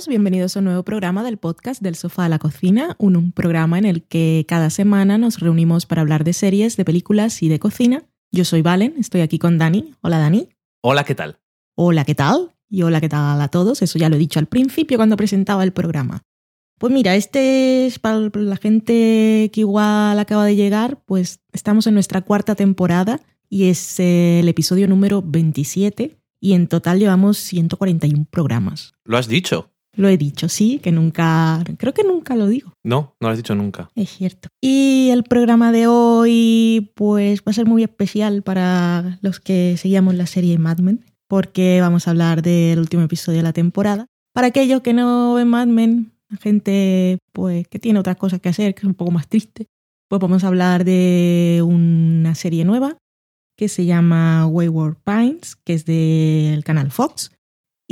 Todos, bienvenidos a un nuevo programa del podcast del sofá a la cocina, un, un, programa en el que cada semana nos reunimos para hablar de series, de películas y de cocina. Yo soy Valen, estoy aquí con Dani. Hola Dani. Hola, ¿qué tal? Hola, ¿qué tal? Y hola, ¿qué tal a todos? Eso ya lo he dicho al principio cuando presentaba el programa. Pues mira, este es para la gente que igual acaba de llegar, pues estamos en nuestra cuarta temporada y es el episodio número 27 y en total llevamos 141 programas. ¿Lo has dicho? Lo he dicho, sí, que nunca, creo que nunca lo digo. No, no lo has dicho nunca. Es cierto. Y el programa de hoy, pues va a ser muy especial para los que seguíamos la serie Mad Men, porque vamos a hablar del último episodio de la temporada. Para aquellos que no ven Mad Men, gente pues que tiene otras cosas que hacer, que es un poco más triste, pues vamos a hablar de una serie nueva que se llama Wayward Pines, que es del canal Fox.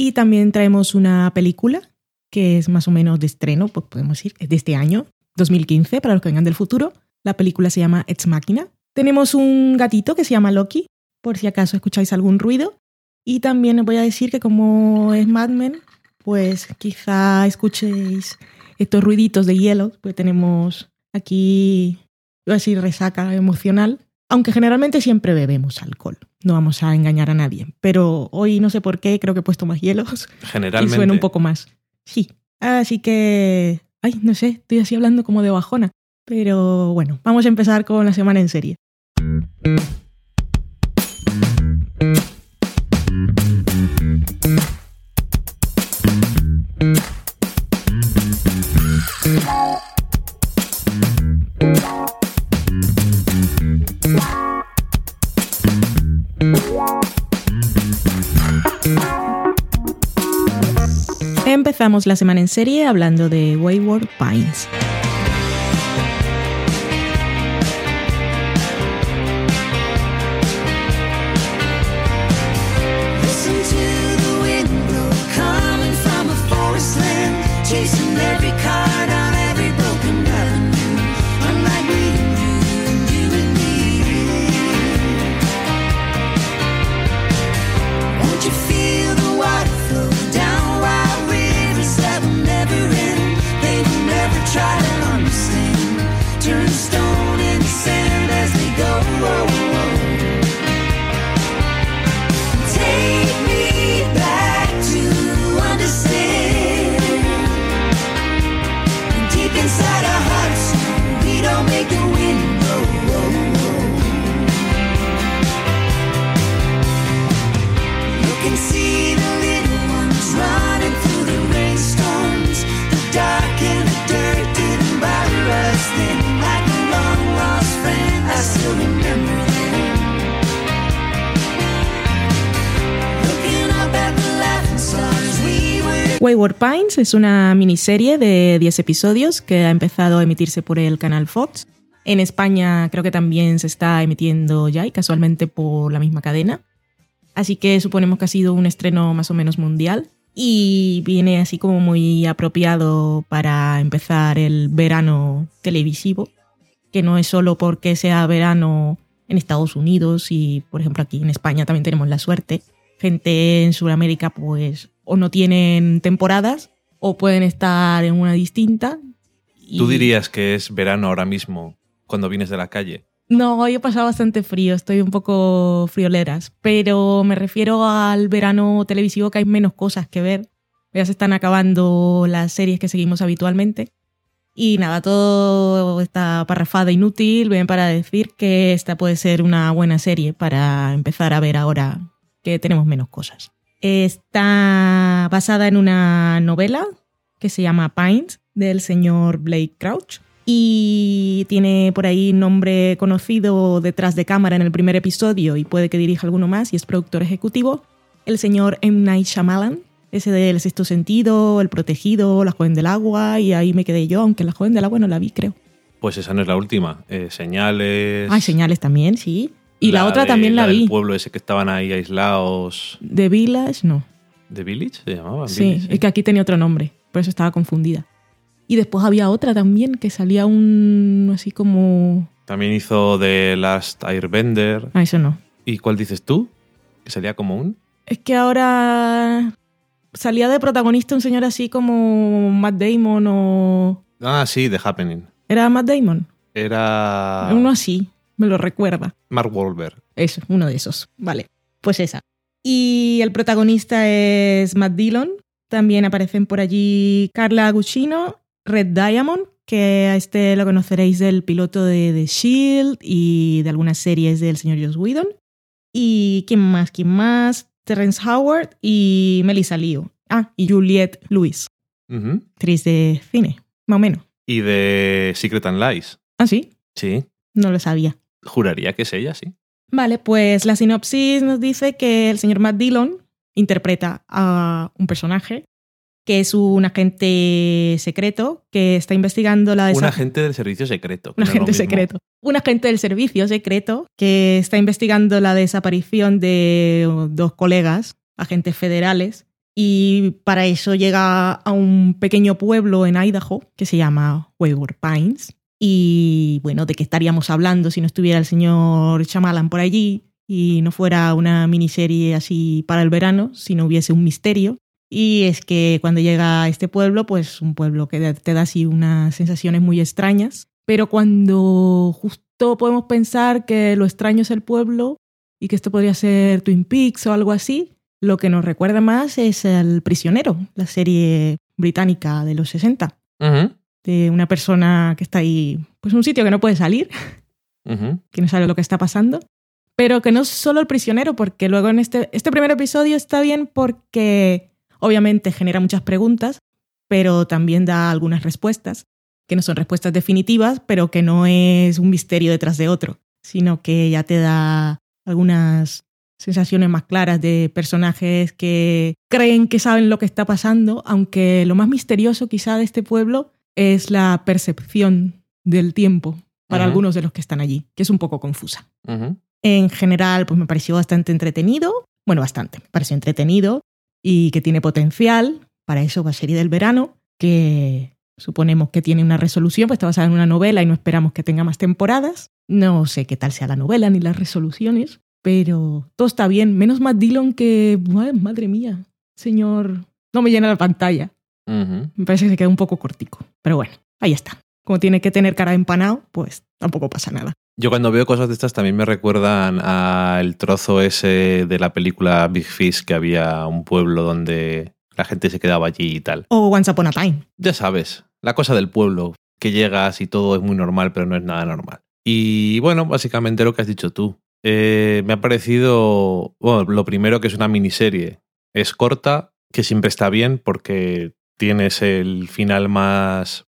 Y también traemos una película que es más o menos de estreno, pues podemos decir, es de este año, 2015, para los que vengan del futuro. La película se llama Ex Machina. Tenemos un gatito que se llama Loki, por si acaso escucháis algún ruido. Y también os voy a decir que como es Mad Men, pues quizá escuchéis estos ruiditos de hielo, pues tenemos aquí, voy a decir, resaca emocional aunque generalmente siempre bebemos alcohol, no vamos a engañar a nadie. Pero hoy no sé por qué, creo que he puesto más hielos. Generalmente. Y suena un poco más. Sí. Así que. Ay, no sé, estoy así hablando como de bajona. Pero bueno, vamos a empezar con la semana en serie. Empezamos la semana en serie hablando de Wayward Pines. Es una miniserie de 10 episodios que ha empezado a emitirse por el canal Fox. En España creo que también se está emitiendo ya y casualmente por la misma cadena. Así que suponemos que ha sido un estreno más o menos mundial y viene así como muy apropiado para empezar el verano televisivo, que no es solo porque sea verano en Estados Unidos y por ejemplo aquí en España también tenemos la suerte. Gente en Sudamérica pues o no tienen temporadas o pueden estar en una distinta. ¿Tú dirías que es verano ahora mismo cuando vienes de la calle? No, hoy he pasado bastante frío, estoy un poco frioleras, pero me refiero al verano televisivo que hay menos cosas que ver. Ya se están acabando las series que seguimos habitualmente. Y nada, todo esta parrafada inútil ven para decir que esta puede ser una buena serie para empezar a ver ahora que tenemos menos cosas. Está basada en una novela que se llama Pines del señor Blake Crouch y tiene por ahí nombre conocido detrás de cámara en el primer episodio y puede que dirija alguno más y es productor ejecutivo, el señor M. Night Shyamalan, ese del sexto sentido, El protegido, La joven del agua y ahí me quedé yo, aunque La joven del agua no la vi creo. Pues esa no es la última, eh, Señales... Hay señales también, sí. Y la, otra también la, vi. El pueblo ese que estaban ahí aislados. ¿The Village? No. ¿The Village se llamaba? Sí, es que aquí tenía otro nombre, por eso estaba confundida. Y después había otra también que salía un. así como. También hizo The Last Airbender. Ah, eso no. ¿Y cuál dices tú? Que salía como un. Es que ahora. salía de protagonista un señor así como Matt Damon o... Ah, sí, The Happening. ¿Era Matt Damon? Era Uno así, me lo recuerda. Mark Wahlberg. Eso, uno de esos. Vale, pues esa. Y el protagonista es Matt Dillon. También aparecen por allí Carla Gugino, Red Diamond, que a este lo conoceréis del piloto de The Shield y de algunas series del señor Joss Whedon. Y quién más, quién más, Terrence Howard y Melissa Leo. Ah, y Juliette Lewis, actriz de cine, más o menos. Y de Secret and Lies. Ah, sí, Sí. no lo sabía. Juraría que es ella, sí. Vale, pues la sinopsis nos dice que el señor Matt Dillon interpreta a un personaje que es un agente secreto que está investigando la Un desa- agente del servicio secreto. un agente secreto. Un agente del servicio secreto que está investigando la desaparición de dos colegas, agentes federales, y para eso llega a un pequeño pueblo en Idaho que se llama Wayward Pines. Y bueno, ¿de qué estaríamos hablando si no estuviera el señor Shyamalan por allí y no fuera una miniserie así para el verano, si no hubiese un misterio? Y es que cuando llega a este pueblo, pues un pueblo que te da así unas sensaciones muy extrañas, pero cuando justo podemos pensar que lo extraño es el pueblo y que esto podría ser Twin Peaks o algo así, lo que nos recuerda más es El prisionero, la serie británica de los 60, Ujú, de una persona que está ahí, pues un sitio que no puede salir, que no sabe lo que está pasando, pero que no es solo el prisionero, porque luego en este, este primer episodio está bien porque obviamente genera muchas preguntas, pero también da algunas respuestas, que no son respuestas definitivas, pero que no es un misterio detrás de otro, sino que ya te da algunas sensaciones más claras de personajes que creen que saben lo que está pasando, aunque lo más misterioso quizá de este pueblo es la percepción del tiempo para algunos de los que están allí, que es un poco confusa. En general, pues me pareció bastante entretenido. Bueno, bastante. Me pareció entretenido y que tiene potencial para eso, para serie del verano, que suponemos que tiene una resolución, pues está basada en una novela y no esperamos que tenga más temporadas. No sé qué tal sea la novela ni las resoluciones, pero todo está bien. Menos Matt Dillon que, ¡ay, madre mía, señor, no me llena la pantalla. Me parece que se queda un poco cortico. Pero bueno, ahí está. Como tiene que tener cara de empanado, pues tampoco pasa nada. Yo cuando veo cosas de estas también me recuerdan al trozo ese de la película Big Fish que había un pueblo donde la gente se quedaba allí y tal. O Once Upon a Time. Ya sabes, la cosa del pueblo, que llegas y todo es muy normal, pero no es nada normal. Y bueno, básicamente lo que has dicho tú. Eh, me ha parecido, bueno, lo primero que es una miniserie. Es corta, que siempre está bien porque tienes el final más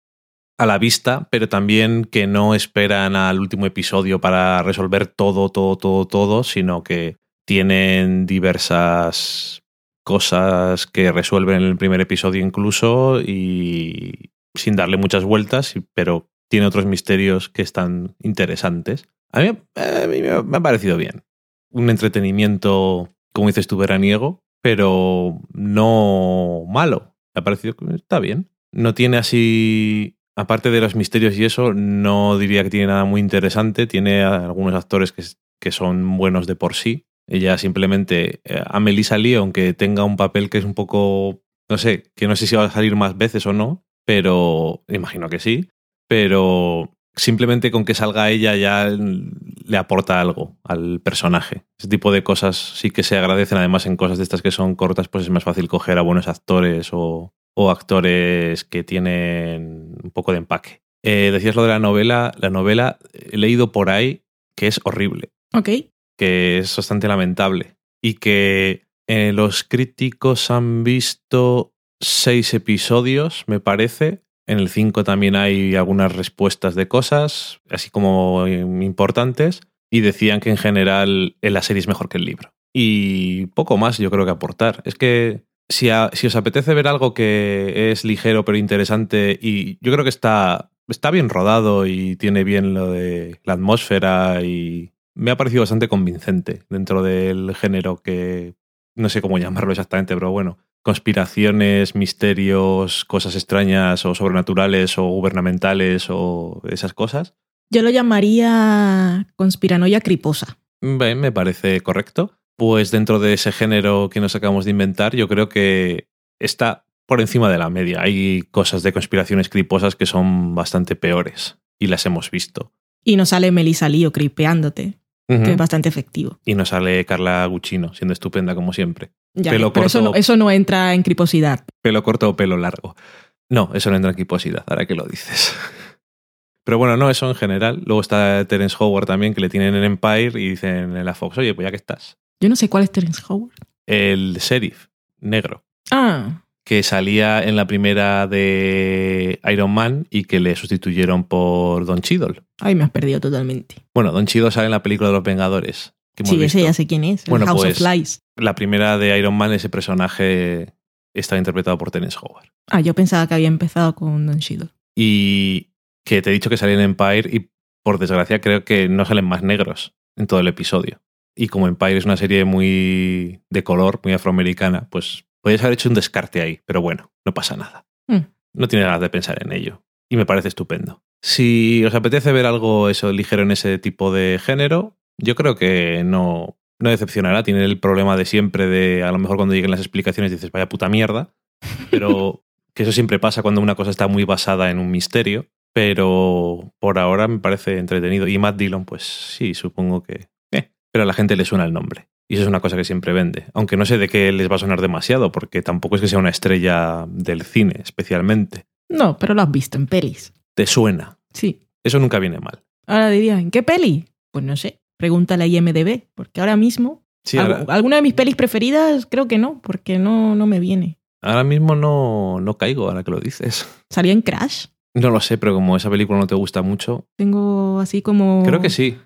a la vista, pero también que no esperan al último episodio para resolver todo, todo, todo, todo, sino que tienen diversas cosas que resuelven en el primer episodio incluso y sin darle muchas vueltas, pero tiene otros misterios que están interesantes. A mí, a me ha parecido bien. Un entretenimiento, como dices tú, veraniego, pero no malo. Ha parecido que está bien. No tiene así, aparte de los misterios y eso, no diría que tiene nada muy interesante. Tiene algunos actores que, que son buenos de por sí. Ella simplemente, eh, a Melissa Lee, aunque tenga un papel que es un poco, no sé, que no sé si va a salir más veces o no, pero imagino que sí, pero simplemente con que salga ella ya le aporta algo al personaje. Ese tipo de cosas sí que se agradecen, además en cosas de estas que son cortas, pues es más fácil coger a buenos actores o, o actores que tienen un poco de empaque. Eh, decías lo de la novela, la novela he leído por ahí que es horrible Ok. que es bastante lamentable y que eh, los críticos han visto seis episodios, me parece. En el 5 también hay algunas respuestas de cosas, así como eh, importantes, y decían que en general eh, la serie es mejor que el libro. Y poco más yo creo que aportar. Es que si, si os apetece ver algo que es ligero pero interesante, y yo creo que está, está bien rodado y tiene bien lo de la atmósfera y me ha parecido bastante convincente dentro del género que no sé cómo llamarlo exactamente, pero bueno, conspiraciones, misterios, cosas extrañas o sobrenaturales o gubernamentales o esas cosas. Yo lo llamaría conspiranoia criposa. Me parece correcto. Pues dentro de ese género que nos acabamos de inventar, yo creo que está por encima de la media. Hay cosas de conspiraciones criposas que son bastante peores y las hemos visto. Y nos sale Melissa Lío cripeándote, Que es bastante efectivo. Y nos sale Carla Guccino, siendo estupenda como siempre. Ya, Pelo pero eso no, eso no entra en criposidad. Pelo corto o pelo largo. No, eso no entra en equiposidad, ahora que lo dices. Pero bueno, no, eso en general. Luego está Terence Howard también, que le tienen en Empire y dicen en la Fox, oye, pues ya que estás. Yo no sé cuál es Terence Howard. El sheriff negro, Ah, que salía en la primera de Iron Man y que le sustituyeron por Don Cheadle. ay, me has perdido totalmente. Bueno, Don Cheadle sale en la película de los Vengadores. Que Sí, ese ya sé quién es. Bueno, House pues- of Lies. La primera de Iron Man, ese personaje está interpretado por Terence Howard. Ah, yo pensaba que había empezado con Don Cheadle. Y que te he dicho que salía en Empire y por desgracia creo que no salen más negros en todo el episodio. Y como Empire es una serie muy de color, muy afroamericana, pues podías haber hecho un descarte ahí, pero bueno, no pasa nada. Hmm. No tiene ganas de pensar en ello. Y me parece estupendo. Si os apetece ver algo eso ligero en ese tipo de género, yo creo que no, no decepcionará. Tiene el problema de siempre de a lo mejor cuando lleguen las explicaciones dices, vaya puta mierda. Pero que eso siempre pasa cuando una cosa está muy basada en un misterio. Pero por ahora me parece entretenido. Y Matt Dillon, pues sí, supongo que... eh, pero a la gente le suena el nombre. Y eso es una cosa que siempre vende. Aunque no sé de qué les va a sonar demasiado, porque tampoco es que sea una estrella del cine especialmente. No, pero lo has visto en pelis. Te suena. Sí. Eso nunca viene mal. Ahora diría, ¿en qué peli? Pues no sé. Pregúntale a IMDB, porque ahora mismo. Sí, ahora, ¿Alguna de mis pelis preferidas? Creo que no, porque no, no me viene. ahora mismo no, no caigo, ahora que lo dices. ¿Salía en Crash? No lo sé, pero como esa película no te gusta mucho, Tengo así como. creo que sí.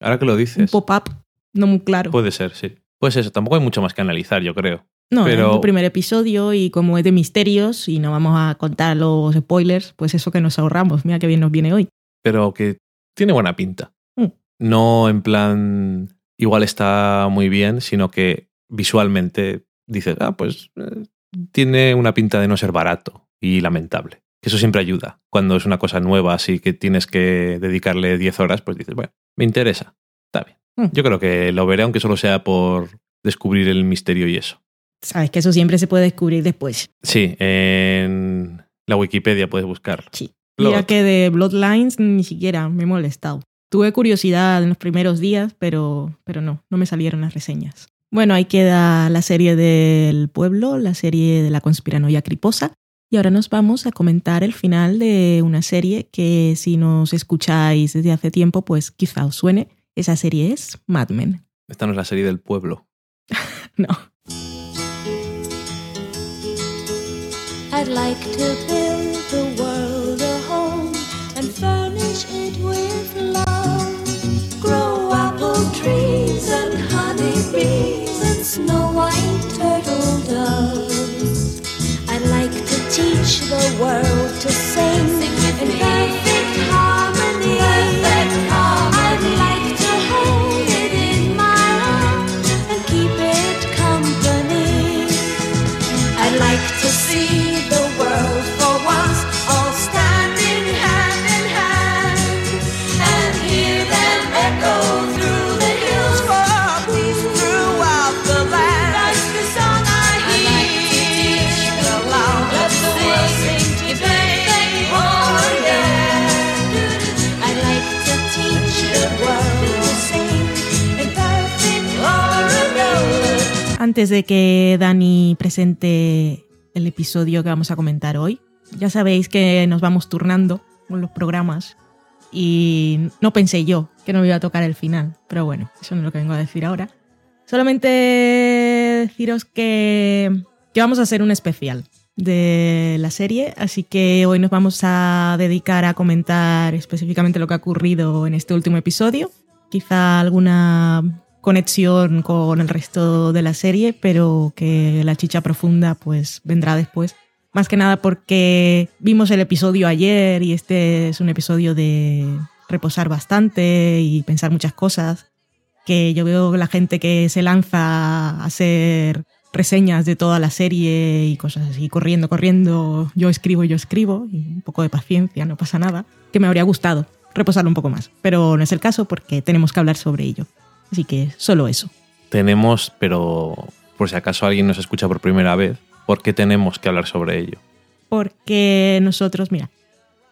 Ahora que lo Un dices. pop-up no muy claro. Puede ser, sí. Pues eso, tampoco hay mucho más que analizar, yo creo. no, pero- es el primer episodio y como es de misterios y no vamos a contar los spoilers, pues eso que nos ahorramos. Mira qué bien nos viene hoy. Pero que tiene buena pinta. Mm. No en plan, igual está muy bien, sino que visualmente dices, ah, pues eh, tiene una pinta de no ser barato y lamentable. Que Eso siempre ayuda. Cuando es una cosa nueva, así que tienes que dedicarle 10 horas, pues dices, bueno, me interesa. Está bien. Mm. Yo creo que lo veré, aunque solo sea por descubrir el misterio y eso. Sabes que eso siempre se puede descubrir después. Sí, en la Wikipedia puedes buscar. Sí. Blood. Mira que de Bloodlines ni siquiera me he molestado. Tuve curiosidad en los primeros días, pero, pero no, no me salieron las reseñas. Bueno, ahí queda la serie del pueblo, la serie de la conspiranoia criposa. Y ahora nos vamos a comentar el final de una serie que si nos escucháis desde hace tiempo, pues quizá os suene. Esa serie es Mad Men. Esta no es la serie del pueblo. No. I'd like to build the world a home and furnish it with love. Grow apple trees and honey bees and snow white turtle doves. I'd like to teach the world to sing, in perfect Antes de que Dani presente el episodio que vamos a comentar hoy, ya sabéis que nos vamos turnando con los programas y no pensé yo que no me iba a tocar el final, pero bueno, eso no es lo que vengo a decir ahora. Solamente deciros que, que vamos a hacer un especial de la serie, así que hoy nos vamos a dedicar a comentar específicamente lo que ha ocurrido en este último episodio, quizá alguna conexión con el resto de la serie, pero que la chicha profunda pues vendrá después. Más que nada porque vimos el episodio ayer y este es un episodio de reposar bastante y pensar muchas cosas. Que yo veo la gente que se lanza a hacer reseñas de toda la serie y cosas así, corriendo, corriendo, yo escribo, yo escribo, y un poco de paciencia, no pasa nada, que me habría gustado reposarlo un poco más, pero no es el caso porque tenemos que hablar sobre ello. Así que solo eso. Tenemos, pero por si acaso alguien nos escucha por primera vez ¿Por qué tenemos que hablar sobre ello? Porque nosotros, mira,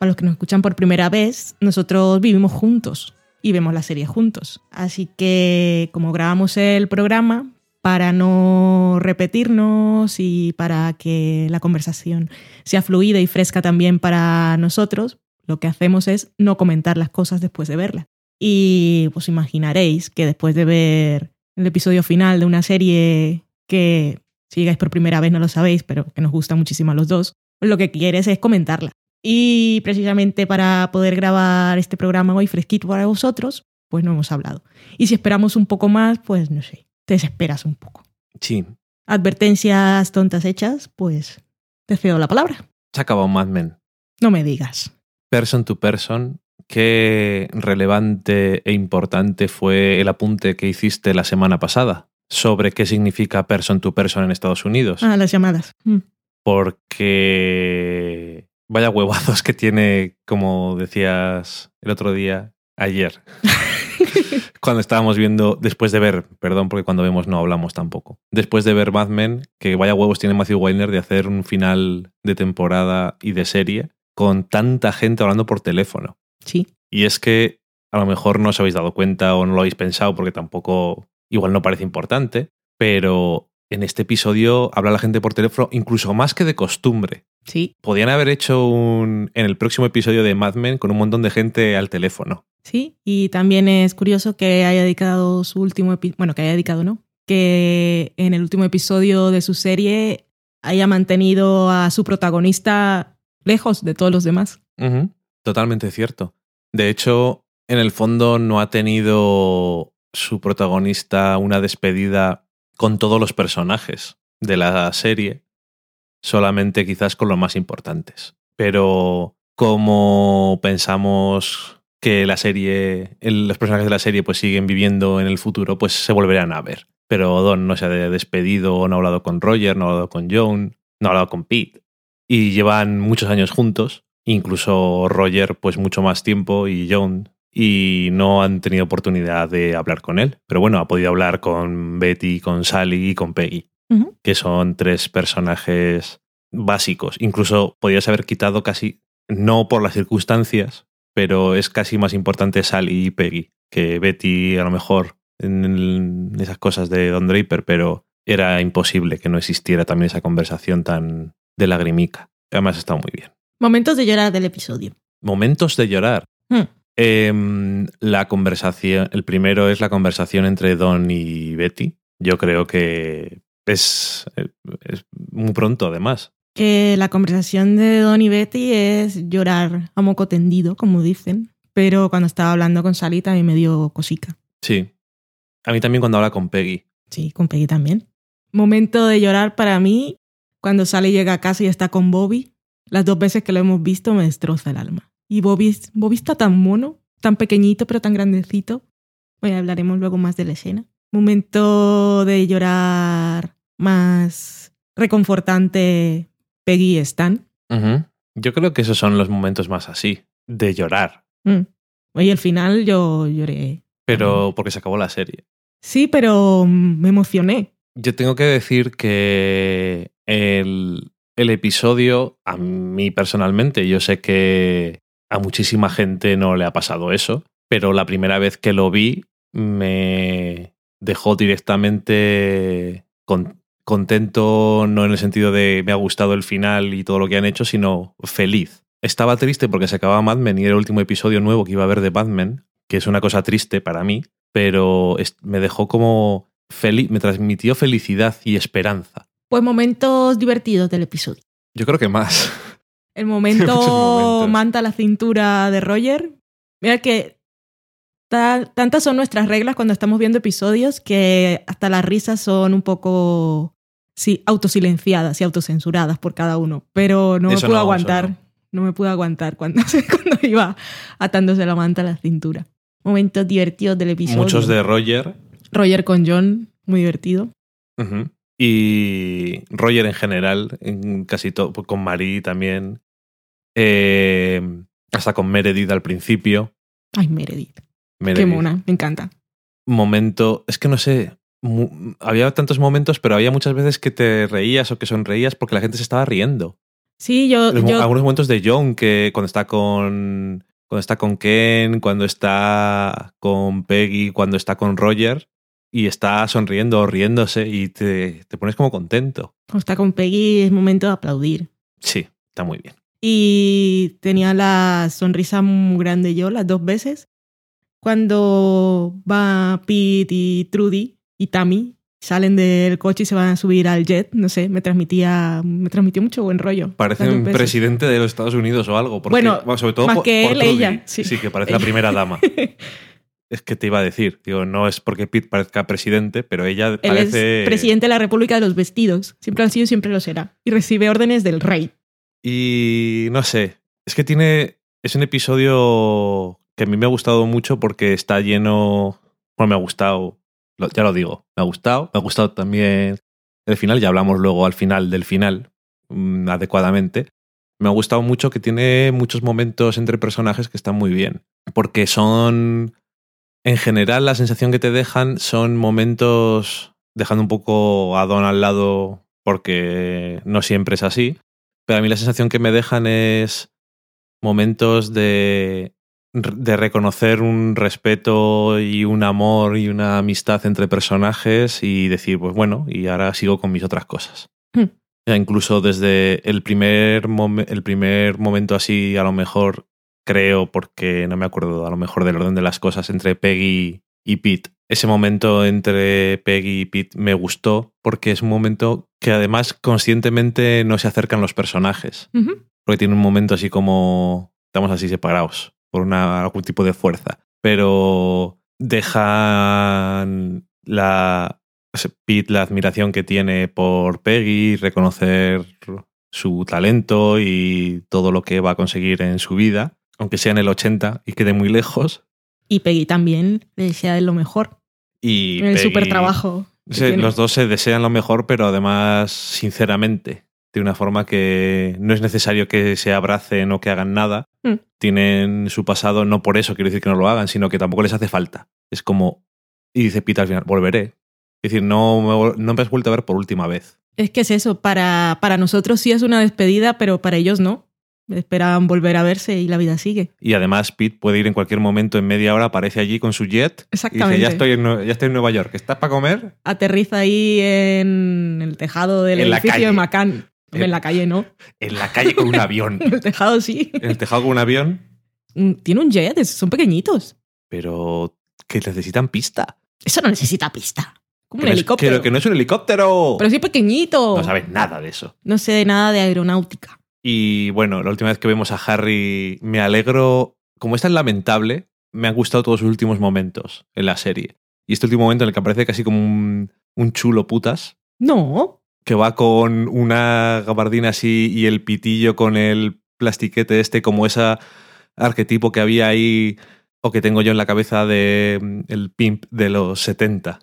para los que nos escuchan por primera vez, nosotros vivimos juntos y vemos la serie juntos. Así que como grabamos el programa, para no repetirnos y para que la conversación sea fluida y fresca también para nosotros, lo que hacemos es no comentar las cosas después de verla. Y pues imaginaréis que después de ver el episodio final de una serie que si llegáis por primera vez no lo sabéis, pero que nos gusta muchísimo a los dos, lo que quieres es comentarla. Y precisamente para poder grabar este programa hoy fresquito para vosotros, pues no hemos hablado. Y si esperamos un poco más, pues no sé, te desesperas un poco. Sí, Advertencias tontas hechas, pues te cedo la palabra. se acabado Mad Men. No me digas. Person to person, qué relevante e importante fue el apunte que hiciste la semana pasada sobre qué significa person to person en Estados Unidos. Ah, las llamadas. Mm. Porque vaya huevazos que tiene, como decías el otro día, ayer. cuando estábamos viendo, después de ver, perdón, porque cuando vemos no hablamos tampoco. Después de ver Mad Men, que vaya huevos tiene Matthew Weiner de hacer un final de temporada y de serie con tanta gente hablando por teléfono. Sí. Y es que a lo mejor no os habéis dado cuenta o no lo habéis pensado porque tampoco, igual no parece importante, pero en este episodio habla la gente por teléfono incluso más que de costumbre. Sí, Podían haber hecho un en el próximo episodio de Mad Men con un montón de gente al teléfono. sí. Y también es curioso que haya dedicado su último episodio, bueno, que haya dedicado, ¿no? Que en el último episodio de su serie haya mantenido a su protagonista lejos de todos los demás. Totalmente cierto. De hecho, en el fondo no ha tenido su protagonista una despedida con todos los personajes de la serie, solamente quizás con los más importantes. Pero como pensamos que la serie, los personajes de la serie pues siguen viviendo en el futuro, pues se volverán a ver. Pero Don no se ha despedido, no ha hablado con Roger, no ha hablado con Joan, no ha hablado con Pete. Y llevan muchos años juntos, incluso Roger pues mucho más tiempo y Joan, y no han tenido oportunidad de hablar con él. Pero bueno, ha podido hablar con Betty, con Sally y con Peggy que son tres personajes básicos. Incluso podías haber quitado casi, no por las circunstancias, pero es casi más importante Sally y Peggy que Betty a lo mejor en esas cosas de Don Draper, pero era imposible que no existiera también esa conversación tan de lagrimica. Además está muy bien. Momentos de llorar del episodio. Momentos de llorar. Hmm. Em, la conversación, el primero es la conversación entre Don y Betty. Yo creo que es, es muy pronto, además. Que la conversación de Don y Betty es llorar a moco tendido, como dicen. Pero cuando estaba hablando con Sally también me dio cosica. Sí. A mí también cuando habla con Peggy. Sí, con Peggy también. Momento de llorar para mí, cuando Sally llega a casa y está con Bobby. Las dos veces que lo hemos visto me destroza el alma. Y Bobby, Bobby está tan mono, tan pequeñito pero tan grandecito. Bueno, hablaremos luego más de la escena. Momento de llorar más reconfortante Peggy y Stan. Yo creo que esos son los momentos más así, de llorar. Mm. Oye, al final yo lloré. Pero porque se acabó la serie. Sí, pero mm, me emocioné. Yo tengo que decir que el, el episodio, a mí personalmente, yo sé que a muchísima gente no le ha pasado eso, pero la primera vez que lo vi me dejó directamente con- contento, no en el sentido de me ha gustado el final y todo lo que han hecho, sino feliz. Estaba triste porque se acababa Mad Men y era el último episodio nuevo que iba a haber de Mad Men, que es una cosa triste para mí, pero me dejó como feliz, me transmitió felicidad y esperanza. Pues momentos divertidos del episodio. Yo creo que más. El momento manta la cintura de Roger. Mira que ta- tantas son nuestras reglas cuando estamos viendo episodios que hasta las risas son un poco sí, autosilenciadas y autocensuradas por cada uno. Pero no me pude no, aguantar. no. No. me pude aguantar cuando, cuando iba atándose la manta a la cintura. Momentos divertidos del episodio. Muchos de Roger Roger con John, muy divertido. Y Roger en general, en casi todo, con Marie también, eh, hasta con Meredith al principio. Ay, Meredith. Qué Meredith. mona, me encanta. Momento, es que no sé, mu- había tantos momentos, pero había muchas veces que te reías o que sonreías porque la gente se estaba riendo. Sí, yo, Los yo Algunos momentos de John que cuando está con cuando está con Ken, cuando está con Peggy, cuando está con Roger y está sonriendo o riéndose y te, te pones como contento. cuando está con Peggy es momento de aplaudir. Sí, está muy bien. Y tenía la sonrisa muy grande yo las dos veces. Cuando va Pete y Trudy y Tammy salen del coche y se van a subir al jet, no sé, me transmitía, me transmitió mucho buen rollo. Parece un presidente de los Estados Unidos o algo. porque- Bueno, sobre todo más por- que por él, Trudy. ella, sí. que parece la primera dama. Es que te iba a decir, digo, no es porque Pete parezca presidente, pero ella Él parece... es presidente de la República de los Vestidos. Siempre ha sido y siempre lo será. Y recibe órdenes del rey. Y no sé, es que tiene. Es un episodio que a mí me ha gustado mucho porque está lleno. Bueno, me ha gustado. Ya lo digo, me ha gustado. Me ha gustado también el final, ya hablamos luego al final del final, mm, adecuadamente. Me ha gustado mucho que tiene muchos momentos entre personajes que están muy bien. Porque son. En general, la sensación que te dejan son momentos. Dejando un poco a Don al lado porque no siempre es así. Pero a mí la sensación que me dejan es momentos de, de reconocer un respeto y un amor y una amistad entre personajes y decir, pues bueno, y ahora sigo con mis otras cosas. Hmm. Ya incluso desde el primer, el primer momento así, a lo mejor creo, porque no me acuerdo a lo mejor del orden de las cosas, entre Peggy y Pete. Ese momento entre Peggy y Pete me gustó porque es un momento que además conscientemente no se acercan los personajes. Porque tiene un momento así como estamos así separados por una, algún tipo de fuerza, pero dejan la Pete la admiración que tiene por Peggy, reconocer su talento y todo lo que va a conseguir en su vida, aunque sea en el 80 y quede muy lejos. Y Peggy también le desea de lo mejor. Y en el Peggy- super trabajo. Los dos se desean lo mejor, pero además sinceramente, de una forma que no es necesario que se abracen o que hagan nada. Mm. Tienen su pasado, no por eso quiero decir que no lo hagan, sino que tampoco les hace falta. Es como, y dice Pita al final, volveré. Es decir, no no me has vuelto a ver por última vez. Es que es eso, para, para nosotros sí es una despedida, pero para ellos no. Esperan volver a verse y la vida sigue. Y además Pete puede ir en cualquier momento, en media hora, aparece allí con su jet. Y Exactamente. dice, ya estoy en, ya estoy en Nueva York, ¿estás para comer? Aterriza ahí en el tejado del En edificio de Macán. En- En la calle, ¿no? En la calle con un avión. En el tejado sí. En el tejado con un avión. Mm, Tiene un jet, son pequeñitos. Pero que necesitan pista. Eso no necesita pista. Como Que un no es- helicóptero. que, que no es un helicóptero. Pero sí pequeñito. No sabes nada de eso. No sé nada de aeronáutica. Y bueno, la última vez que vemos a Harry, me alegro. Como es tan lamentable, me han gustado todos sus últimos momentos en la serie. Y este último momento en el que aparece casi como un, un chulo putas, No. que va con una gabardina así y el pitillo con el plastiquete este, como ese arquetipo que había ahí, o que tengo yo en la cabeza de mm, el pimp de los 70.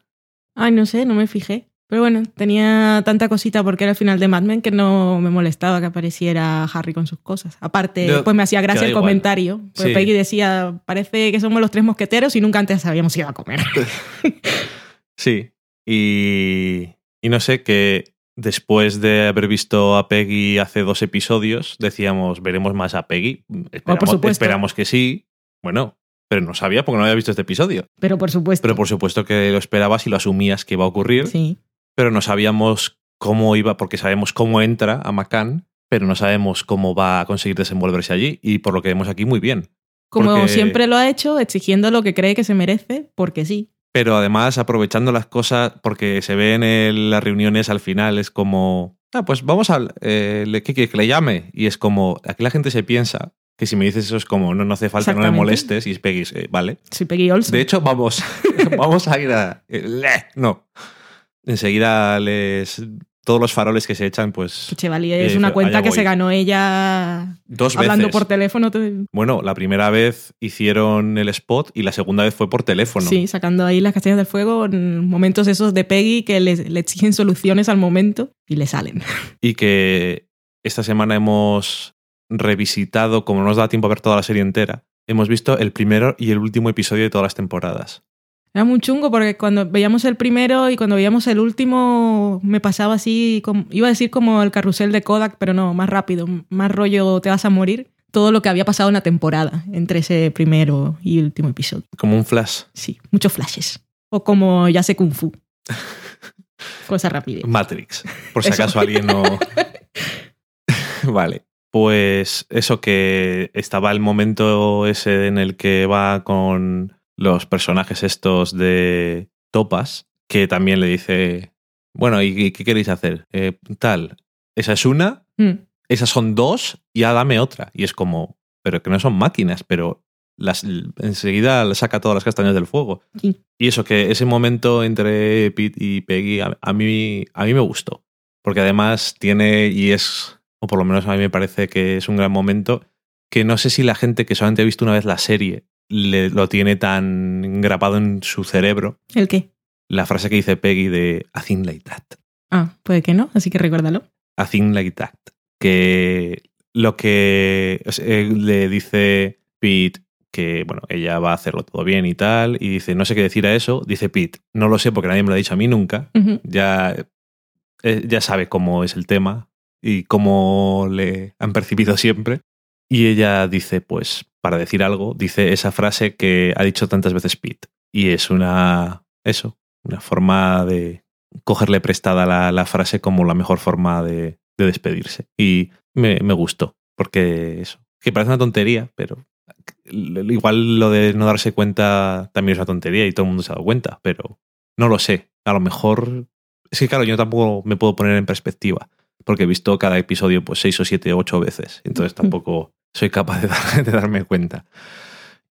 Ay, no sé, no me fijé. Pero bueno, tenía tanta cosita porque era el final de Mad Men que no me molestaba que apareciera Harry con sus cosas. Aparte, pues me hacía gracia el igual. comentario. Pues Sí. Peggy decía, parece que somos los tres mosqueteros y nunca antes habíamos ido a comer. Sí. Y, y no sé, que después de haber visto a Peggy hace dos episodios, decíamos, veremos más a Peggy. Esperamos, supuesto. esperamos que sí. Bueno, pero no sabía porque no había visto este episodio. Pero por supuesto. Pero por supuesto que lo esperabas y lo asumías que iba a ocurrir. Sí. Pero no sabíamos cómo iba, porque sabemos cómo entra a Macan, pero no sabemos cómo va a conseguir desenvolverse allí. Y por lo que vemos aquí, muy bien. Como Porque- siempre lo ha hecho, exigiendo lo que cree que se merece, porque sí. pero además aprovechando las cosas, porque se ve en las reuniones al final, es como, ah, pues vamos a, eh, ¿qué quieres que le llame? Y es como, aquí la gente se piensa que si me dices eso es como, no, no hace falta, no me molestes, y es Peggy, eh, vale. Soy Peggy. De hecho, vamos, vamos a ir a... eh, no. Enseguida les... Todos los faroles que se echan, pues... Chevalier es eh, una allá cuenta que se ganó ella Dos hablando veces. por teléfono. te- Bueno, la primera vez hicieron el spot y la segunda vez fue por teléfono. Sí, sacando ahí las castañas del fuego en momentos esos de Peggy que le, le exigen soluciones al momento y le salen. y que esta semana hemos revisitado, como no nos da tiempo a ver toda la serie entera, hemos visto el primero y el último episodio de todas las temporadas. Era muy chungo porque cuando veíamos el primero y cuando veíamos el último me pasaba así, como, iba a decir como el carrusel de Kodak, pero no, más rápido, más rollo te vas a morir. Todo lo que había pasado en la temporada entre ese primero y último episodio. Como un flash. Sí, muchos flashes. O como ya sé Kung Fu. Cosa rápida. Matrix. Por si acaso alguien no. vale. Pues eso que estaba el momento ese en el que va con los personajes estos de Topas, que también le dice, bueno, ¿y qué queréis hacer? Eh, tal, esa es una, Mm. esas son dos, y ya dame otra. Y es como, pero que no son máquinas, pero las, enseguida le saca todas las castañas del fuego. Sí. Y eso, que ese momento entre Pete y Peggy a, a mí, a mí me gustó. Porque además tiene, y es, o por lo menos a mí me parece que es un gran momento, que no sé si la gente que solamente ha visto una vez la serie le, lo tiene tan grabado en su cerebro, ¿El qué? la frase que dice Peggy de A thing like that. Ah, puede que no, así que recuérdalo. A thing like that. Que lo que o sea, eh, le dice Pete que, bueno, ella va a hacerlo todo bien y tal, y dice, no sé qué decir a eso, dice Pete, no lo sé porque nadie me lo ha dicho a mí nunca, ya, eh, ya sabe cómo es el tema y cómo le han percibido siempre. Y ella dice, pues, para decir algo, dice esa frase que ha dicho tantas veces Pete. Y es una, eso, una forma de cogerle prestada la, la frase como la mejor forma de, de despedirse. Y me, me gustó, porque eso, que parece una tontería, pero igual lo de no darse cuenta también es una tontería y todo el mundo se ha dado cuenta, pero no lo sé. A lo mejor. Es que, claro, yo tampoco me puedo poner en perspectiva, porque he visto cada episodio pues seis o siete, ocho veces. Entonces tampoco soy capaz de, dar- de darme cuenta.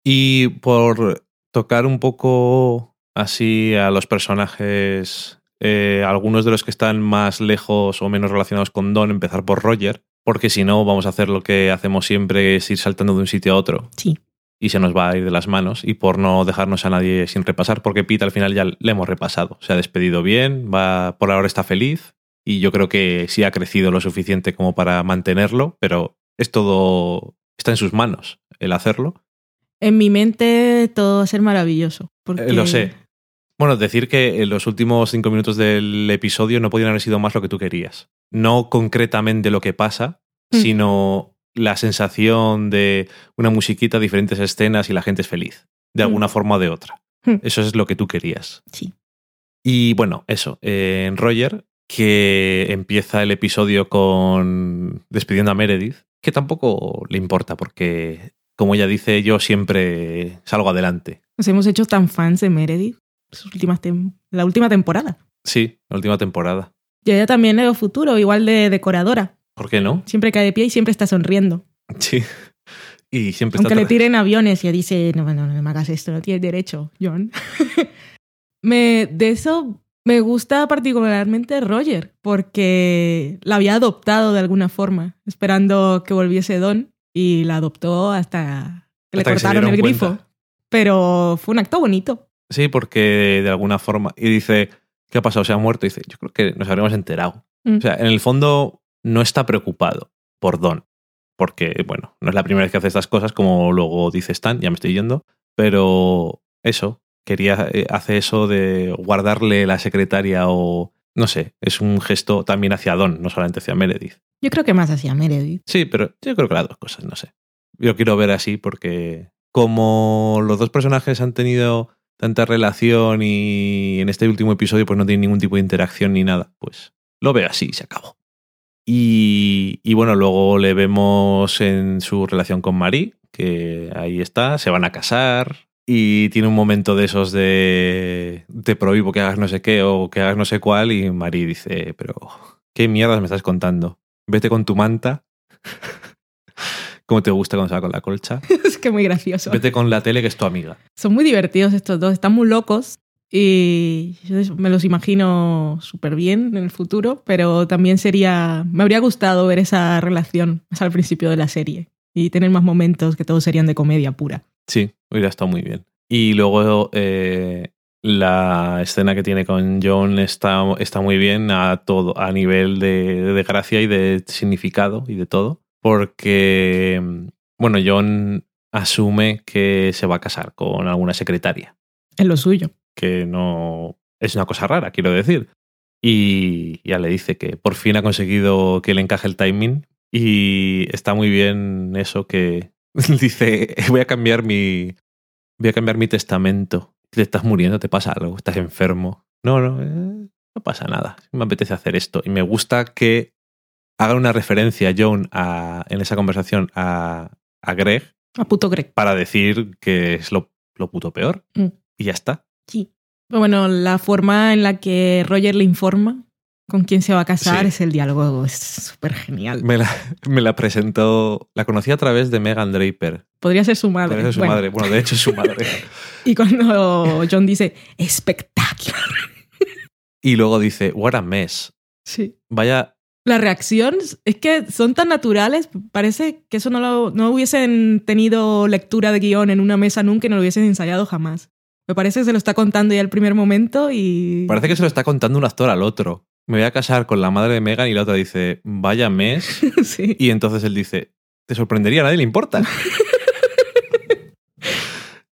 Y por tocar un poco así a los personajes, eh, algunos de los que están más lejos o menos relacionados con Don, empezar por Roger, porque si no vamos a hacer lo que hacemos siempre, es ir saltando de un sitio a otro Sí. y se nos va a ir de las manos y por no dejarnos a nadie sin repasar, porque Pete al final ya le hemos repasado. Se ha despedido bien, va por ahora está feliz y yo creo que sí ha crecido lo suficiente como para mantenerlo, pero es todo está en sus manos el hacerlo. En mi mente todo va a ser maravilloso. Porque... Eh, lo sé. Bueno, decir que en los últimos cinco minutos del episodio no podían haber sido más lo que tú querías. No concretamente lo que pasa, Mm. sino la sensación de una musiquita, diferentes escenas y la gente es feliz, de Mm. alguna forma o de otra. Mm. Eso es lo que tú querías. Sí. Y bueno, eso, eh, en Roger, que empieza el episodio con despidiendo a Meredith, que tampoco le importa porque, como ella dice, yo siempre salgo adelante. Nos hemos hecho tan fans de Meredith. Sus últimas la última temporada. Sí, la última temporada. Y ella también le veo futuro, igual de decoradora. ¿Por qué no? Siempre cae de pie y siempre está sonriendo. Sí. Y siempre Aunque está le tiren aviones y ella dice, no, no, no me hagas esto, no tienes derecho, John. me, de eso me gusta particularmente Roger, porque la había adoptado de alguna forma, esperando que volviese Don, y la adoptó hasta que le que cortaron el grifo. cuenta. Pero fue un acto bonito. Sí, porque de alguna forma. Y dice, ¿qué ha pasado? ¿Se ha muerto? Y dice, yo creo que nos habríamos enterado. Mm. O sea, en el fondo no está preocupado por Don. Porque, bueno, no es la primera vez que hace estas cosas, como luego dice Stan, ya me estoy yendo. Pero eso, quería, eh, hace eso de guardarle la secretaria o. No sé, es un gesto también hacia Don, no solamente hacia Meredith. Yo creo que más hacia Meredith. Sí, pero yo creo que las dos cosas, no sé. Yo quiero ver así porque como los dos personajes han tenido tanta relación y en este último episodio pues no tienen ningún tipo de interacción ni nada, pues lo veo así y se acabó. Y, y bueno, luego le vemos en su relación con Marie, que ahí está, se van a casar y tiene un momento de esos de te prohíbo que hagas no sé qué o que hagas no sé cuál y Marie dice, pero ¿qué mierdas me estás contando? Vete con tu manta. ¿Cómo te gusta cuando se va con la colcha? es que muy gracioso. Vete con la tele que es tu amiga. Son muy divertidos estos dos, están muy locos y yo me los imagino súper bien en el futuro, pero también sería, me habría gustado ver esa relación más al principio de la serie y tener más momentos que todos serían de comedia pura. Sí, hubiera estado muy bien. Y luego eh, la escena que tiene con John está, está muy bien a todo, a nivel de, de gracia y de significado y de todo. Porque, bueno, John asume que se va a casar con alguna secretaria. Es lo suyo. que no es una cosa rara, quiero decir. Y ya le dice que por fin ha conseguido que le encaje el timing y está muy bien eso que dice, voy a cambiar mi voy a cambiar mi testamento. Te estás muriendo, te pasa algo, estás enfermo. No, no, eh, no pasa nada. Me apetece hacer esto y me gusta que haga una referencia John a, en esa conversación a, a Greg A puto Greg. para decir que es lo, lo puto peor. Mm. Y ya está. Sí. Bueno, la forma en la que Roger le informa con quién se va a casar Sí. es el diálogo. Es súper genial. Me la, me la presentó, la conocí a través de Megan Draper. Podría ser su madre. Parece su Bueno, madre. Bueno, de hecho es su madre. Y cuando John dice, espectacular. y luego dice, what a mess. Sí. Vaya, Las reacciones es que son tan naturales, parece que eso no lo no hubiesen tenido lectura de guion en una mesa nunca y no lo hubiesen ensayado jamás. Me parece que se lo está contando ya el primer momento y... parece que se lo está contando un actor al otro. Me voy a casar con la madre de Megan y la otra dice, vaya mes. sí. Y entonces él dice, te sorprendería, a nadie le importa.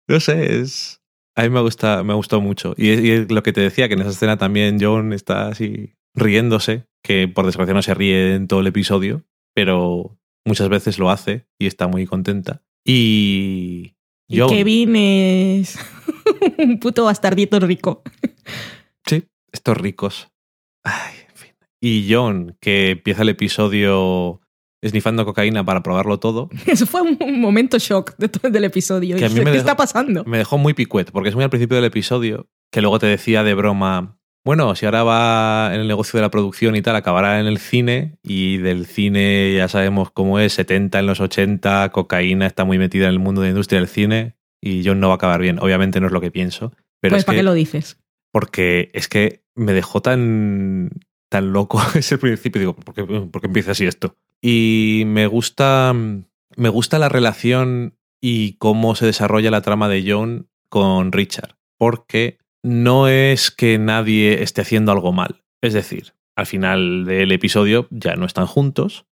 no sé, es... A mí me gusta, me gustó mucho. Y es, y es lo que te decía, que en esa escena también John está así riéndose, que por desgracia no se ríe en todo el episodio, pero muchas veces lo hace y está muy contenta. Y... Y John- Kevin es un puto bastardito rico. Sí, estos ricos. Ay, en fin. Y John, que empieza el episodio esnifando cocaína para probarlo todo, Eso fue un, momento shock de todo del episodio. Que a mí me ¿Qué dejó- está pasando? me dejó muy picuet, porque es muy al principio del episodio, que luego te decía de broma, bueno, si ahora va en el negocio de la producción y tal, acabará en el cine, y del cine ya sabemos cómo es, 70 en los 80, cocaína está muy metida en el mundo de la industria del cine, y John no va a acabar bien. Obviamente no es lo que pienso, pero pues es ¿para que... qué lo dices? porque es que me dejó tan, tan loco ese principio. Digo, ¿por qué, por qué empieza así esto? Y me gusta, me gusta la relación y cómo se desarrolla la trama de John con Richard. Porque no es que nadie esté haciendo algo mal. Es decir, al final del episodio ya no están juntos.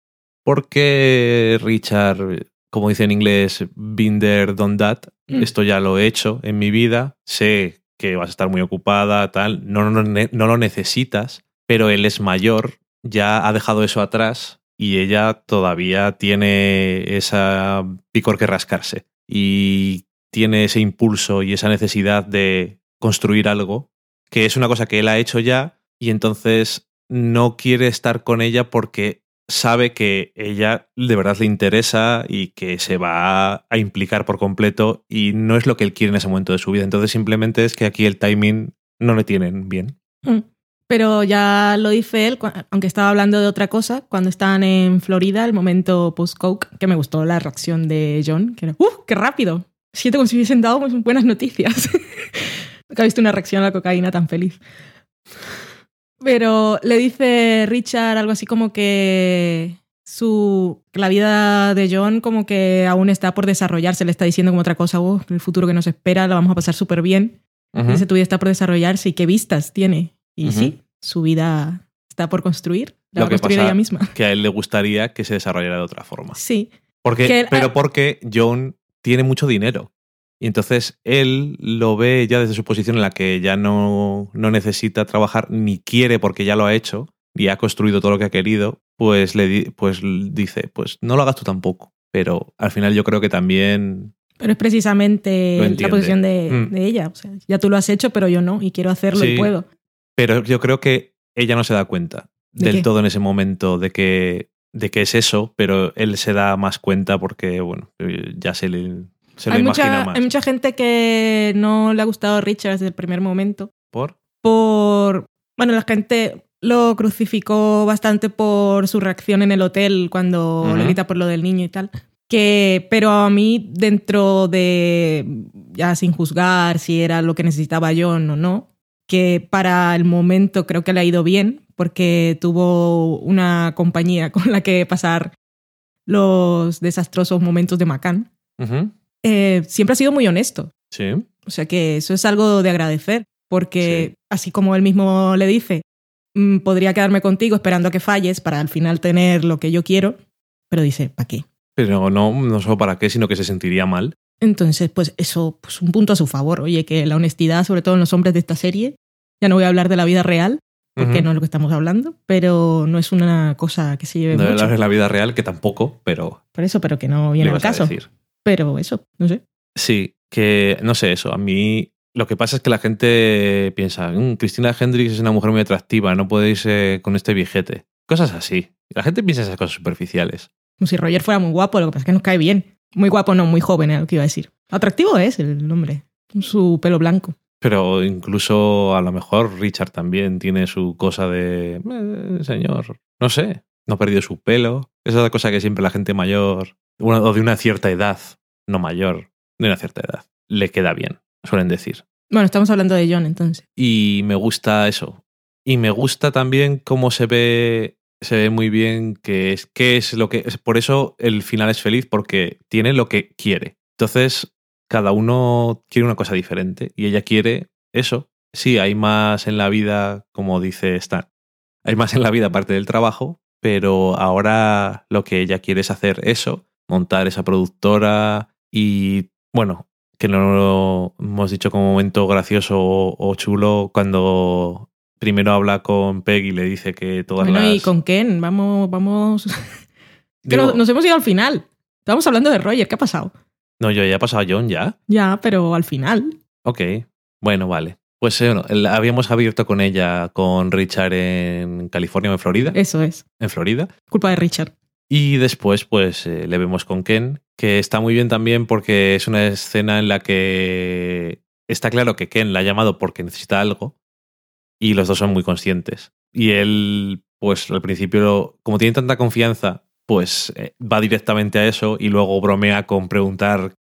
Porque Richard, como dice en inglés, Binder Don That, Mm. esto ya lo he hecho en mi vida, sé que vas a estar muy ocupada, tal, no, no, no lo necesitas, pero él es mayor, ya ha dejado eso atrás y ella todavía tiene esa picor que rascarse y tiene ese impulso y esa necesidad de construir algo, que es una cosa que él ha hecho ya y entonces no quiere estar con ella porque sabe que ella de verdad le interesa y que se va a implicar por completo y no es lo que él quiere en ese momento de su vida. Entonces simplemente es que aquí el timing no le tienen bien. Mm. Pero ya lo dice él, aunque estaba hablando de otra cosa, cuando estaban en Florida, el momento post-coke, que me gustó la reacción de John, que ¡uh, qué rápido! Siento como si hubiesen dado buenas noticias. Nunca he visto una reacción a la cocaína tan feliz. Pero le dice Richard algo así como que su la vida de John como que aún está por desarrollarse, le está diciendo como otra cosa, "Oh, el futuro que nos espera, lo vamos a pasar súper bien. Dice, tu vida está por desarrollarse y qué vistas tiene. Y sí, su vida está por construir. La Lo va a construir ella misma. Que a él le gustaría que se desarrollara de otra forma. Sí. Porque, él- pero porque John tiene mucho dinero. Y entonces él lo ve ya desde su posición en la que ya no, no necesita trabajar ni quiere porque ya lo ha hecho y ha construido todo lo que ha querido, pues le di- pues dice, pues no lo hagas tú tampoco. Pero al final yo creo que también Pero es precisamente la posición de, Mm. de ella. O sea, ya tú lo has hecho, pero yo no. Y quiero hacerlo y puedo. Pero yo creo que ella no se da cuenta ¿De del qué? todo en ese momento de que, de que es eso, pero él se da más cuenta porque, bueno, eh, ya se, le, se lo hay, imagina mucha, más. hay mucha gente que no le ha gustado Richard desde el primer momento. ¿Por? Por. Bueno, la gente lo crucificó bastante por su reacción en el hotel cuando le grita por lo del niño y tal. Que, pero a mí, dentro de. Ya sin juzgar si era lo que necesitaba John o no, que para el momento creo que le ha ido bien, porque tuvo una compañía con la que pasar los desastrosos momentos de Macán. Ujú. Eh, siempre ha sido muy honesto. Sí. O sea que eso es algo de agradecer, porque Sí. así como él mismo le dice, "Mm, podría quedarme contigo esperando a que falles para al final tener lo que yo quiero, pero dice, ¿para qué? Pero no, no solo para qué, sino que se sentiría mal. Entonces, pues eso, pues un punto a su favor. Oye, que la honestidad, sobre todo en los hombres de esta serie, ya no voy a hablar de la vida real, porque no es lo que estamos hablando, pero no es una cosa que se lleve No mucho. la vida real, que tampoco, pero Por eso, pero que no viene al ibas a caso. decir. Pero eso, no sé. Sí, que no sé eso. A mí lo que pasa es que la gente piensa, "Mm, Cristina Hendricks es una mujer muy atractiva, no puede irse con este viejete. Cosas así. La gente piensa esas cosas superficiales. Como si Roger fuera muy guapo, lo que pasa es que nos cae bien. Muy guapo, no, muy joven, era lo que iba a decir. Atractivo es el hombre, su pelo blanco. Pero incluso a lo mejor Richard también tiene su cosa de, "Eh, señor, no sé, no ha perdido su pelo. Esa es la cosa que siempre la gente mayor, una- o de una cierta edad, no mayor, de una cierta edad, le queda bien, suelen decir. Bueno, estamos hablando de John entonces. Y me gusta eso. Y me gusta también cómo se ve, se ve muy bien que es, qué es lo que... es- Por eso el final es feliz, porque tiene lo que quiere. Entonces, cada uno quiere una cosa diferente y ella quiere eso. Sí, hay más en la vida, como dice Stan. Hay más en la vida aparte del trabajo, pero ahora lo que ella quiere es hacer eso, montar esa productora y, bueno, que no lo hemos dicho como momento gracioso o, o chulo cuando primero habla con Peggy y le dice que todas Bueno, las... y con Ken, vamos, vamos. Digo, nos, nos hemos ido al final. Estamos hablando de Roger, ¿qué ha pasado? No, yo ya he pasado a John ya. Ya, pero al final. Ok, bueno, vale. Pues eh, bueno, el- habíamos abierto con ella, con Richard en California o en Florida. Eso es. En Florida. Culpa de Richard. Y después, pues, eh, le vemos con Ken, que está muy bien también porque es una escena en la que está claro que Ken la ha llamado porque necesita algo y los dos son muy conscientes. Y él, pues, al principio, como tiene tanta confianza, pues eh, va directamente a eso y luego bromea con preguntar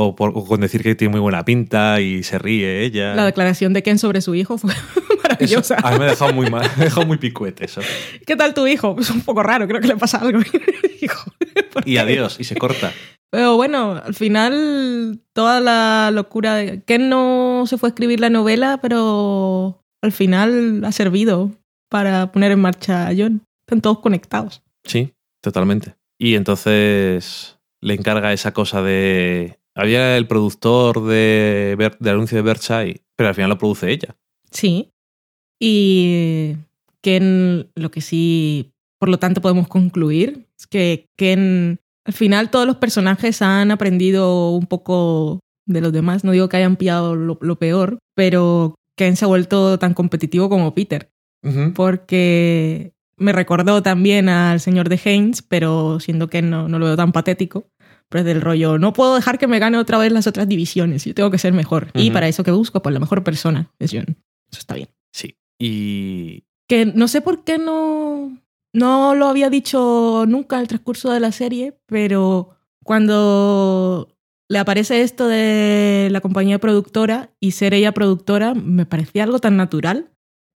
o, por- o con decir que tiene muy buena pinta y se ríe ella. La declaración de Ken sobre su hijo fue Eso, maravillosa. a mí me ha dejado muy mal, me ha dejado muy picuete eso. ¿Qué tal tu hijo? Es un poco raro, creo que le pasa algo. hijo. ¿por Y adiós, y se corta. Pero bueno, al final toda la locura de Ken no se fue a escribir la novela, pero al final ha servido para poner en marcha a John. Están todos conectados. Sí, totalmente. Y entonces le encarga esa cosa de... Había el productor de, Ber- del anuncio de Berkshire, pero al final lo produce ella. Sí. Y Ken, lo que sí, por lo tanto, podemos concluir es que Ken, al final todos los personajes han aprendido un poco de los demás. No digo que hayan pillado lo, lo peor, pero Ken se ha vuelto tan competitivo como Peter. Porque me recordó también al señor de Haynes, pero siendo que no, no lo veo tan patético. Pero es del rollo, no puedo dejar que me gane otra vez las otras divisiones, yo tengo que ser mejor. Y Ujú. para eso que busco, pues la mejor persona es John. Eso está bien. Sí. Y... Que no sé por qué no, no lo había dicho nunca en el transcurso de la serie, pero cuando le aparece esto de la compañía productora y ser ella productora, me parecía algo tan natural.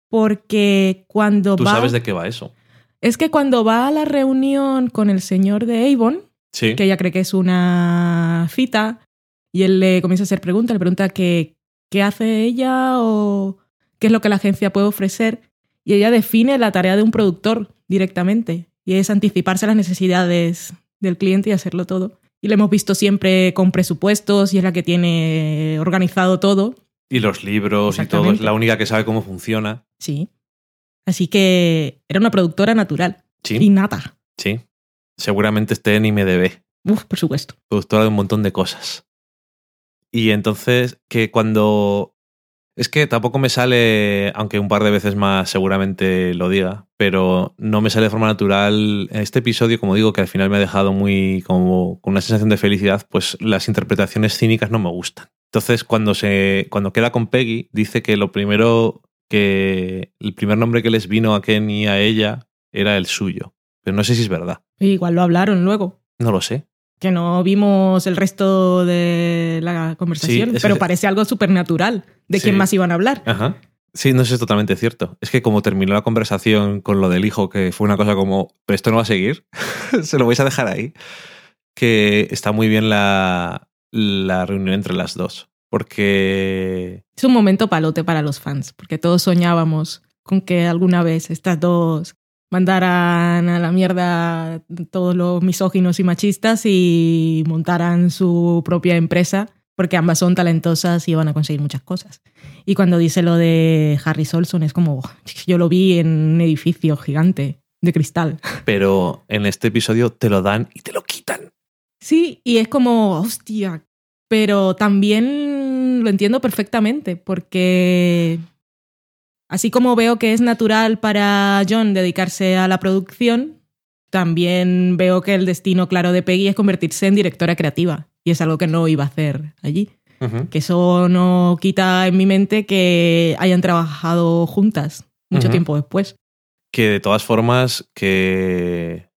Porque cuando Tú va. sabes de qué va eso. Es que cuando va a la reunión con el señor de Avon, Sí. que ella cree que es una cita, y él le comienza a hacer preguntas, le pregunta qué, qué hace ella o qué es lo que la agencia puede ofrecer, y ella define la tarea de un productor directamente, y es anticiparse a las necesidades del cliente y hacerlo todo. Y la hemos visto siempre con presupuestos y es la que tiene organizado todo. Y los libros y todo. Es la única que sabe cómo funciona. Sí. Así que era una productora natural. Sí. Y nada. Sí. Seguramente esté en IMDB. Uf, por supuesto. productora de un montón de cosas. Y entonces, que cuando... Es que tampoco me sale, aunque un par de veces más seguramente lo diga, pero no me sale de forma natural. En este episodio, como digo, que al final me ha dejado muy como con una sensación de felicidad, pues las interpretaciones cínicas no me gustan. Entonces, cuando se cuando queda con Peggy, dice que lo primero que el primer nombre que les vino a Ken y a ella era el suyo. Pero no sé si es verdad. Igual lo hablaron luego. No lo sé. que no vimos el resto de la conversación, Sí, es- pero parece algo súper natural de Sí. quién más iban a hablar. Ajá. Sí, no eso es totalmente cierto. Es que como terminó la conversación con lo del hijo, que fue una cosa como, pero esto no va a seguir, se lo vais a dejar ahí, que está muy bien la, la reunión entre las dos. Porque... Es un momento palote para los fans, porque todos soñábamos con que alguna vez estas dos mandaran a la mierda todos los misóginos y machistas y montaran su propia empresa, porque ambas son talentosas y van a conseguir muchas cosas. Y cuando dice lo de Harry Solson, es como, yo lo vi en un edificio gigante de cristal. Pero en este episodio te lo dan y te lo quitan. Sí, y es como, hostia, pero también lo entiendo perfectamente, porque así como veo que es natural para John dedicarse a la producción, también veo que el destino claro de Peggy es convertirse en directora creativa, y es algo que no iba a hacer allí. Que eso no quita en mi mente que hayan trabajado juntas mucho tiempo después. Que de todas formas, que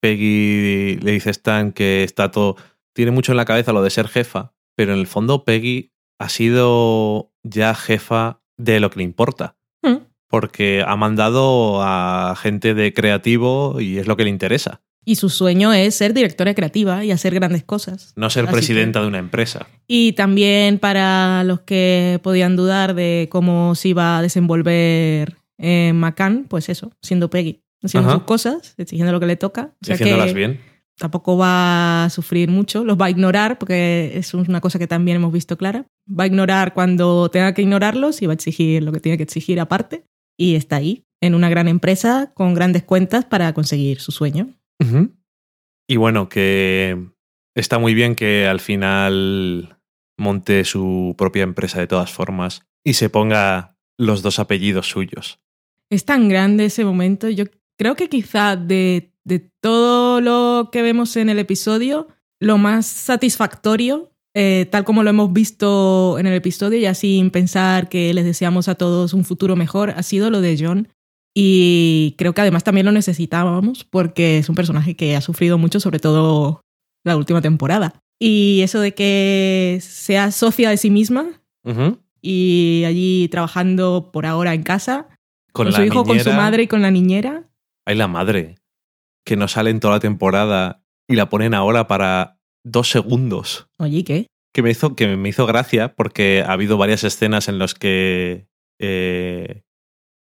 Peggy le dice a Stan que está todo. Tiene mucho en la cabeza lo de ser jefa, pero en el fondo Peggy ha sido ya jefa de lo que le importa. Mm. Porque ha mandado a gente de creativo y es lo que le interesa. Y su sueño es ser directora creativa y hacer grandes cosas. No ser Así presidenta de una empresa. Y también para los que podían dudar de cómo se iba a desenvolver en McCann, pues eso, siendo Peggy, haciendo Ajá. sus cosas, exigiendo lo que le toca. O sea Haciéndolas que bien. Tampoco va a sufrir mucho, los va a ignorar, porque es una cosa que también hemos visto clara. Va a ignorar cuando tenga que ignorarlos y va a exigir lo que tiene que exigir aparte. Y está ahí, en una gran empresa, con grandes cuentas para conseguir su sueño. Y bueno, que está muy bien que al final monte su propia empresa de todas formas y se ponga los dos apellidos suyos. Es tan grande ese momento. Yo creo que quizá de, de todo lo que vemos en el episodio, lo más satisfactorio, eh, tal como lo hemos visto en el episodio, ya sin pensar que les deseamos a todos un futuro mejor, ha sido lo de John. Y creo que además también lo necesitábamos porque es un personaje que ha sufrido mucho, sobre todo la última temporada. Y eso de que sea socia de sí misma y allí trabajando por ahora en casa, con, Con, su hijo, con su madre y con la niñera. Hay la madre, que no sale en toda la temporada y la ponen ahora para dos segundos. Oye, ¿qué? Que me hizo, que me hizo gracia porque ha habido varias escenas en las que eh,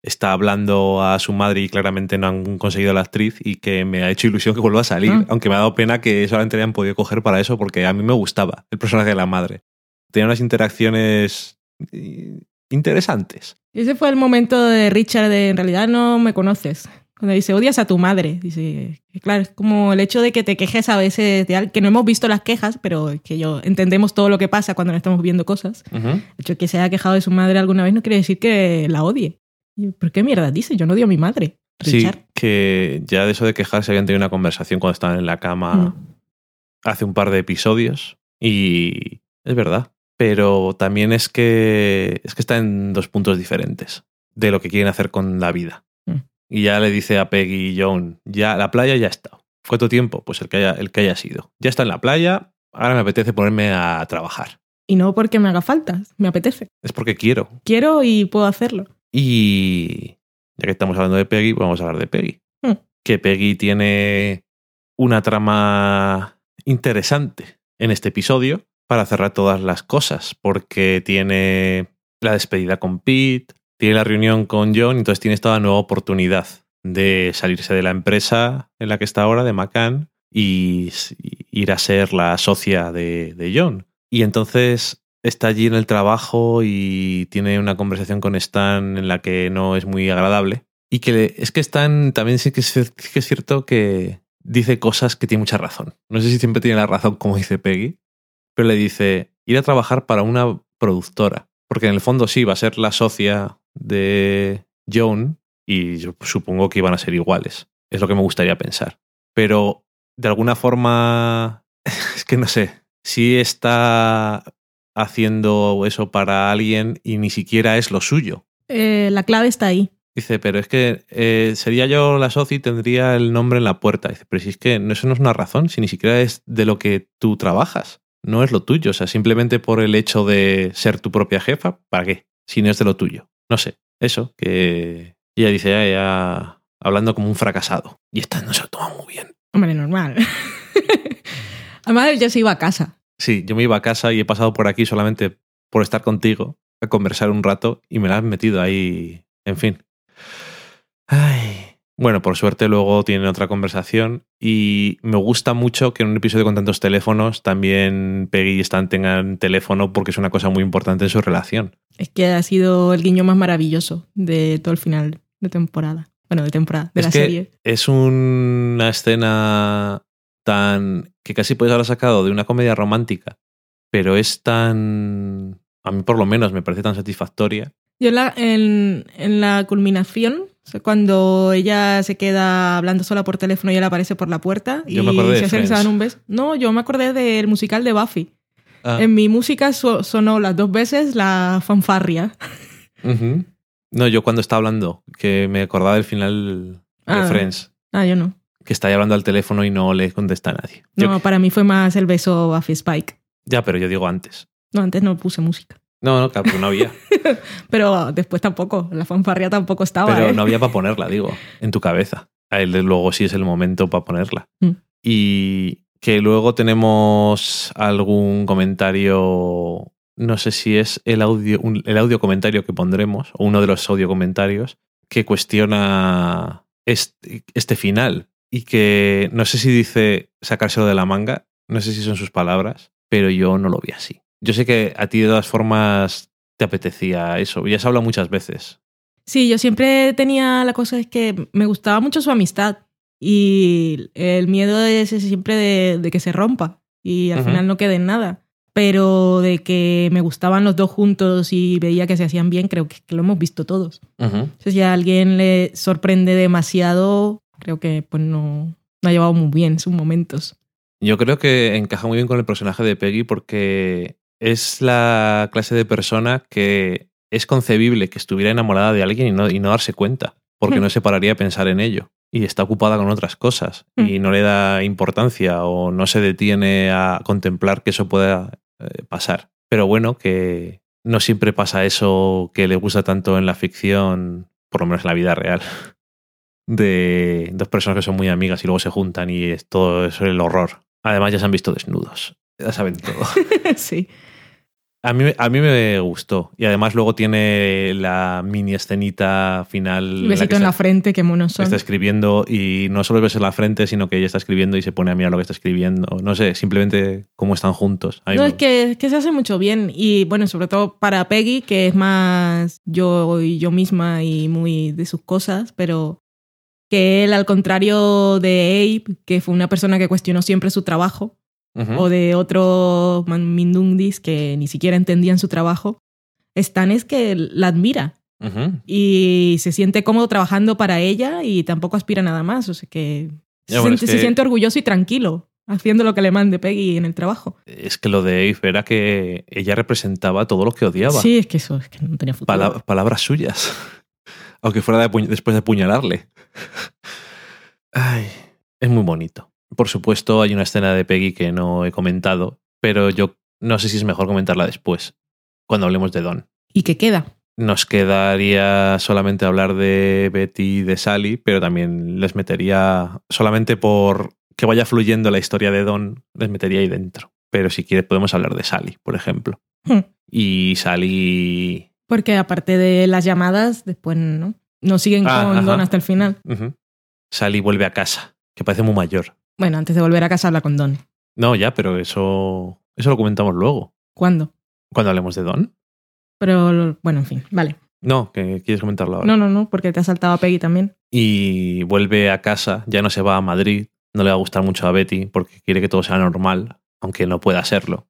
está hablando a su madre y claramente no han conseguido a la actriz y que me ha hecho ilusión que vuelva a salir, Ah. aunque me ha dado pena que solamente le hayan podido coger para eso porque a mí me gustaba el personaje de la madre. Tenía unas interacciones eh, interesantes. Ese fue el momento de Richard de en realidad no me conoces. Cuando dice, odias a tu madre. Dice, que claro, es como el hecho de que te quejes a veces de algo, que no hemos visto las quejas, pero que yo entendemos todo lo que pasa cuando no estamos viendo cosas. El hecho de que se haya quejado de su madre alguna vez no quiere decir que la odie. Y, ¿Por qué mierda dice? Yo no odio a mi madre. Sí, Richard. que ya de eso de quejarse habían tenido una conversación cuando estaban en la cama Mm. hace un par de episodios y es verdad. Pero también es que es que está en dos puntos diferentes de lo que quieren hacer con la vida. Y ya le dice a Peggy y John, ya la playa ya está. ¿Cuánto tiempo? Pues el que haya, el que haya sido. Ya está en la playa, ahora me apetece ponerme a trabajar. Y no porque me haga falta, me apetece. Es porque quiero. Quiero y puedo hacerlo. Y ya que estamos hablando de Peggy, vamos a hablar de Peggy. Hmm. Que Peggy tiene una trama interesante en este episodio para cerrar todas las cosas, porque tiene la despedida con Pete, tiene la reunión con John, entonces tiene esta nueva oportunidad de salirse de la empresa en la que está ahora, de McCann, y ir a ser la socia de, John. Y entonces está allí en el trabajo y tiene una conversación con Stan en la que no es muy agradable. Y que es que Stan también sí que es cierto que dice cosas que tiene mucha razón. No sé si siempre tiene la razón, como dice Peggy, pero le dice ir a trabajar para una productora. Porque en el fondo sí, va a ser la socia de Joan y yo supongo que iban a ser iguales. Es lo que me gustaría pensar. Pero de alguna forma, es que no sé, si está haciendo eso para alguien y ni siquiera es lo suyo. Eh, la clave está ahí. Dice, pero es que eh, sería yo la socia y tendría el nombre en la puerta. Dice, pero si es que no- eso no es una razón, si ni siquiera es de lo que tú trabajas. No es lo tuyo. O sea, simplemente por el hecho de ser tu propia jefa, ¿para qué? Si no es de lo tuyo. No sé. Eso, que ella dice, ya, ya, hablando como un fracasado. Y esta no se lo toma muy bien. Hombre, normal. Además, ya se iba a casa. Sí, yo me iba a casa y he pasado por aquí solamente por estar contigo, a conversar un rato y me la has metido ahí. En fin. Ay. Bueno, por suerte luego tienen otra conversación y me gusta mucho que en un episodio con tantos teléfonos también Peggy y Stan tengan teléfono porque es una cosa muy importante en su relación. Es que ha sido el guiño más maravilloso de todo el final de temporada. Bueno, de temporada, de es la que serie. es una escena tan que casi puedes haber sacado de una comedia romántica, pero es tan, a mí por lo menos me parece tan satisfactoria. Yo la, en, en la culminación, o sea, cuando ella se queda hablando sola por teléfono y él aparece por la puerta y me acordé se se dan un beso. No, yo me acordé del musical de Buffy. Ah, En mi música so- sonó las dos veces la fanfarria. No, yo cuando estaba hablando, que me acordaba del final de Ah. Friends, Ah, yo no. que está ahí hablando al teléfono y no le contesta a nadie. Yo- No, para mí fue más el beso Buffy Spike. ya, pero yo digo antes. No, antes no puse música. No, no, claro, no había. Pero después tampoco. La fanfarria tampoco estaba. Pero ¿eh? no había para ponerla, digo, en tu cabeza. Luego sí es el momento para ponerla. Mm. Y que luego tenemos algún comentario, no sé si es el audio, un- el audio comentario que pondremos, o uno de los audio comentarios, que cuestiona este, este final. Y que no sé si dice sacárselo de la manga, no sé si son sus palabras, pero yo no lo vi así. Yo sé que a ti de todas formas te apetecía eso, ya se habla muchas veces. Sí, yo siempre tenía la cosa es que me gustaba mucho su amistad y el miedo es siempre de, de que se rompa y al final no quede en nada. Pero de que me gustaban los dos juntos y veía que se hacían bien, creo que, que lo hemos visto todos. Entonces, si a alguien le sorprende demasiado, creo que pues no, no ha llevado muy bien sus momentos. Yo creo que encaja muy bien con el personaje de Peggy porque es la clase de persona que es concebible que estuviera enamorada de alguien y no, y no darse cuenta, porque Hmm. no se pararía a pensar en ello. Y está ocupada con otras cosas Hmm. y no le da importancia o no se detiene a contemplar que eso pueda eh, pasar. Pero bueno, que no siempre pasa eso que le gusta tanto en la ficción, por lo menos en la vida real, de dos personas que son muy amigas y luego se juntan y es todo eso el horror. Además ya se han visto desnudos, ya saben todo. sí. A mí, a mí me gustó y además luego tiene la mini escenita final. En besito en la frente, qué monos son. está escribiendo y no solo ves en la frente, sino que ella está escribiendo y se pone a mirar lo que está escribiendo. No sé, simplemente cómo están juntos. No, es que, que se hace mucho bien. Y bueno, sobre todo para Peggy, que es más yo y yo misma y muy de sus cosas, pero que él, al contrario de Abe, que fue una persona que cuestionó siempre su trabajo, O de otros Mindundis que ni siquiera entendían su trabajo, Stan es que la admira y se siente cómodo trabajando para ella y tampoco aspira a nada más. O sea que, Ya, se, bueno, siente, se orgulloso y tranquilo haciendo lo que le mande Peggy en el trabajo. Es que lo de Eve era que ella representaba todo lo que odiaba. Sí, es que eso es que no tenía futuro. Pala- palabras suyas. Aunque fuera de después de apuñalarle. Ay, es muy bonito. Por supuesto, hay una escena de Peggy que no he comentado, pero yo no sé si es mejor comentarla después, cuando hablemos de Don. ¿Y qué queda? Nos quedaría solamente hablar de Betty y de Sally, pero también les metería, solamente por que vaya fluyendo la historia de Don, les metería ahí dentro. Pero si quieres podemos hablar de Sally, por ejemplo. Hmm. Y Sally Porque aparte de las llamadas, después no. No siguen Ah, con ajá. Don hasta el final. Sally vuelve a casa, que parece muy mayor. Bueno, antes de volver a casa habla con Don. No, ya, pero eso, eso lo comentamos luego, ¿Cuándo? cuando hablemos de Don. Pero bueno, en fin, vale. No, que quieres comentarlo ahora. No, no, no, porque te ha saltado a Peggy también. Y vuelve a casa, ya no se va a Madrid, no le va a gustar mucho a Betty porque quiere que todo sea normal, aunque no pueda serlo.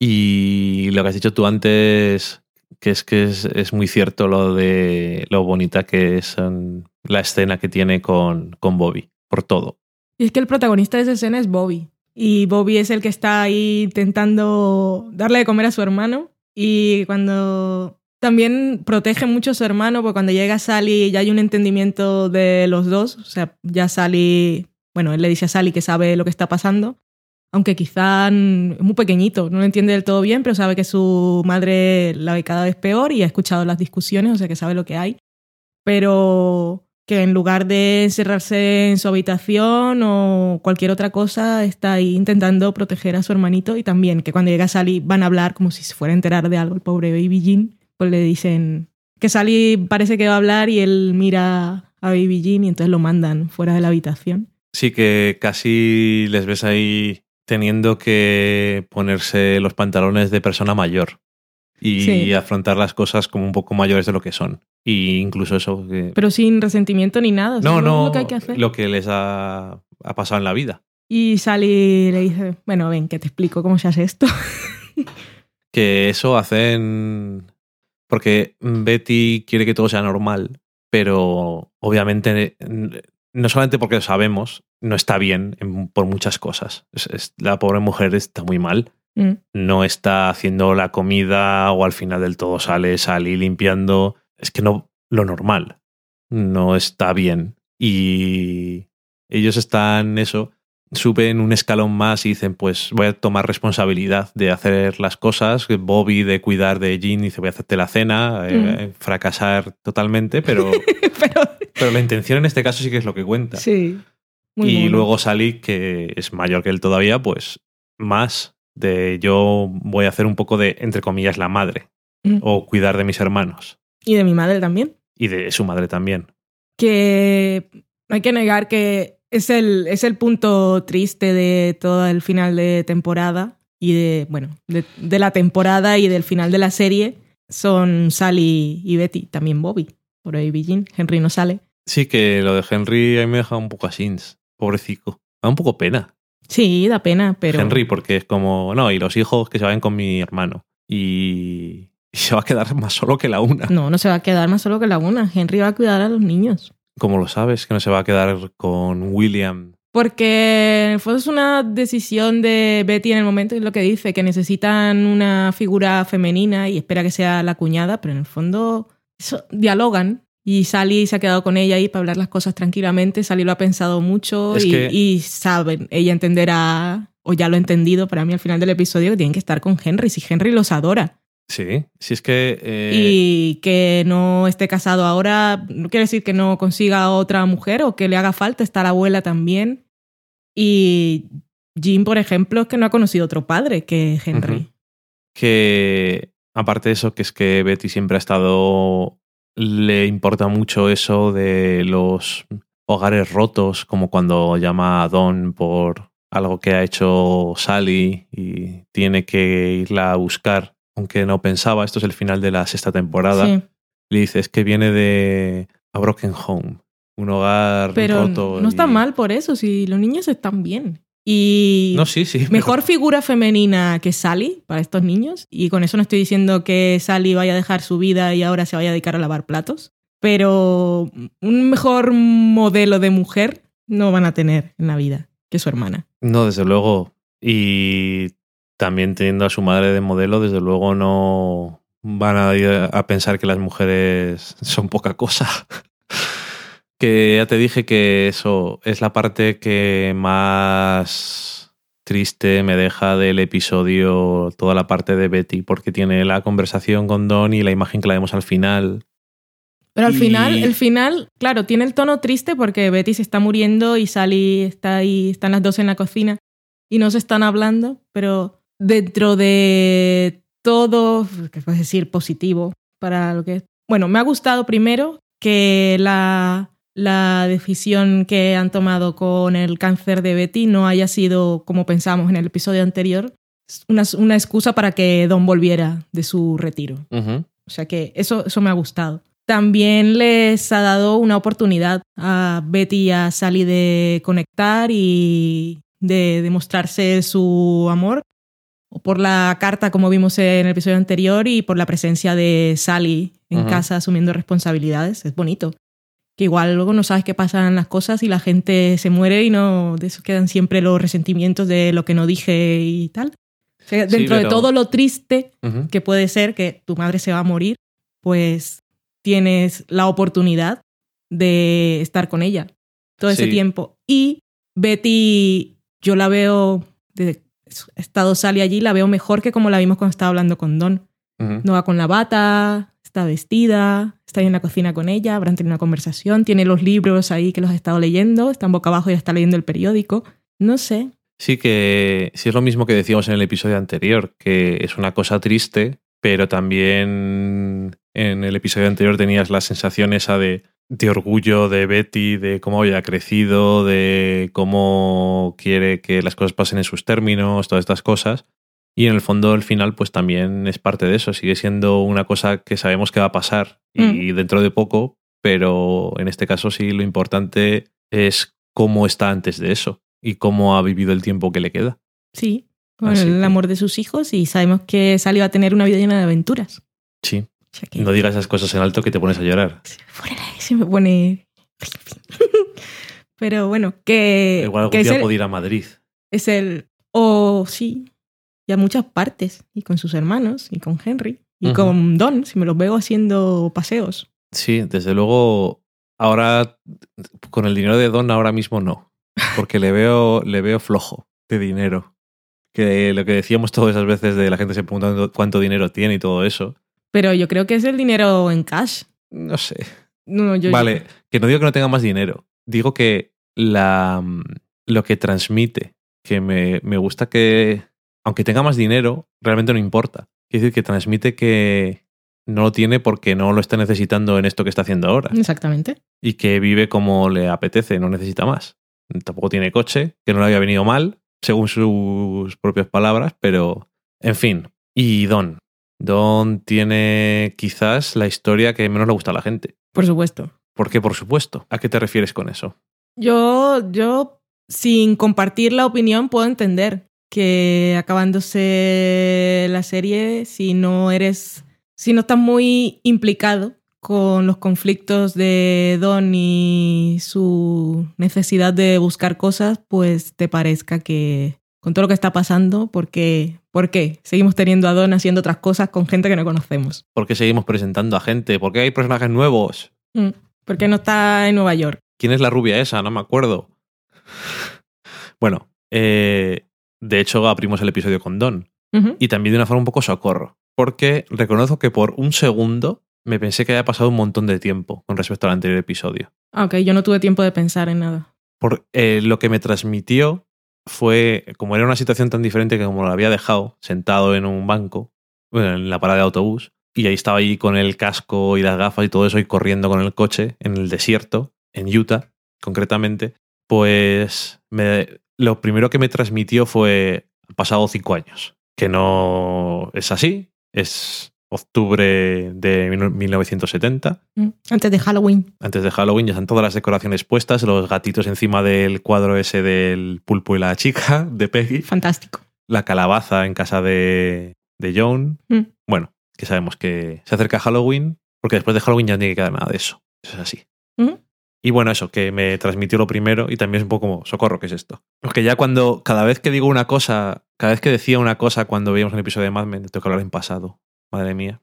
Y lo que has dicho tú antes, que es que es, es muy cierto lo de lo bonita que es um, la escena que tiene con, con Bobby, por todo. Y es que el protagonista de esa escena es Bobby. Y Bobby es el que está ahí intentando darle de comer a su hermano. Y cuando también protege mucho a su hermano, porque cuando llega Sally ya hay un entendimiento de los dos. O sea, ya Sally, bueno, él le dice a Sally que sabe lo que está pasando. Aunque quizá es muy pequeñito, no lo entiende del todo bien, pero sabe que su madre la ve cada vez peor y ha escuchado las discusiones, o sea que sabe lo que hay. Pero que en lugar de encerrarse en su habitación o cualquier otra cosa, está ahí intentando proteger a su hermanito y también que cuando llega Sally van a hablar como si se fuera a enterar de algo el pobre Baby Jean, pues le dicen que Sally parece que va a hablar y él mira a Baby Jean y entonces lo mandan fuera de la habitación. Sí que casi les ves ahí teniendo que ponerse los pantalones de persona mayor y Sí. afrontar las cosas como un poco mayores de lo que son. Y incluso eso que... Pero sin resentimiento ni nada. no, no, lo que hay que hacer. lo que les ha, ha pasado en la vida. Y Sally le dice, bueno, ven, que te explico cómo se hace esto. Que eso hacen... Porque Betty quiere que todo sea normal, pero obviamente no solamente porque lo sabemos, no está bien en- por muchas cosas. Es- es- la pobre mujer está muy mal. Mm. no está haciendo la comida o al final del todo sale, sale limpiando. Es que no, lo normal no está bien. Y ellos están, eso, suben un escalón más y dicen, pues voy a tomar responsabilidad de hacer las cosas. Bobby de cuidar de Jean dice, voy a hacerte la cena, eh, fracasar totalmente, pero, Pero pero la intención en este caso sí que es lo que cuenta. sí. muy Y luego Sally, que es mayor que él todavía, pues más de yo voy a hacer un poco de, entre comillas, la madre. Mm. O cuidar de mis hermanos. Y de mi madre también. Y de su madre también. Que no hay que negar que es el, es el punto triste de todo el final de temporada y de, bueno, de, de la temporada y del final de la serie son Sally y Betty, también Bobby, por Baby Jean. Henry no sale. Sí que lo de Henry a mí me deja un poco así, pobrecico. Me da un poco pena. Sí, da pena, pero... Henry, porque es como, no, y los hijos que se vayan con mi hermano. Y, y se va a quedar más solo que la una. No, no se va a quedar más solo que la una. Henry va a cuidar a los niños. Como lo sabes, que no se va a quedar con William. Porque en el fondo es una decisión de Betty en el momento, es lo que dice, que necesitan una figura femenina y espera que sea la cuñada, pero en el fondo eso, dialogan. Y Sally se ha quedado con ella ahí para hablar las cosas tranquilamente. Sally lo ha pensado mucho y, que- y saben, ella entenderá, o ya lo ha entendido para mí al final del episodio, que tienen que estar con Henry, si Henry los adora. Sí, si es que... eh, Y que no esté casado ahora no quiere decir que no consiga otra mujer o que le haga falta, está la abuela también. Y Jim, por ejemplo, es que no ha conocido otro padre que Henry. Que aparte de eso, que es que Betty siempre ha estado, le importa mucho eso de los hogares rotos, como cuando llama a Don por algo que ha hecho Sally y tiene que irla a buscar, aunque no pensaba, esto es el final de la sexta temporada, Sí, le dice, es que viene de a Broken Home, un hogar pero roto. no está mal por eso, si los niños están bien. Y No, sí, sí. pero- mejor figura femenina que Sally para estos niños. Y con eso no estoy diciendo que Sally vaya a dejar su vida y ahora se vaya a dedicar a lavar platos. Pero un mejor modelo de mujer no van a tener en la vida que su hermana. No, desde luego. Y también teniendo a su madre de modelo, desde luego no van a ir a pensar que las mujeres son poca cosa. que ya te dije que eso es la parte que más triste me deja del episodio, toda la parte de Betty, porque tiene la conversación con Don y la imagen que la vemos al final. Pero al Y- final, el final, claro, tiene el tono triste porque Betty se está muriendo y Sally está ahí, están las dos en la cocina y no se están hablando, pero dentro de todo, que puedes decir positivo para lo que es. Bueno, me ha gustado primero que la, la decisión que han tomado con el cáncer de Betty no haya sido como pensamos en el episodio anterior, una, una excusa para que Don volviera de su retiro. O sea que eso, eso me ha gustado. También les ha dado una oportunidad a Betty y a Sally de conectar y de demostrarse su amor. Por la carta, como vimos en el episodio anterior, y por la presencia de Sally en casa asumiendo responsabilidades. Es bonito. Que igual luego no sabes qué pasan las cosas y la gente se muere y no de eso quedan siempre los resentimientos de lo que no dije y tal. O sea, Sí, dentro de pero- todo lo triste Ujú. que puede ser que tu madre se va a morir, pues tienes la oportunidad de estar con ella todo ese Sí. tiempo. Y Betty, yo la veo, de estado Sally allí, la veo mejor que como la vimos cuando estaba hablando con Don. Ujú. No va con la bata, está vestida, está ahí en la cocina con ella, habrán tenido una conversación, tiene los libros ahí que los ha estado leyendo, está en boca abajo y está leyendo el periódico. No sé. Sí que sí es lo mismo que decíamos en el episodio anterior, que es una cosa triste, pero también en el episodio anterior tenías la sensación esa de de orgullo de Betty, de cómo había crecido, de cómo quiere que las cosas pasen en sus términos, todas estas cosas. Y en el fondo, el final, pues también es parte de eso. Sigue siendo una cosa que sabemos que va a pasar y dentro de poco, pero en este caso sí lo importante es cómo está antes de eso y cómo ha vivido el tiempo que le queda. Sí, con el amor de sus hijos y sabemos que Sally va a tener una vida llena de aventuras. Sí. O sea que No digas esas cosas en alto que te pones a llorar. se me pone... Pero bueno, que, Igual algún que día el, puedo ir a Madrid. es el... O sí, y a muchas partes. Y con sus hermanos, y con Henry, y con Don, si me los veo haciendo paseos. Sí, desde luego, ahora con el dinero de Don ahora mismo no, porque le veo, le veo flojo de dinero. Que lo que decíamos todas esas veces de la gente se preguntando cuánto dinero tiene y todo eso. Pero yo creo que es el dinero en cash. No sé. No, yo, Vale, que no digo que no tenga más dinero. Digo que la, mm, lo que transmite, que me, me gusta que, aunque tenga más dinero, realmente no importa. Quiere decir que transmite que no lo tiene porque no lo está necesitando en esto que está haciendo ahora. Exactamente. y que vive como le apetece, no necesita más. Tampoco tiene coche, que no le había venido mal, según sus propias palabras, pero en fin. Y Don. Don tiene quizás la historia que menos le gusta a la gente. Por supuesto. ¿Por qué? Por supuesto. ¿A qué te refieres con eso? Yo, yo, sin compartir la opinión, puedo entender que acabándose la serie, si no eres, si no estás muy implicado con los conflictos de Don y su necesidad de buscar cosas, pues te parezca que con todo lo que está pasando, ¿por qué, ¿por qué seguimos teniendo a Don haciendo otras cosas con gente que no conocemos? ¿Por qué seguimos presentando a gente? ¿Por qué hay personajes nuevos? Mm, ¿Por qué no está en Nueva York? ¿Quién es la rubia esa? No me acuerdo. Bueno, eh, de hecho abrimos el episodio con Don. Y también de una forma un poco socorro. Porque reconozco que por un segundo me pensé que había pasado un montón de tiempo con respecto al anterior episodio. Ah, ok, yo no tuve tiempo de pensar en nada. Por, eh, lo que me transmitió fue, como era una situación tan diferente que como lo había dejado sentado en un banco, bueno, en la parada de autobús, y ahí estaba ahí con el casco y las gafas y todo eso y corriendo con el coche en el desierto, en Utah concretamente, pues me- lo primero que me transmitió fue, han pasado cinco años, que no es así, es octubre de 1970, Mm, Antes de Halloween. antes de Halloween ya están todas las decoraciones puestas, los gatitos encima del cuadro ese del pulpo y la chica de Peggy, Fantástico. la calabaza en casa de, de Joan. Mm. Bueno, que sabemos que se acerca Halloween, porque después de Halloween ya no tiene que quedar nada de eso. Eso es así. Ujú. Y bueno, eso, que me transmitió lo primero y también es un poco como, socorro, ¿qué es esto? Porque ya cuando, cada vez que digo una cosa, cada vez que decía una cosa cuando veíamos un episodio de Mad Men, tengo que hablar en pasado, madre mía,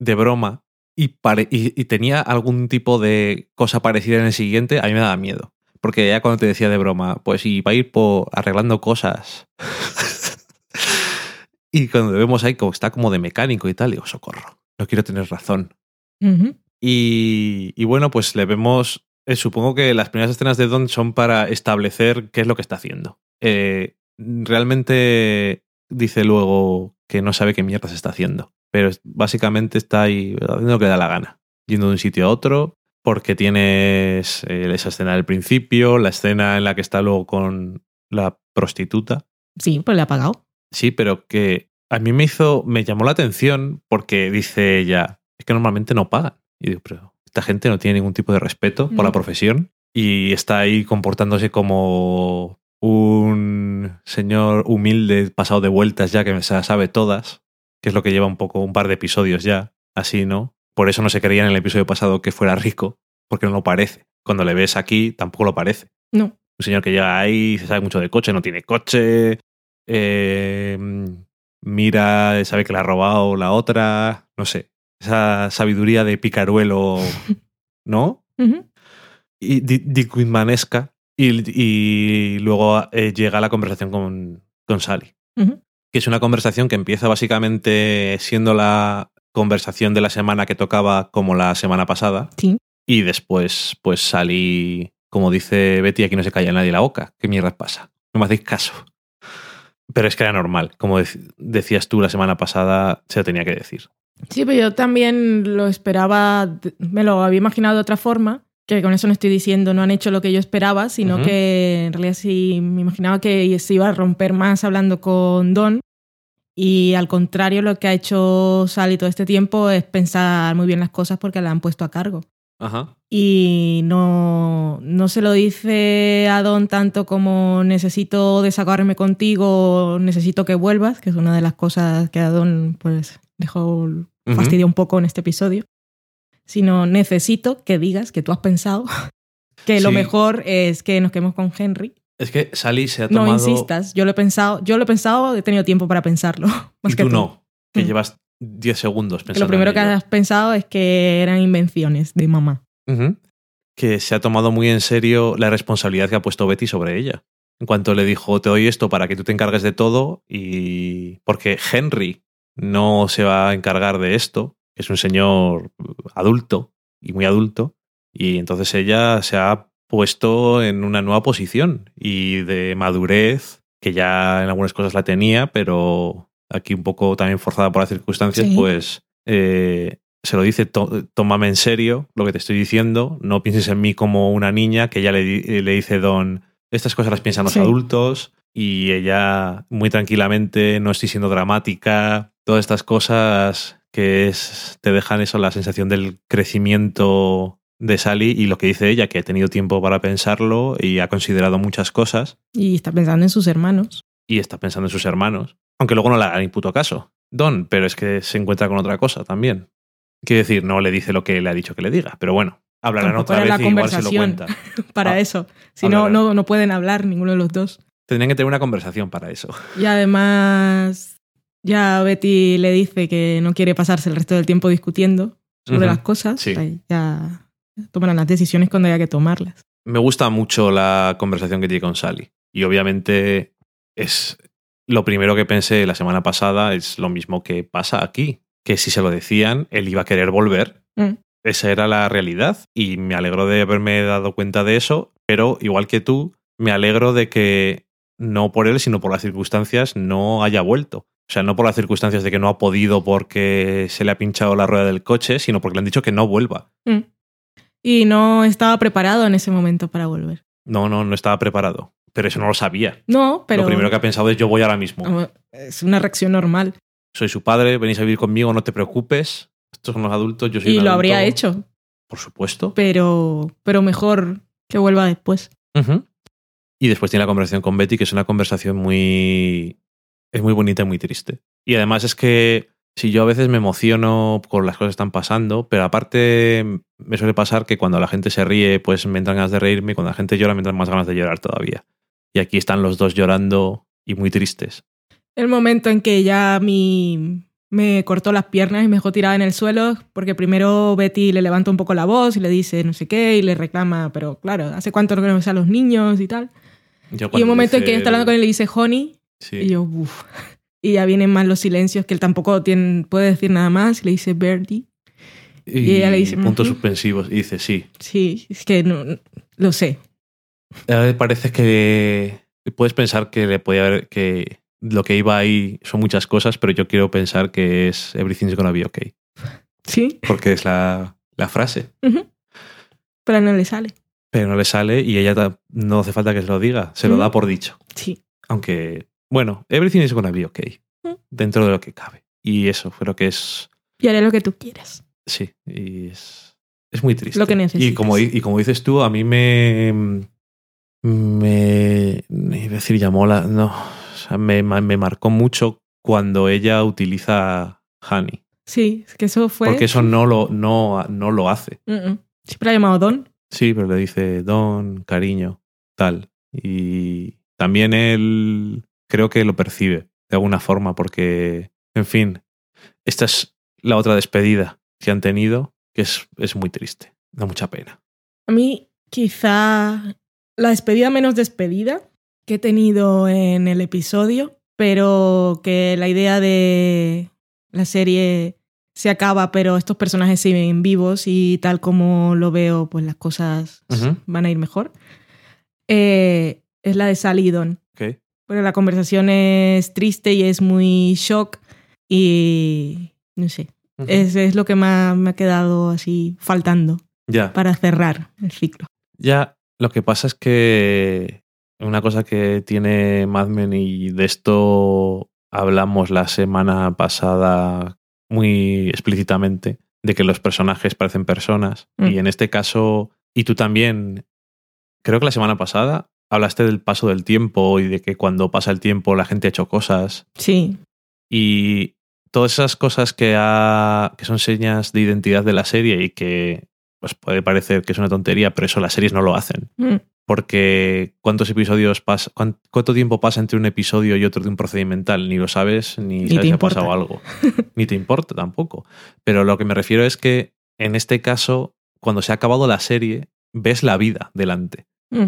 de broma, y, pare- y, y tenía algún tipo de cosa parecida en el siguiente, a mí me daba miedo. Porque ya cuando te decía de broma, pues y va a ir por arreglando cosas. y cuando vemos ahí como está como de mecánico y tal, digo, socorro, no quiero tener razón. Y, y bueno, pues le vemos. Eh, supongo que las primeras escenas de Don son para establecer qué es lo que está haciendo. Eh, realmente dice luego que no sabe qué mierda se está haciendo. Pero básicamente está ahí haciendo lo que le da la gana. Yendo de un sitio a otro. Porque tienes eh, esa escena del principio, la escena en la que está luego con la prostituta. Sí, pues le ha pagado. Sí, pero que a mí me hizo, me llamó la atención porque dice ella, es que normalmente no pagan. Y digo, pero esta gente no tiene ningún tipo de respeto por la profesión y está ahí comportándose como un señor humilde pasado de vueltas ya que se sabe todas, que es lo que lleva un poco un par de episodios ya, así, ¿no? Por eso no se creía en el episodio pasado que fuera rico, porque no lo parece. Cuando le ves aquí tampoco lo parece No. un señor que llega ahí, se sabe mucho de coche, no tiene coche, eh, mira, sabe que le ha robado la otra, no sé, esa sabiduría de picaruelo, ¿no? Ujú. Y di- dickmannesca. Y, y luego eh, llega la conversación con, con Sally, que es una conversación que empieza básicamente siendo la conversación de la semana que tocaba como la semana pasada. Sí. Y después, pues salí, como dice Betty, aquí no se calla nadie la boca. ¿Qué mierda pasa? No me hacéis caso. Pero es que era normal. Como dec- decías tú la semana pasada, se lo tenía que decir. Sí, pero yo también lo esperaba, me lo había imaginado de otra forma Que con eso no estoy diciendo no han hecho lo que yo esperaba, sino que en realidad sí me imaginaba que se iba a romper más hablando con Don. Y al contrario, lo que ha hecho Sally todo este tiempo es pensar muy bien las cosas porque la han puesto a cargo. Ajá. Y no, no se lo dice a Don tanto como necesito desahogarme contigo, necesito que vuelvas, que es una de las cosas que a Don pues dejó Ujú. fastidia un poco en este episodio, sino necesito que digas que tú has pensado que lo mejor es que nos quedemos con Henry. Es que Sally se ha No tomado. insistas, yo lo he pensado, yo lo he pensado, he tenido tiempo para pensarlo. Más y que tú no, que Mm. llevas 10 segundos Que pensando. lo primero en que has pensado es que eran invenciones de mamá. Que se ha tomado muy en serio la responsabilidad que ha puesto Betty sobre ella. En cuanto le dijo, te doy esto para que tú te encargues de todo, y. Porque Henry no se va a encargar de esto, que es un señor adulto y muy adulto, y entonces ella se ha puesto en una nueva posición y de madurez, que ya en algunas cosas la tenía, pero aquí un poco también forzada por las circunstancias, Sí. pues eh, se lo dice, "Tó- tómame en serio lo que te estoy diciendo, no pienses en mí como una niña, que ya le, le dice Don, estas cosas las piensan los Sí. adultos, y ella muy tranquilamente, no estoy siendo dramática, todas estas cosas que es, te dejan eso, la sensación del crecimiento de Sally y lo que dice ella, que ha tenido tiempo para pensarlo y ha considerado muchas cosas Y está pensando en sus hermanos. Y está pensando en sus hermanos, aunque luego no le haga ni puto caso. Don, pero es que se encuentra con otra cosa también. Quiere decir, no le dice lo que le ha dicho que le diga, pero bueno, hablarán Tampoco otra vez la y igual se lo conversación. cuenta. para Ah, eso. Si no, hablarán. no, no pueden hablar ninguno de los dos. Tendrían que tener una conversación para eso. Y además, ya Betty le dice que no quiere pasarse el resto del tiempo discutiendo sobre las cosas. sí. Ya tomarán las decisiones cuando haya que tomarlas. Me gusta mucho la conversación que tiene con Sally. Y obviamente es lo primero que pensé la semana pasada, es lo mismo que pasa aquí. Que si se lo decían, él iba a querer volver. Mm. Esa era la realidad. Y me alegro de haberme dado cuenta de eso. Pero igual que tú, me alegro de que no por él, sino por las circunstancias, no haya vuelto. O sea, no por las circunstancias de que no ha podido porque se le ha pinchado la rueda del coche, sino porque le han dicho que no vuelva. Mm. Y no estaba preparado en ese momento para volver. No, no, no estaba preparado. Pero eso no lo sabía. No, pero Lo primero que ha pensado es yo voy ahora mismo. Vamos, es una reacción normal. Soy su padre, venís a vivir conmigo, no te preocupes. Estos son los adultos, yo soy Y un lo adulto. habría hecho, Por supuesto. pero, pero mejor que vuelva después. Y después tiene la conversación con Betty, que es una conversación muy. Es muy bonita y muy triste. Y además es que si yo a veces me emociono con las cosas que están pasando, pero aparte me suele pasar que cuando la gente se ríe, pues me entran ganas de reírme, y cuando la gente llora, me entran más ganas de llorar todavía. Y aquí están los dos llorando y muy tristes. El momento en que ya mi, me cortó las piernas y me dejó tirada en el suelo, porque primero Betty le levanta un poco la voz y le dice no sé qué y le reclama, pero claro, ¿hace cuánto no ves a los niños y tal? Yo Y un momento en que está hablando con él y le dice honey, Sí. y yo, uff. Y ya vienen más los silencios, que él tampoco tiene, puede decir nada más, y le dice Birdie. y ella le dice, puntos suspensivos. Y dice, sí. Sí, es que no- lo sé. Parece que puedes pensar que le podía haber que lo que iba ahí son muchas cosas, pero yo quiero pensar que es everything's gonna be okay. Sí, Porque es la, la frase. pero no le sale. Pero no le sale y ella no hace falta que se lo diga, se lo da por dicho. Sí. Aunque, bueno, everything is gonna be okay. Dentro de lo que cabe. Y eso, creo que es. Y haré lo que tú quieras. Sí, y es. Es muy triste. Lo que necesitas. Y como, y como dices tú, a mí me. Me. Iba a decir, llamó la. No. O sea, me, me marcó mucho cuando ella utiliza Honey. Sí, es que eso fue... Porque eso no lo, no, no lo hace. Siempre la ha llamado Don. Sí, pero le dice don, cariño, tal. Y también él creo que lo percibe de alguna forma, porque, en fin, esta es la otra despedida que han tenido, que es, es muy triste, da mucha pena. A mí, quizá la despedida menos despedida que he tenido en el episodio, pero que la idea de la serie se acaba, pero estos personajes siguen vivos y tal como lo veo, pues las cosas van a ir mejor. Eh, es la de Sally y Don. Ok. Pero la conversación es triste y es muy shock y no sé, es, es lo que más me ha quedado así faltando Ya. para cerrar el ciclo. Ya, lo que pasa es que una cosa que tiene Mad Men y de esto hablamos la semana pasada muy explícitamente, de que los personajes parecen personas. Mm. Y en este caso, y tú también, creo que la semana pasada hablaste del paso del tiempo y de que cuando pasa el tiempo la gente ha hecho cosas. Sí, Y todas esas cosas que, ha- que son señas de identidad de la serie y que pues puede parecer que es una tontería, pero eso las series no lo hacen. Mm, Porque cuántos episodios pasa, cuán- cuánto tiempo pasa entre un episodio y otro de un procedimental, ni lo sabes, ni, Ni sabes si ha pasado algo. ni te importa tampoco. Pero lo que me refiero es que en este caso, cuando se ha acabado la serie, ves la vida delante mm.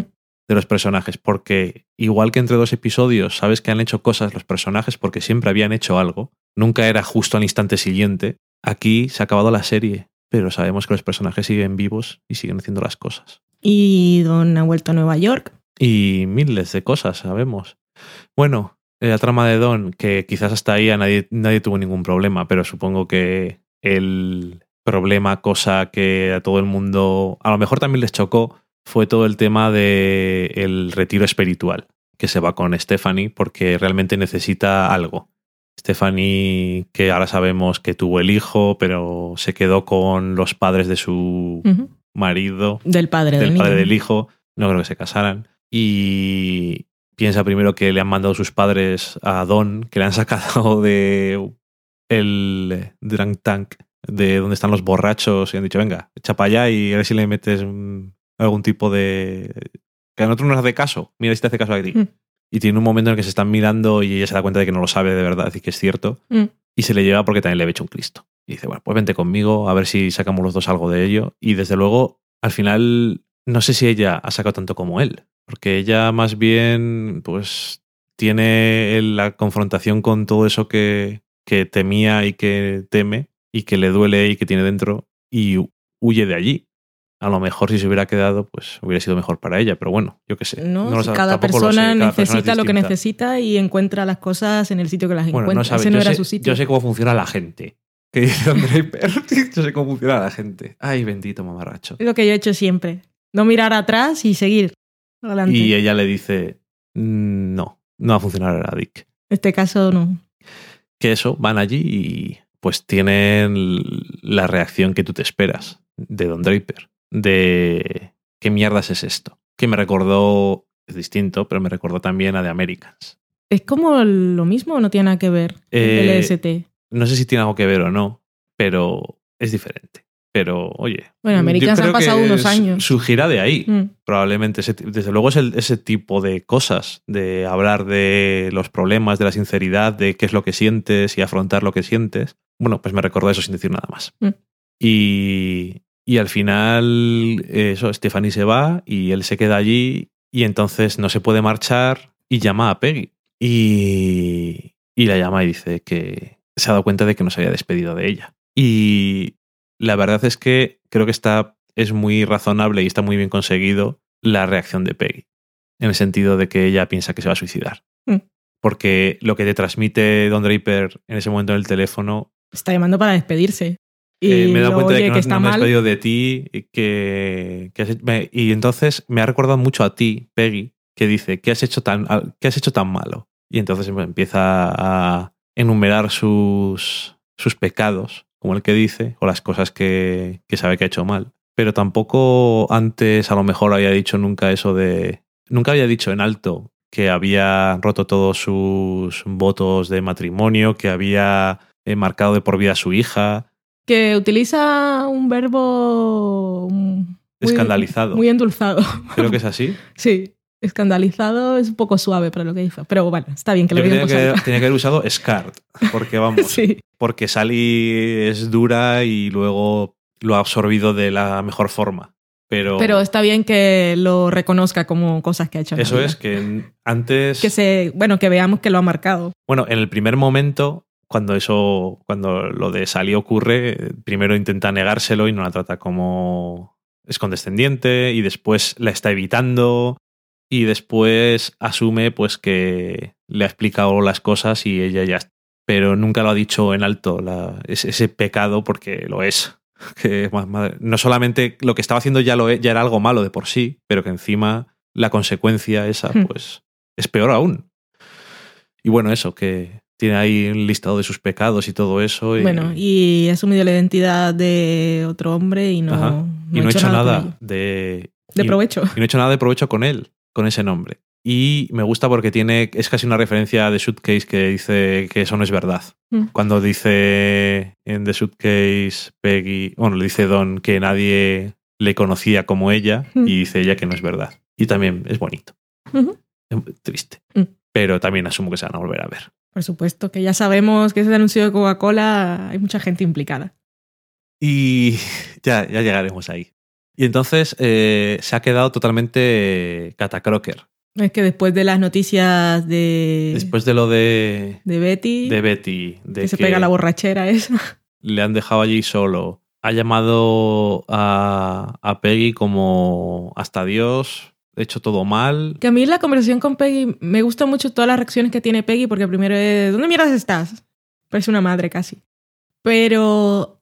de los personajes, porque igual que entre dos episodios sabes que han hecho cosas los personajes porque siempre habían hecho algo, nunca era justo al instante siguiente, aquí se ha acabado la serie, pero sabemos que los personajes siguen vivos y siguen haciendo las cosas. Y Don ha vuelto a Nueva York. Y miles de cosas, sabemos. Bueno, la trama de Don, que quizás hasta ahí a nadie, nadie tuvo ningún problema, pero supongo que el problema, cosa que a todo el mundo a lo mejor también les chocó, fue todo el tema del el retiro espiritual, que se va con Stephanie porque realmente necesita algo. Stephanie, que ahora sabemos que tuvo el hijo, pero se quedó con los padres de su marido Del padre del del padre niño. del hijo, no creo que se casaran. Y piensa primero que le han mandado sus padres a Don, que le han sacado de el drunk tank, de donde están los borrachos, y han dicho, venga, echa para allá y a ver si le metes mm, algún tipo de... Que a nosotros nos hace caso, mira si te hace caso a ti. Mm. Y tiene un momento en el que se están mirando y ella se da cuenta de que no lo sabe de verdad y que es cierto. Mm. Y se le lleva porque también le había hecho un Cristo. Y dice, bueno, pues vente conmigo, a ver si sacamos los dos algo de ello. Y desde luego, al final, no sé si ella ha sacado tanto como él. Porque ella más bien, pues, tiene la confrontación con todo eso que, que temía y que teme y que le duele y que tiene dentro y hu- huye de allí. A lo mejor si se hubiera quedado, pues hubiera sido mejor para ella, pero bueno, yo qué sé. No, si cada persona necesita lo que necesita y encuentra las cosas en el sitio que las Bueno, encuentra. no sabe. Ese no yo, era sé, su sitio. yo sé cómo funciona la gente. Que dice André. Yo sé cómo funciona la gente. Ay, bendito mamarracho. Es lo que yo he hecho siempre. No mirar atrás y seguir adelante. Y ella le dice: "Mm, No, no va a funcionar ahora, Dick. En este caso, no. Que eso, van allí y pues tienen la reacción que tú te esperas de Don Draper. De ¿qué mierdas es esto? Que me recordó, es distinto, pero me recordó también a The Americans. ¿Es como lo mismo o no tiene nada que ver? Eh, el LST. No sé si tiene algo que ver o no, pero es diferente. Pero, oye. Bueno, Americans han pasado unos años. Surgirá de ahí. Mm. Probablemente, ese- desde luego es el- ese tipo de cosas, de hablar de los problemas, de la sinceridad, de qué es lo que sientes y afrontar lo que sientes. Bueno, pues me recordó eso sin decir nada más. Mm. Y, y al final, eso, Stephanie se va y él se queda allí y entonces no se puede marchar y llama a Peggy. Y, y la llama y dice que se ha dado cuenta de que no se había despedido de ella. Y la verdad es que creo que está, es muy razonable y está muy bien conseguido la reacción de Peggy. En el sentido de que ella piensa que se va a suicidar. Mm. Porque lo que te transmite Don Draper en ese momento en el teléfono Está llamando para despedirse. Y eh, me he dado cuenta de que, está no me he despedido de ti y que, que me- y entonces me ha recordado mucho a ti, Peggy, que dice, ¿qué has hecho tan, qué has hecho tan malo? Y entonces empieza a enumerar sus, sus pecados, como el que dice, o las cosas que, que sabe que ha hecho mal. Pero tampoco antes a lo mejor había dicho nunca eso de... Nunca había dicho en alto que había roto todos sus votos de matrimonio, que había eh, marcado de por vida a su hija, Que utiliza un verbo mm, muy- escandalizado. Muy endulzado. Creo que es así. Sí, escandalizado es un poco suave para lo que hizo. Pero bueno, está bien que Yo lo tenía que, alta. tenía que haber usado Scarred, porque vamos, Sí, porque Sally es dura y luego lo ha absorbido de la mejor forma. Pero, pero está bien que lo reconozca como cosas que ha hecho. eso es que antes, Que se, bueno, que veamos que lo ha marcado. bueno, en el primer momento, cuando eso, cuando lo de Sally ocurre, primero intenta negárselo y no la trata como es condescendiente y después la está evitando y después asume pues que le ha explicado las cosas y ella ya pero nunca lo ha dicho en alto la- ese, ese pecado porque lo es Que no solamente lo que estaba haciendo ya, lo, e- ya era algo malo de por sí, pero que encima la consecuencia esa, Hmm. pues, es peor aún. Y bueno, eso, que tiene ahí un listado de sus pecados y todo eso. Y, Bueno, y he asumido la identidad de otro hombre y no, Ajá. no y no he hecho nada de, De y- provecho. y no he hecho nada de provecho con él, con ese nombre. Y me gusta porque tiene, es casi una referencia de Suitcase que dice que eso no es verdad. Mm. Cuando dice en The Suitcase Peggy, bueno, le dice Don que nadie le conocía como ella Mm. y dice ella que no es verdad. Y también es bonito. Triste. Mm. Pero también asumo que se van a volver a ver. Por supuesto, que ya sabemos que ese anuncio de Coca-Cola hay mucha gente implicada. Y ya, ya llegaremos ahí. Y entonces eh, se ha quedado totalmente catacroker. Es que después de las noticias de, Después de lo de, de Betty, de Betty, de que se pega la borrachera esa. le han dejado allí solo, ha llamado a, a Peggy como hasta Dios, hecho todo mal. Que a mí la conversación con Peggy, me gusta mucho todas las reacciones que tiene Peggy, porque primero es, ¿dónde mierdas estás? Parece una madre casi. Pero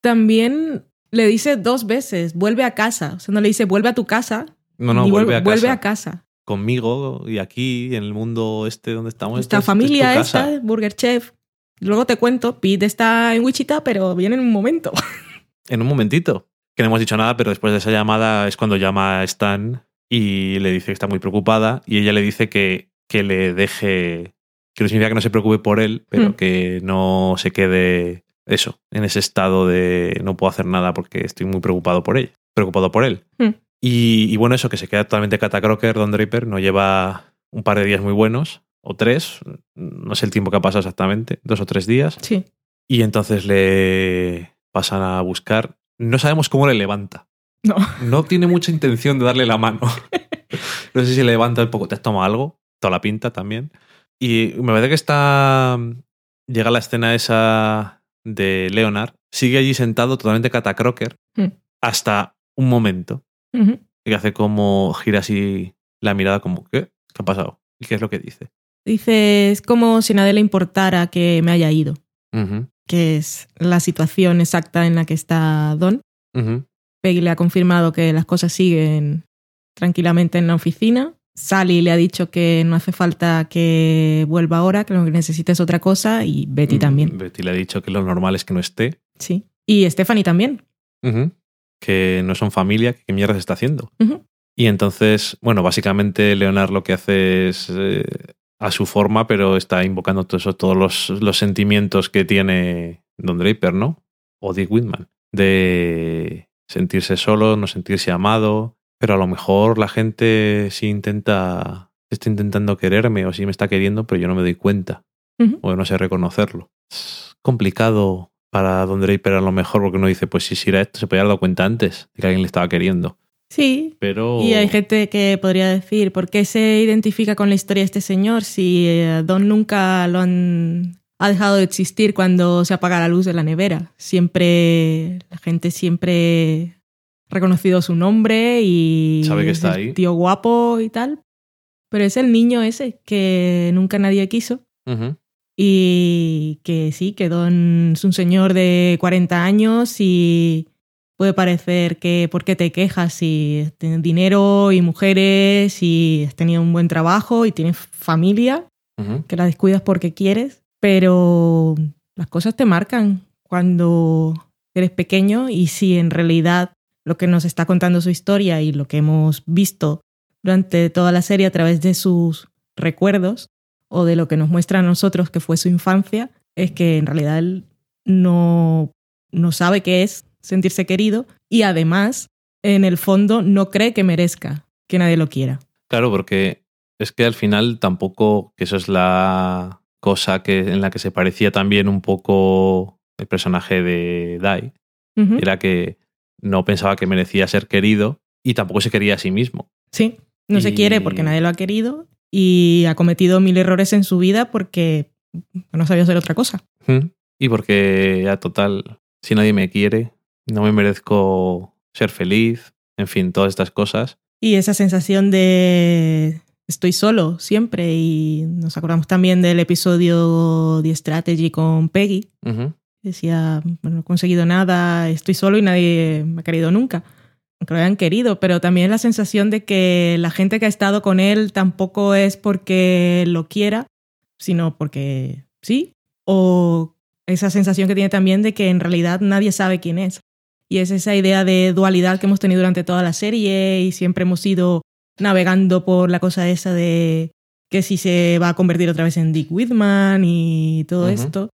también le dice dos veces, vuelve a casa. O sea, no le dice, vuelve a tu casa. No, no, vuelve, a casa. vuelve a casa. Conmigo y aquí, en el mundo este donde estamos. Esta es- es familia esta, Burger Chef. Luego te cuento, Pete está en Wichita, pero viene en un momento. En un momentito. Que no hemos dicho nada, pero después de esa llamada es cuando llama a Stan y le dice que está muy preocupada y ella le dice que, que le deje, que no significa que no se preocupe por él, pero Mm. que no se quede eso, en ese estado de no puedo hacer nada porque estoy muy preocupado por él, preocupado por él. Mm. Y, y bueno, eso, que se queda totalmente catacroker, Don Draper, no lleva un par de días muy buenos, o tres, no sé el tiempo que ha pasado exactamente, dos o tres días. Sí. Y entonces le pasan a buscar. No sabemos cómo le levanta. No. No tiene mucha intención de darle la mano. No sé si le levanta un poco. ¿Te has tomado algo? Toda la pinta también. Y me parece que está. Llega la escena esa de Leonard. Sigue allí sentado totalmente catacroker Hmm. hasta un momento. Que hace como gira así la mirada, como, ¿qué? ¿Qué ha pasado? ¿Y qué es lo que dice? Dice, es como si a nadie le importara que me haya ido, que es la situación exacta en la que está Don. Peggy le ha confirmado que las cosas siguen tranquilamente en la oficina. Sally le ha dicho que no hace falta que vuelva ahora, que lo que necesita es otra cosa. Y Betty también, Betty le ha dicho que lo normal es que no esté. sí. Y Stephanie también. Que no son familia, que qué mierda se está haciendo. Y entonces, bueno, básicamente Leonard lo que hace es eh, a su forma, pero está invocando todo eso, todos los, los sentimientos que tiene Don Draper, ¿no? O Dick Whitman. De sentirse solo, no sentirse amado. Pero a lo mejor la gente sí intenta, está intentando quererme o sí me está queriendo, pero yo no me doy cuenta. O no sé reconocerlo. Es complicado para Don Draper a lo mejor porque uno dice, pues si era esto, se podía haber dado cuenta antes de que alguien le estaba queriendo. Sí. Pero... Y hay gente que podría decir, ¿por qué se identifica con la historia de este señor si eh, Don nunca lo han ha dejado de existir cuando se apaga la luz de la nevera? Siempre, la gente siempre ha reconocido su nombre y Sabe que es está el ahí. tío guapo y tal. Pero es el niño ese que nunca nadie quiso Ujú. y que sí, que Don es un señor de 40 años y puede parecer que por qué te quejas si tienes dinero y mujeres y has tenido un buen trabajo y tienes familia, Ujú. que la descuidas porque quieres, pero las cosas te marcan cuando eres pequeño y si en realidad lo que nos está contando su historia y lo que hemos visto durante toda la serie a través de sus recuerdos o de lo que nos muestra a nosotros que fue su infancia, es que en realidad él no, no sabe qué es sentirse querido y además, en el fondo, no cree que merezca que nadie lo quiera. Claro, porque es que al final tampoco, que eso es la cosa que, en la que se parecía también un poco el personaje de Dai, era que no pensaba que merecía ser querido y tampoco se quería a sí mismo. Sí, no se quiere porque nadie lo ha querido y ha cometido mil errores en su vida porque no sabía hacer otra cosa. ¿Mm? Y porque ya total, si nadie me quiere, no me merezco ser feliz, en fin, todas estas cosas. Y esa sensación de estoy solo siempre y nos acordamos también del episodio The Strategy con Peggy, Ujú. Decía, bueno, no he conseguido nada, estoy solo y nadie me ha querido nunca. Aunque lo hayan querido, pero también la sensación de que la gente que ha estado con él tampoco es porque lo quiera, sino porque sí. O esa sensación que tiene también de que en realidad nadie sabe quién es. Y es esa idea de dualidad que hemos tenido durante toda la serie y siempre hemos ido navegando por la cosa esa de que si se va a convertir otra vez en Dick Whitman y todo esto.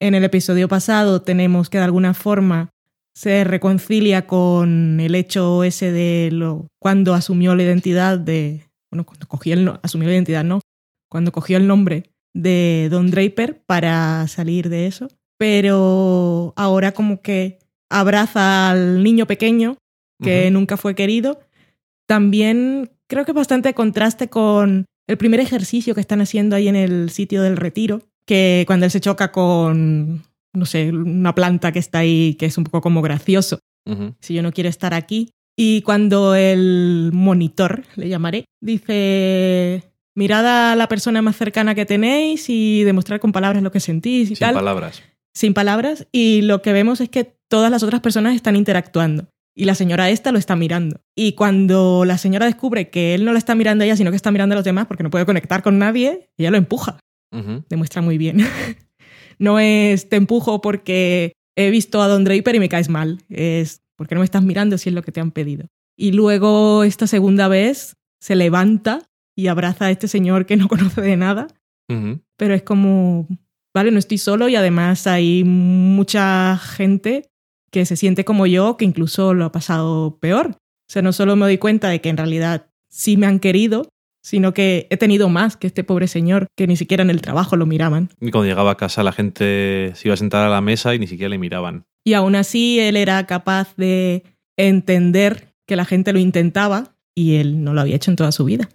En el episodio pasado tenemos que de alguna forma se reconcilia con el hecho ese de lo cuando asumió la identidad de bueno, cuando cogió el asumió la identidad, no, cuando cogió el nombre de Don Draper para salir de eso, pero ahora como que abraza al niño pequeño que nunca fue querido. También creo que es bastante contraste con el primer ejercicio que están haciendo ahí en el sitio del retiro, que cuando él se choca con, no sé, una planta que está ahí, que es un poco como gracioso, si yo no quiero estar aquí. Y cuando el monitor, le llamaré, dice, mirad a la persona más cercana que tenéis y demostrar con palabras lo que sentís y Sin tal palabras. sin palabras. Y lo que vemos es que todas las otras personas están interactuando y la señora esta lo está mirando. Y cuando la señora descubre que él no la está mirando a ella, sino que está mirando a los demás porque no puede conectar con nadie, ella lo empuja. Demuestra muy bien. no es te empujo porque he visto a Don Draper y me caes mal. Es porque no me estás mirando si es lo que te han pedido. Y luego esta segunda vez se levanta y abraza a este señor que no conoce de nada pero es como, vale, no estoy solo y además hay mucha gente que se siente como yo, que incluso lo ha pasado peor. O sea, no solo me doy cuenta de que en realidad sí me han querido, sino que he tenido más que este pobre señor, que ni siquiera en el trabajo lo miraban. Y cuando llegaba a casa la gente se iba a sentar a la mesa y ni siquiera le miraban. Y aún así él era capaz de entender que la gente lo intentaba y él no lo había hecho en toda su vida.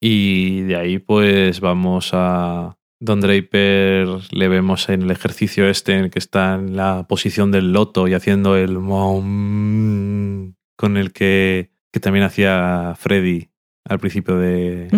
Y de ahí pues vamos a Don Draper, le vemos en el ejercicio este en el que está en la posición del loto y haciendo el mom con el que, que también hacía Freddy al principio de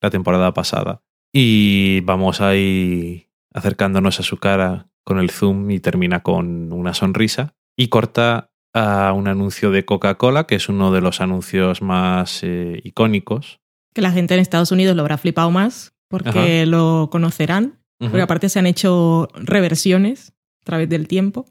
la temporada pasada. Y vamos ahí acercándonos a su cara con el zoom y termina con una sonrisa y corta a un anuncio de Coca-Cola, que es uno de los anuncios más eh, icónicos. Que la gente en Estados Unidos lo habrá flipado más porque lo conocerán Porque aparte se han hecho reversiones a través del tiempo.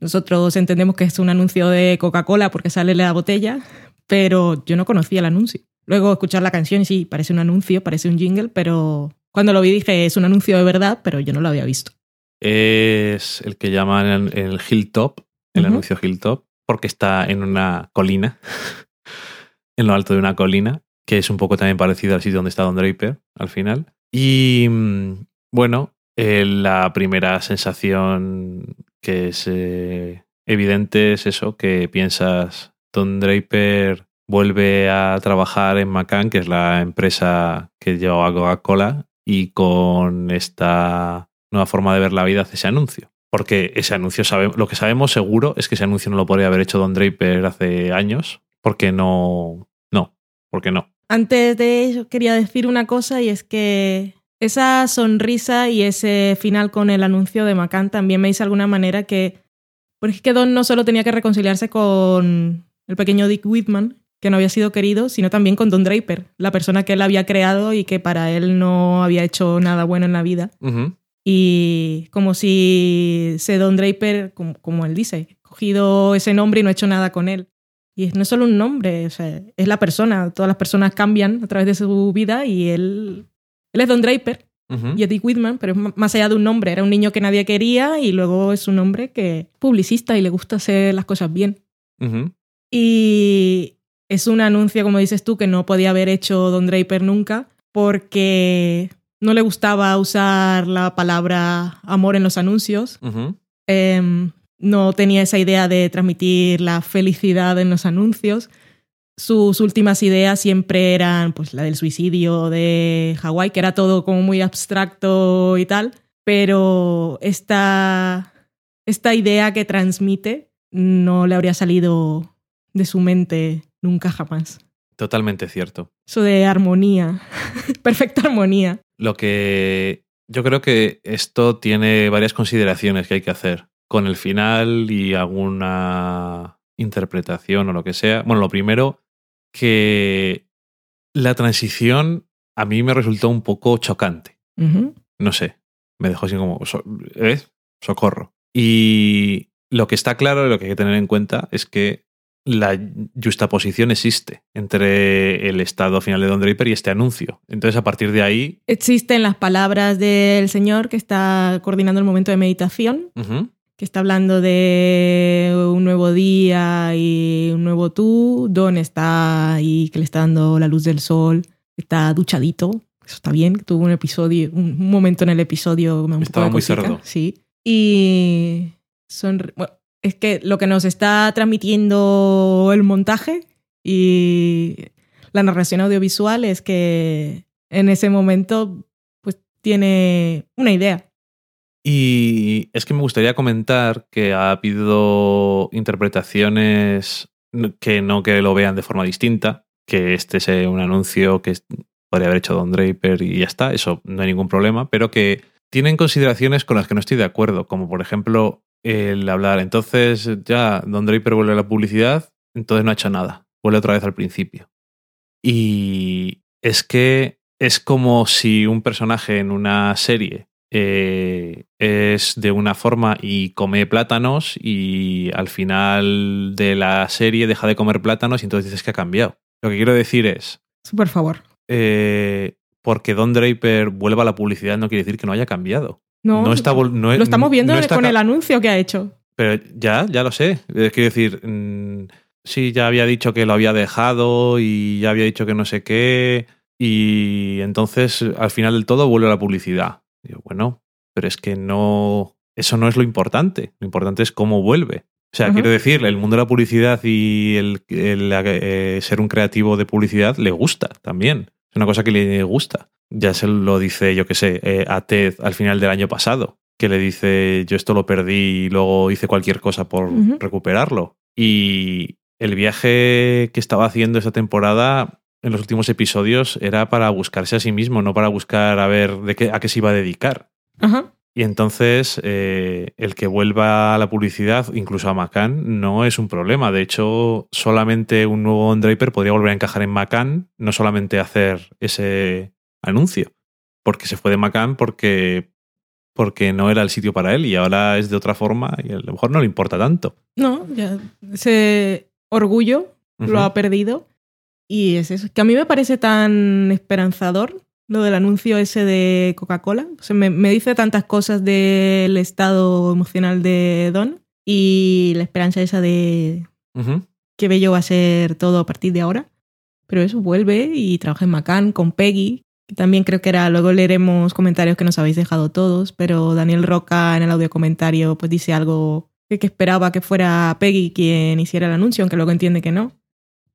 Nosotros entendemos que es un anuncio de Coca-Cola porque sale la botella, pero yo no conocía el anuncio. Luego escuchar la canción y sí, parece un anuncio, parece un jingle, pero cuando lo vi dije es un anuncio de verdad, pero yo no lo había visto. Es el que llaman el, el Hilltop, el anuncio Hilltop, porque está en una colina, en lo alto de una colina, que es un poco también parecido al sitio donde está Don Draper al final. Y mm, bueno, eh, la primera sensación que es eh, evidente es eso, que piensas, Don Draper vuelve a trabajar en McCann, que es la empresa que lleva a Coca-Cola, y con esta nueva forma de ver la vida hace ese anuncio. Porque ese anuncio, sabe, lo que sabemos seguro es que ese anuncio no lo podría haber hecho Don Draper hace años, porque no, no, porque no. Antes de eso quería decir una cosa y es que esa sonrisa y ese final con el anuncio de McCann también me dice de alguna manera que, porque es que Don no solo tenía que reconciliarse con el pequeño Dick Whitman, que no había sido querido, sino también con Don Draper, la persona que él había creado y que para él no había hecho nada bueno en la vida. Y como si ese Don Draper, como, como él dice, cogido ese nombre y no ha hecho nada con él. Y no es solo un nombre, o sea, es la persona. Todas las personas cambian a través de su vida y él, él es Don Draper ujú. y es Dick Whitman, pero es más allá de un nombre. Era un niño que nadie quería y luego es un hombre que es publicista y le gusta hacer las cosas bien. Y es un anuncio, como dices tú, que no podía haber hecho Don Draper nunca porque no le gustaba usar la palabra amor en los anuncios. No tenía esa idea de transmitir la felicidad en los anuncios. Sus últimas ideas siempre eran pues, la del suicidio de Hawái, que era todo como muy abstracto y tal, pero esta, esta idea que transmite no le habría salido de su mente nunca jamás. Totalmente cierto. Eso de armonía, perfecta armonía. Lo que yo creo que esto tiene varias consideraciones que hay que hacer. Con el final y alguna interpretación o lo que sea. Bueno, lo primero, que la transición a mí me resultó un poco chocante. No sé, me dejó así como, ¿eh? Socorro. Y lo que está claro y lo que hay que tener en cuenta es que la justaposición existe entre el estado final de Don Draper y este anuncio. Entonces, a partir de ahí, Existen las palabras del Señor que está coordinando el momento de meditación, que está hablando de un nuevo día y un nuevo tú. Don está ahí, que le está dando la luz del sol, está duchadito. Eso está bien. Tuvo un episodio, un momento en el episodio. me Estaba muy cerdo. Sí. Y son, bueno, es que lo que nos está transmitiendo el montaje y la narración audiovisual es que en ese momento pues tiene una idea. Y es que me gustaría comentar que ha habido interpretaciones que no que lo vean de forma distinta, que este sea un anuncio que podría haber hecho Don Draper y ya está, eso no hay ningún problema, pero que tienen consideraciones con las que no estoy de acuerdo, como por ejemplo el hablar, entonces ya Don Draper vuelve a la publicidad, entonces no ha hecho nada, vuelve otra vez al principio. Y es que es como si un personaje en una serie eh, es de una forma y come plátanos y al final de la serie deja de comer plátanos y entonces dices que ha cambiado. Lo que quiero decir es, Por favor. eh, porque Don Draper vuelva a la publicidad no quiere decir que no haya cambiado. No, No está no- lo estamos viendo no está con el anuncio que ha hecho. Pero ya, ya lo sé. Eh, Quiero decir, mm, sí, ya había dicho que lo había dejado y ya había dicho que no sé qué. Y entonces, al final del todo, vuelve a la publicidad. Digo, bueno, pero es que no. Eso no es lo importante. Lo importante es cómo vuelve. O sea, quiero decir, el mundo de la publicidad y el, el, eh, ser un creativo de publicidad le gusta también. Es una cosa que le gusta. Ya se lo dice, yo qué sé, eh, a Ted al final del año pasado, que le dice, yo esto lo perdí y luego hice cualquier cosa por recuperarlo. Y el viaje que estaba haciendo esa temporada en los últimos episodios era para buscarse a sí mismo, no para buscar a ver de qué, a qué se iba a dedicar. Ajá. Y entonces eh, el que vuelva a la publicidad, incluso a Macan, no es un problema. De hecho, solamente un nuevo Don Draper podría volver a encajar en Macan, no solamente hacer ese anuncio. Porque se fue de Macan porque, porque no era el sitio para él y ahora es de otra forma y a lo mejor no le importa tanto. No, ya ese orgullo lo ha perdido. Y es eso. Que a mí me parece tan esperanzador lo del anuncio ese de Coca-Cola. O sea, me, me dice tantas cosas del estado emocional de Don y la esperanza esa de Ujú. qué bello va a ser todo a partir de ahora. Pero eso vuelve y trabaja en Macan con Peggy, que también creo que era, luego leeremos comentarios que nos habéis dejado todos, pero Daniel Roca en el audio comentario pues dice algo que, que esperaba que fuera Peggy quien hiciera el anuncio, aunque luego entiende que no.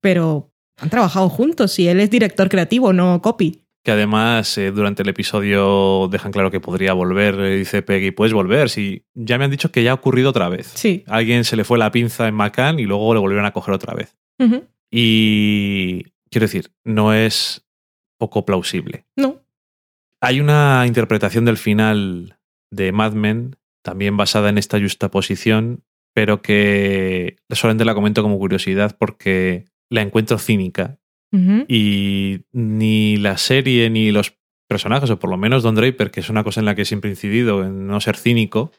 Pero han trabajado juntos y él es director creativo, no copy. Que además eh, durante el episodio dejan claro que podría volver. eh, dice Peggy, puedes volver. Si ya me han dicho que ya ha ocurrido otra vez. Sí. A alguien se le fue la pinza en Macan y luego le volvieron a coger otra vez. Y quiero decir, no es poco plausible. No. Hay una interpretación del final de Mad Men, también basada en esta justaposición, pero que solamente la comento como curiosidad porque la encuentro cínica y ni la serie ni los personajes, o por lo menos Don Draper, que es una cosa en la que siempre he incidido, en no ser cínico,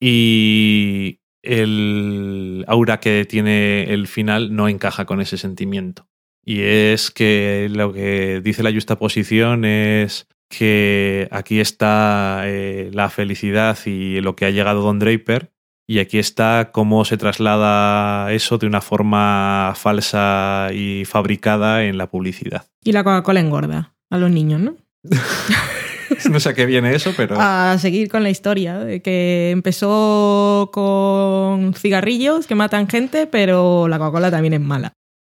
y el aura que tiene el final no encaja con ese sentimiento. Y es que lo que dice la justaposición es que aquí está eh, la felicidad y lo que ha llegado Don Draper, y aquí está cómo se traslada eso de una forma falsa y fabricada en la publicidad. Y la Coca-Cola engorda a los niños, ¿no? No sé a qué viene eso, pero... a seguir con la historia, de que empezó con cigarrillos que matan gente, pero la Coca-Cola también es mala.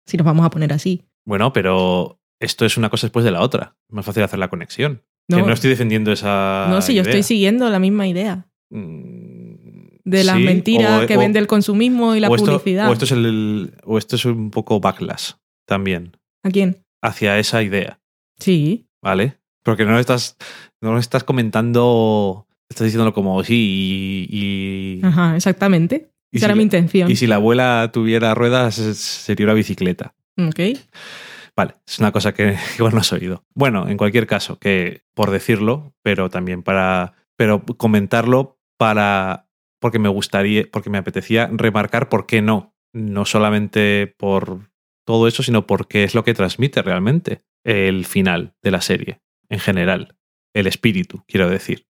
Si nos vamos a poner así. Bueno, pero esto es una cosa después de la otra. Es más fácil hacer la conexión. No, Que no estoy defendiendo esa. no, si yo estoy siguiendo la misma idea. Mm, De las sí, mentiras o- que o- vende el consumismo y la o esto, publicidad. O esto, es el, o esto es un poco backlash también ¿A quién? hacia esa idea, Sí. ¿vale? Porque no lo estás, no lo estás comentando. Estás diciéndolo como sí y... y- Ajá, exactamente. y Esa era mi intención. y si la abuela tuviera ruedas, sería una bicicleta. Ok. Vale, es una cosa que igual no has oído. Bueno, en cualquier caso, que por decirlo, pero también para. Pero comentarlo para. Porque me gustaría. Porque me apetecía remarcar por qué no. No solamente por todo eso, sino porque es lo que transmite realmente el final de la serie. En general. El espíritu, quiero decir.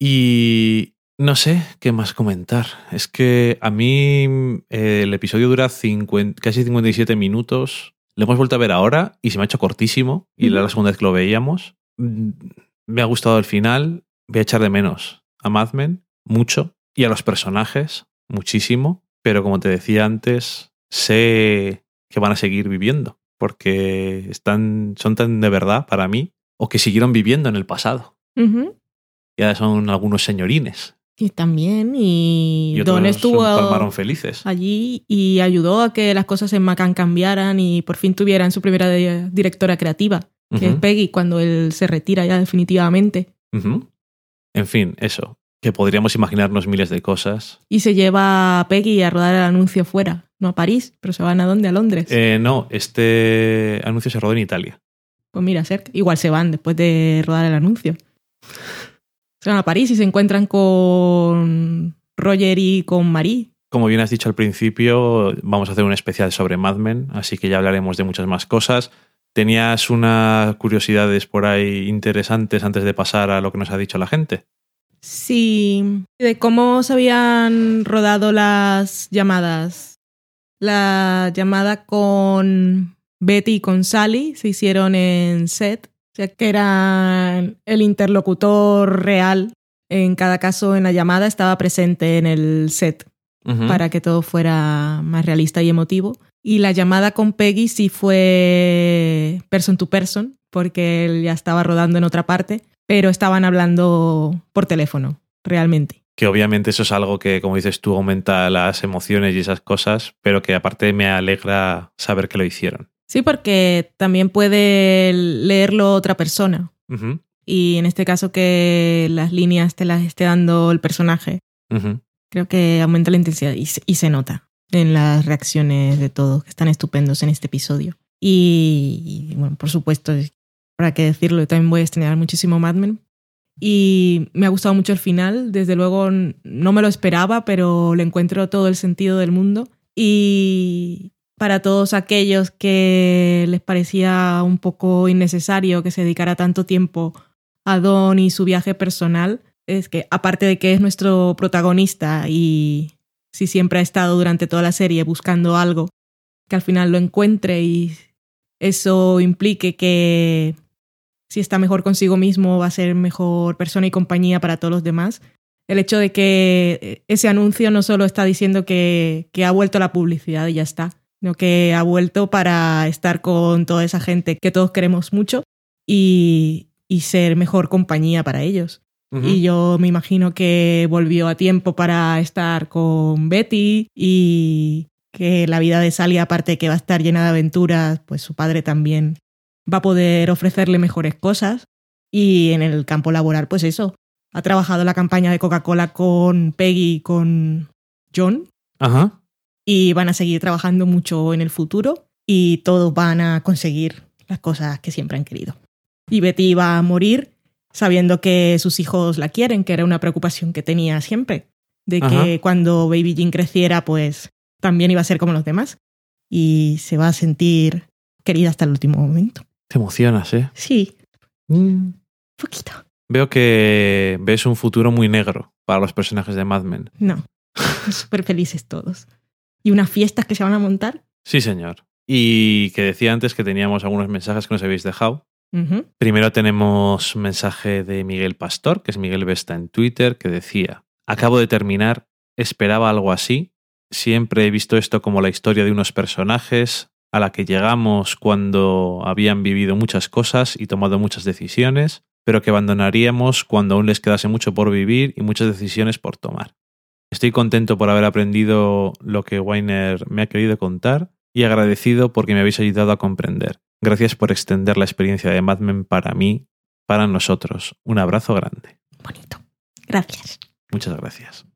Y no sé qué más comentar. Es que a mí eh, el episodio dura 50 casi 57 minutos. Lo hemos vuelto a ver ahora y se me ha hecho cortísimo. Y era la segunda vez que lo veíamos. Mm, Me ha gustado el final. Voy a echar de menos a Mad Men mucho y a los personajes muchísimo. Pero como te decía antes, sé que van a seguir viviendo porque están, son tan de verdad para mí o que siguieron viviendo en el pasado ya son algunos señorines. Y también, y, Y Don estuvo palmaron felices. allí y ayudó a que las cosas en Macan cambiaran y por fin tuvieran su primera di- directora creativa, que es Peggy, cuando él se retira ya definitivamente. En fin, eso. Que podríamos imaginarnos miles de cosas. Y se lleva a Peggy a rodar el anuncio fuera, no a París, pero se van a dónde, a Londres. Eh, no, este anuncio se rodó en Italia. Pues mira, cerca. igual se van después de rodar el anuncio. Se van a París y se encuentran con Roger y con Marie. Como bien has dicho al principio, vamos a hacer un especial sobre Mad Men, así que ya hablaremos de muchas más cosas. ¿Tenías unas curiosidades por ahí interesantes antes de pasar a lo que nos ha dicho la gente? Sí, de cómo se habían rodado las llamadas. La llamada con Betty y con Sally se hicieron en set, ya que eran el interlocutor real. En cada caso, en la llamada estaba presente en el set para que todo fuera más realista y emotivo. Y la llamada con Peggy sí fue person to person, porque él ya estaba rodando en otra parte, pero estaban hablando por teléfono, realmente. Que obviamente eso es algo que, como dices tú, aumenta las emociones y esas cosas, pero que aparte me alegra saber que lo hicieron. Sí, porque también puede leerlo otra persona. Y en este caso que las líneas te las esté dando el personaje, creo que aumenta la intensidad y se, y se nota en las reacciones de todos, que están estupendos en este episodio. Y, y, bueno, por supuesto, para qué decirlo, yo también voy a estrenar muchísimo Mad Men. Y me ha gustado mucho el final, desde luego no me lo esperaba, pero le encuentro todo el sentido del mundo. Y para todos aquellos que les parecía un poco innecesario que se dedicara tanto tiempo a Don y su viaje personal, es que aparte de que es nuestro protagonista y si siempre ha estado durante toda la serie buscando algo, que al final lo encuentre y eso implique que si está mejor consigo mismo va a ser mejor persona y compañía para todos los demás. El hecho de que ese anuncio no solo está diciendo que, que ha vuelto la publicidad y ya está, sino que ha vuelto para estar con toda esa gente que todos queremos mucho y, y ser mejor compañía para ellos. Y yo me imagino que volvió a tiempo para estar con Betty y que la vida de Sally, aparte de que va a estar llena de aventuras, pues su padre también va a poder ofrecerle mejores cosas. Y en el campo laboral, pues eso. Ha trabajado la campaña de Coca-Cola con Peggy y con John Ajá. y van a seguir trabajando mucho en el futuro y todos van a conseguir las cosas que siempre han querido. Y Betty va a morir sabiendo que sus hijos la quieren, que era una preocupación que tenía siempre, de que cuando Baby Jean creciera, pues también iba a ser como los demás y se va a sentir querida hasta el último momento. Te emocionas, ¿eh? Sí, Mm. poquito. Veo que ves un futuro muy negro para los personajes de Mad Men. No, súper felices todos. ¿Y unas fiestas que se van a montar? Sí, señor. Y que decía antes que teníamos algunos mensajes que nos habéis dejado. Primero tenemos mensaje de Miguel Pastor, que es Miguel Vesta en Twitter, que decía, acabo de terminar, esperaba algo así, siempre he visto esto como la historia de unos personajes a la que llegamos cuando habían vivido muchas cosas y tomado muchas decisiones, pero que abandonaríamos cuando aún les quedase mucho por vivir y muchas decisiones por tomar. Estoy contento por haber aprendido lo que Weiner me ha querido contar y agradecido porque me habéis ayudado a comprender. Gracias por extender la experiencia de Mad Men para mí, para nosotros. Un abrazo grande. bonito. Gracias. Muchas gracias.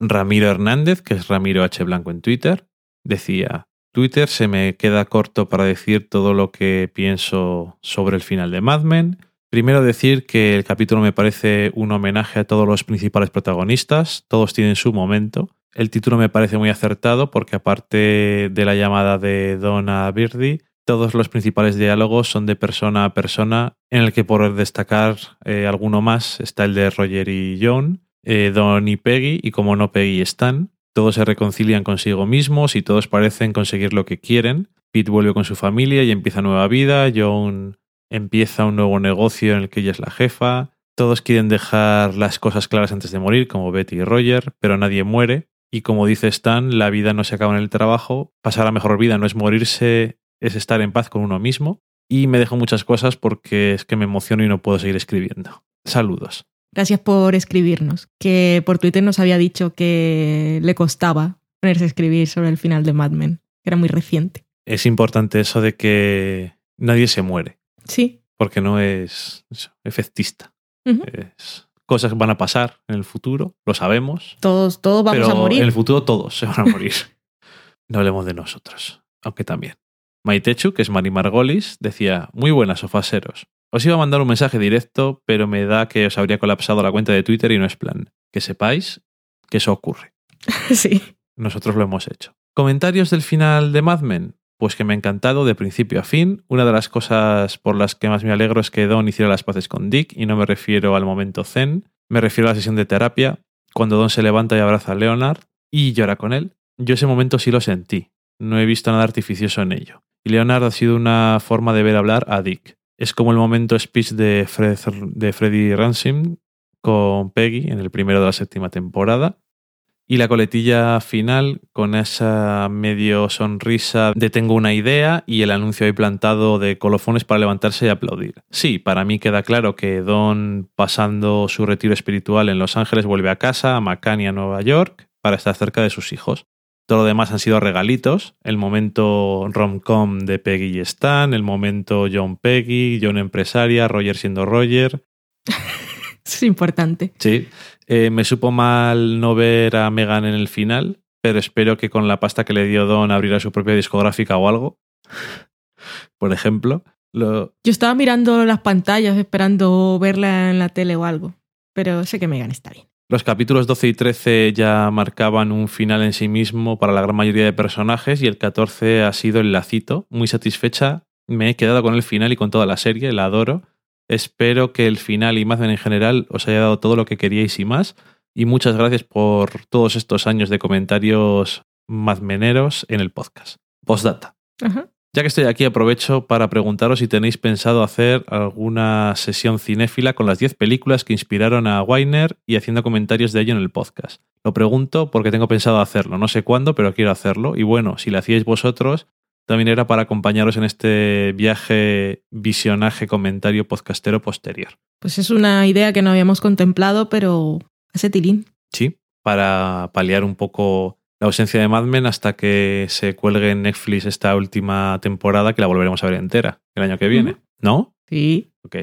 Ramiro Hernández, que es Ramiro H. Blanco en Twitter, decía, Twitter se me queda corto para decir todo lo que pienso sobre el final de Mad Men. Primero decir que el capítulo me parece un homenaje a todos los principales protagonistas, todos tienen su momento. El título me parece muy acertado porque aparte de la llamada de Donna Birdie, todos los principales diálogos son de persona a persona, en el que por destacar eh, alguno más está el de Roger y John, eh, Don y Peggy, y como no Peggy y Stan. Todos se reconcilian consigo mismos y todos parecen conseguir lo que quieren. Pete vuelve con su familia y empieza nueva vida. John empieza un nuevo negocio en el que ella es la jefa. Todos quieren dejar las cosas claras antes de morir, como Betty y Roger, pero nadie muere. Y como dice Stan, la vida no se acaba en el trabajo. Pasar la mejor vida no es morirse, es estar en paz con uno mismo. Y me dejo muchas cosas porque es que me emociono y no puedo seguir escribiendo. Saludos. Gracias por escribirnos. Que por Twitter nos había dicho que le costaba ponerse a escribir sobre el final de Mad Men. que Era muy reciente. Es importante eso de que nadie se muere, Sí. porque no es efectista. Es- cosas van a pasar en el futuro, lo sabemos. Todos, todos vamos pero a morir. en el futuro todos se van a morir. no hablemos de nosotros, aunque también. Maitechu, que es Mari Margolis, decía, muy buenas, sofaseros. Os iba a mandar un mensaje directo, pero me da que os habría colapsado la cuenta de Twitter y no es plan. Que sepáis que eso ocurre. sí. Nosotros lo hemos hecho. ¿Comentarios del final de Mad Men? Pues que me ha encantado de principio a fin. Una de las cosas por las que más me alegro es que Don hiciera las paces con Dick y no me refiero al momento zen, me refiero a la sesión de terapia, cuando Don se levanta y abraza a Leonard y llora con él. Yo ese momento sí lo sentí. No he visto nada artificioso en ello. Y Leonard ha sido una forma de ver hablar a Dick. Es como el momento speech de, Fred, Freddy Ransom con Peggy en el primero de la séptima temporada. Y la coletilla final con esa medio sonrisa de tengo una idea y el anuncio ahí plantado de colofones para levantarse y aplaudir. Sí, para mí queda claro que Don, pasando su retiro espiritual en Los Ángeles, vuelve a casa, a McCann a Nueva York, para estar cerca de sus hijos. Todo lo demás han sido regalitos. El momento rom-com de Peggy y Stan, el momento John Peggy, John empresaria, Roger siendo Roger, Es importante. Sí, Eh, me supo mal no ver a Megan en el final, pero espero que con la pasta que le dio Don abrirá su propia discográfica o algo. Por ejemplo, lo, Yo estaba mirando las pantallas esperando verla en la tele o algo. Pero sé que Megan está bien. Los capítulos 12 y 13 ya marcaban un final en sí mismo para la gran mayoría de personajes y el 14 ha sido el lacito. Muy satisfecha, me he quedado con el final y con toda la serie, la adoro. Espero que el final y Mad Men en general os haya dado todo lo que queríais y más. Y muchas gracias por todos estos años de comentarios madmeneros en el podcast. Postdata. Ya que estoy aquí, aprovecho para preguntaros si tenéis pensado hacer alguna sesión cinéfila con las 10 películas que inspiraron a Weiner y haciendo comentarios de ello en el podcast. Lo pregunto porque tengo pensado hacerlo. No sé cuándo, pero quiero hacerlo. Y bueno, si lo hacíais vosotros, también era para acompañaros en este viaje, visionaje, comentario podcastero posterior. Pues es una idea que no habíamos contemplado, pero hace tilín. Sí, para paliar un poco la ausencia de Mad Men hasta que se cuelgue en Netflix esta última temporada que la volveremos a ver entera el año que viene. ¿No? Sí. Ok.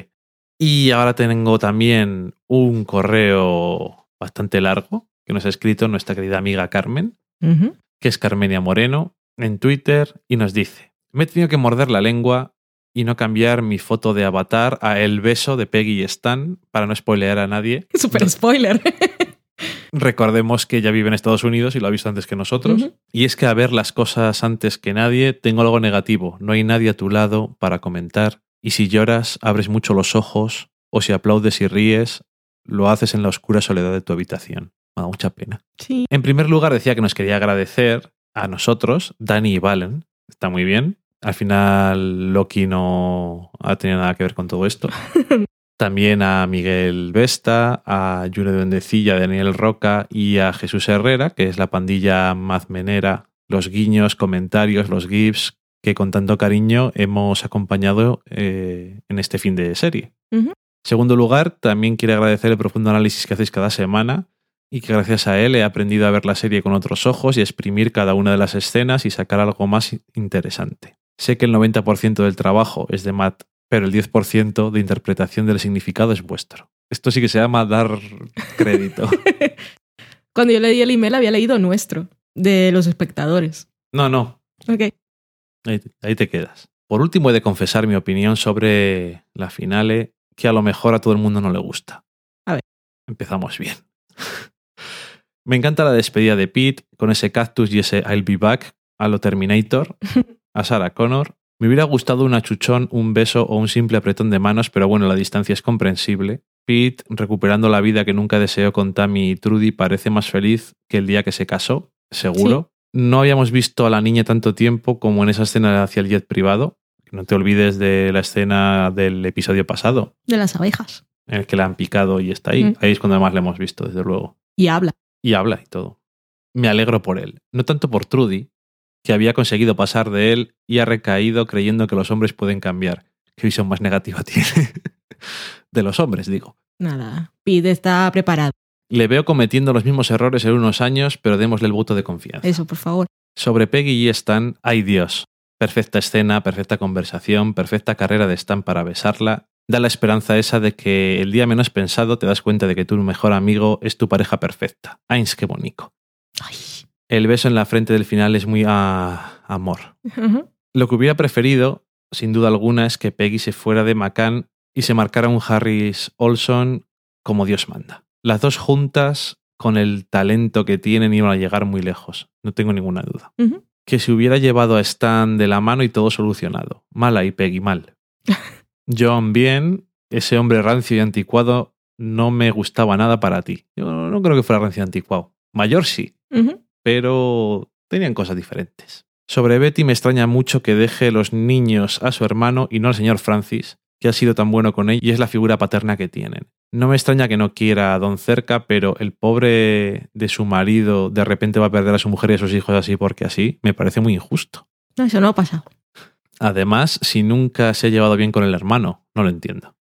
Y ahora tengo también un correo bastante largo que nos ha escrito nuestra querida amiga Carmen, que es Carmenia Moreno, en Twitter y nos dice, me he tenido que morder la lengua y no cambiar mi foto de avatar a el beso de Peggy y Stan para no spoilear a nadie. Super spoiler. Recordemos que ella vive en Estados Unidos y lo ha visto antes que nosotros. Y es que a ver las cosas antes que nadie, tengo algo negativo. No hay nadie a tu lado para comentar. Y si lloras, abres mucho los ojos. O si aplaudes y ríes, lo haces en la oscura soledad de tu habitación. Me da mucha pena. Sí. En primer lugar, decía que nos quería agradecer a nosotros, Dani y Valen. Está muy bien. Al final, Loki no ha tenido nada que ver con todo esto. También a Miguel Vesta, a Yune Duendecilla, a Daniel Roca y a Jesús Herrera, que es la pandilla mazmenera, los guiños, comentarios, los GIFs que con tanto cariño hemos acompañado eh, en este fin de serie. Ujú. Segundo lugar, también quiero agradecer el profundo análisis que hacéis cada semana y que gracias a él he aprendido a ver la serie con otros ojos y a exprimir cada una de las escenas y sacar algo más interesante. Sé que el 90% del trabajo es de Matt, pero el 10% de interpretación del significado es vuestro. Esto sí que se llama dar crédito. Cuando yo leí el email había leído nuestro, de los espectadores. No, no, Ok. ahí, ahí te quedas. Por último, he de confesar mi opinión sobre la finale, que a lo mejor a todo el mundo no le gusta. A ver. Empezamos bien. Me encanta la despedida de Pete con ese cactus y ese I'll be back a lo Terminator, a Sarah Connor. Me hubiera gustado un achuchón, un beso o un simple apretón de manos, pero bueno, la distancia es comprensible. Pete, recuperando la vida que nunca deseó con Tammy y Trudy, parece más feliz que el día que se casó, seguro. No habíamos visto a la niña tanto tiempo como en esa escena hacia el jet privado. No te olvides de la escena del episodio pasado, De las abejas. en el que la han picado y está ahí. Mm. Ahí es cuando más la hemos visto, desde luego. Y habla. Y habla y todo. Me alegro por él. No tanto por Trudy, que había conseguido pasar de él y ha recaído creyendo que los hombres pueden cambiar. ¿Qué visión más negativa tiene? de los hombres, digo. Nada. Pete está preparado. Le veo cometiendo los mismos errores en unos años, pero démosle el voto de confianza. Eso, por favor. Sobre Peggy y Stan, ay Dios. Perfecta escena, perfecta conversación, perfecta carrera de Stan para besarla. Da la esperanza esa de que el día menos pensado te das cuenta de que tu mejor amigo es tu pareja perfecta. Ains, qué bonito. Ay. El beso en la frente del final es muy a amor. Lo que hubiera preferido, sin duda alguna, es que Peggy se fuera de McCann y se marcara un Harris Olson como Dios manda. Las dos juntas, con el talento que tienen, iban a llegar muy lejos. No tengo ninguna duda. Que se hubiera llevado a Stan de la mano y todo solucionado. Mal ahí, Peggy, mal. John, bien. Ese hombre rancio y anticuado no me gustaba nada para ti. Yo no creo que fuera rancio y anticuado. Mayor sí. Pero tenían cosas diferentes. Sobre Betty me extraña mucho que deje los niños a su hermano y no al señor Francis, que ha sido tan bueno con ella y es la figura paterna que tienen. No me extraña que no quiera a Don cerca, pero el pobre de su marido de repente va a perder a su mujer y a sus hijos así porque así, me parece muy injusto. No, eso no ha pasado. Además, si nunca se ha llevado bien con el hermano, no lo entiendo.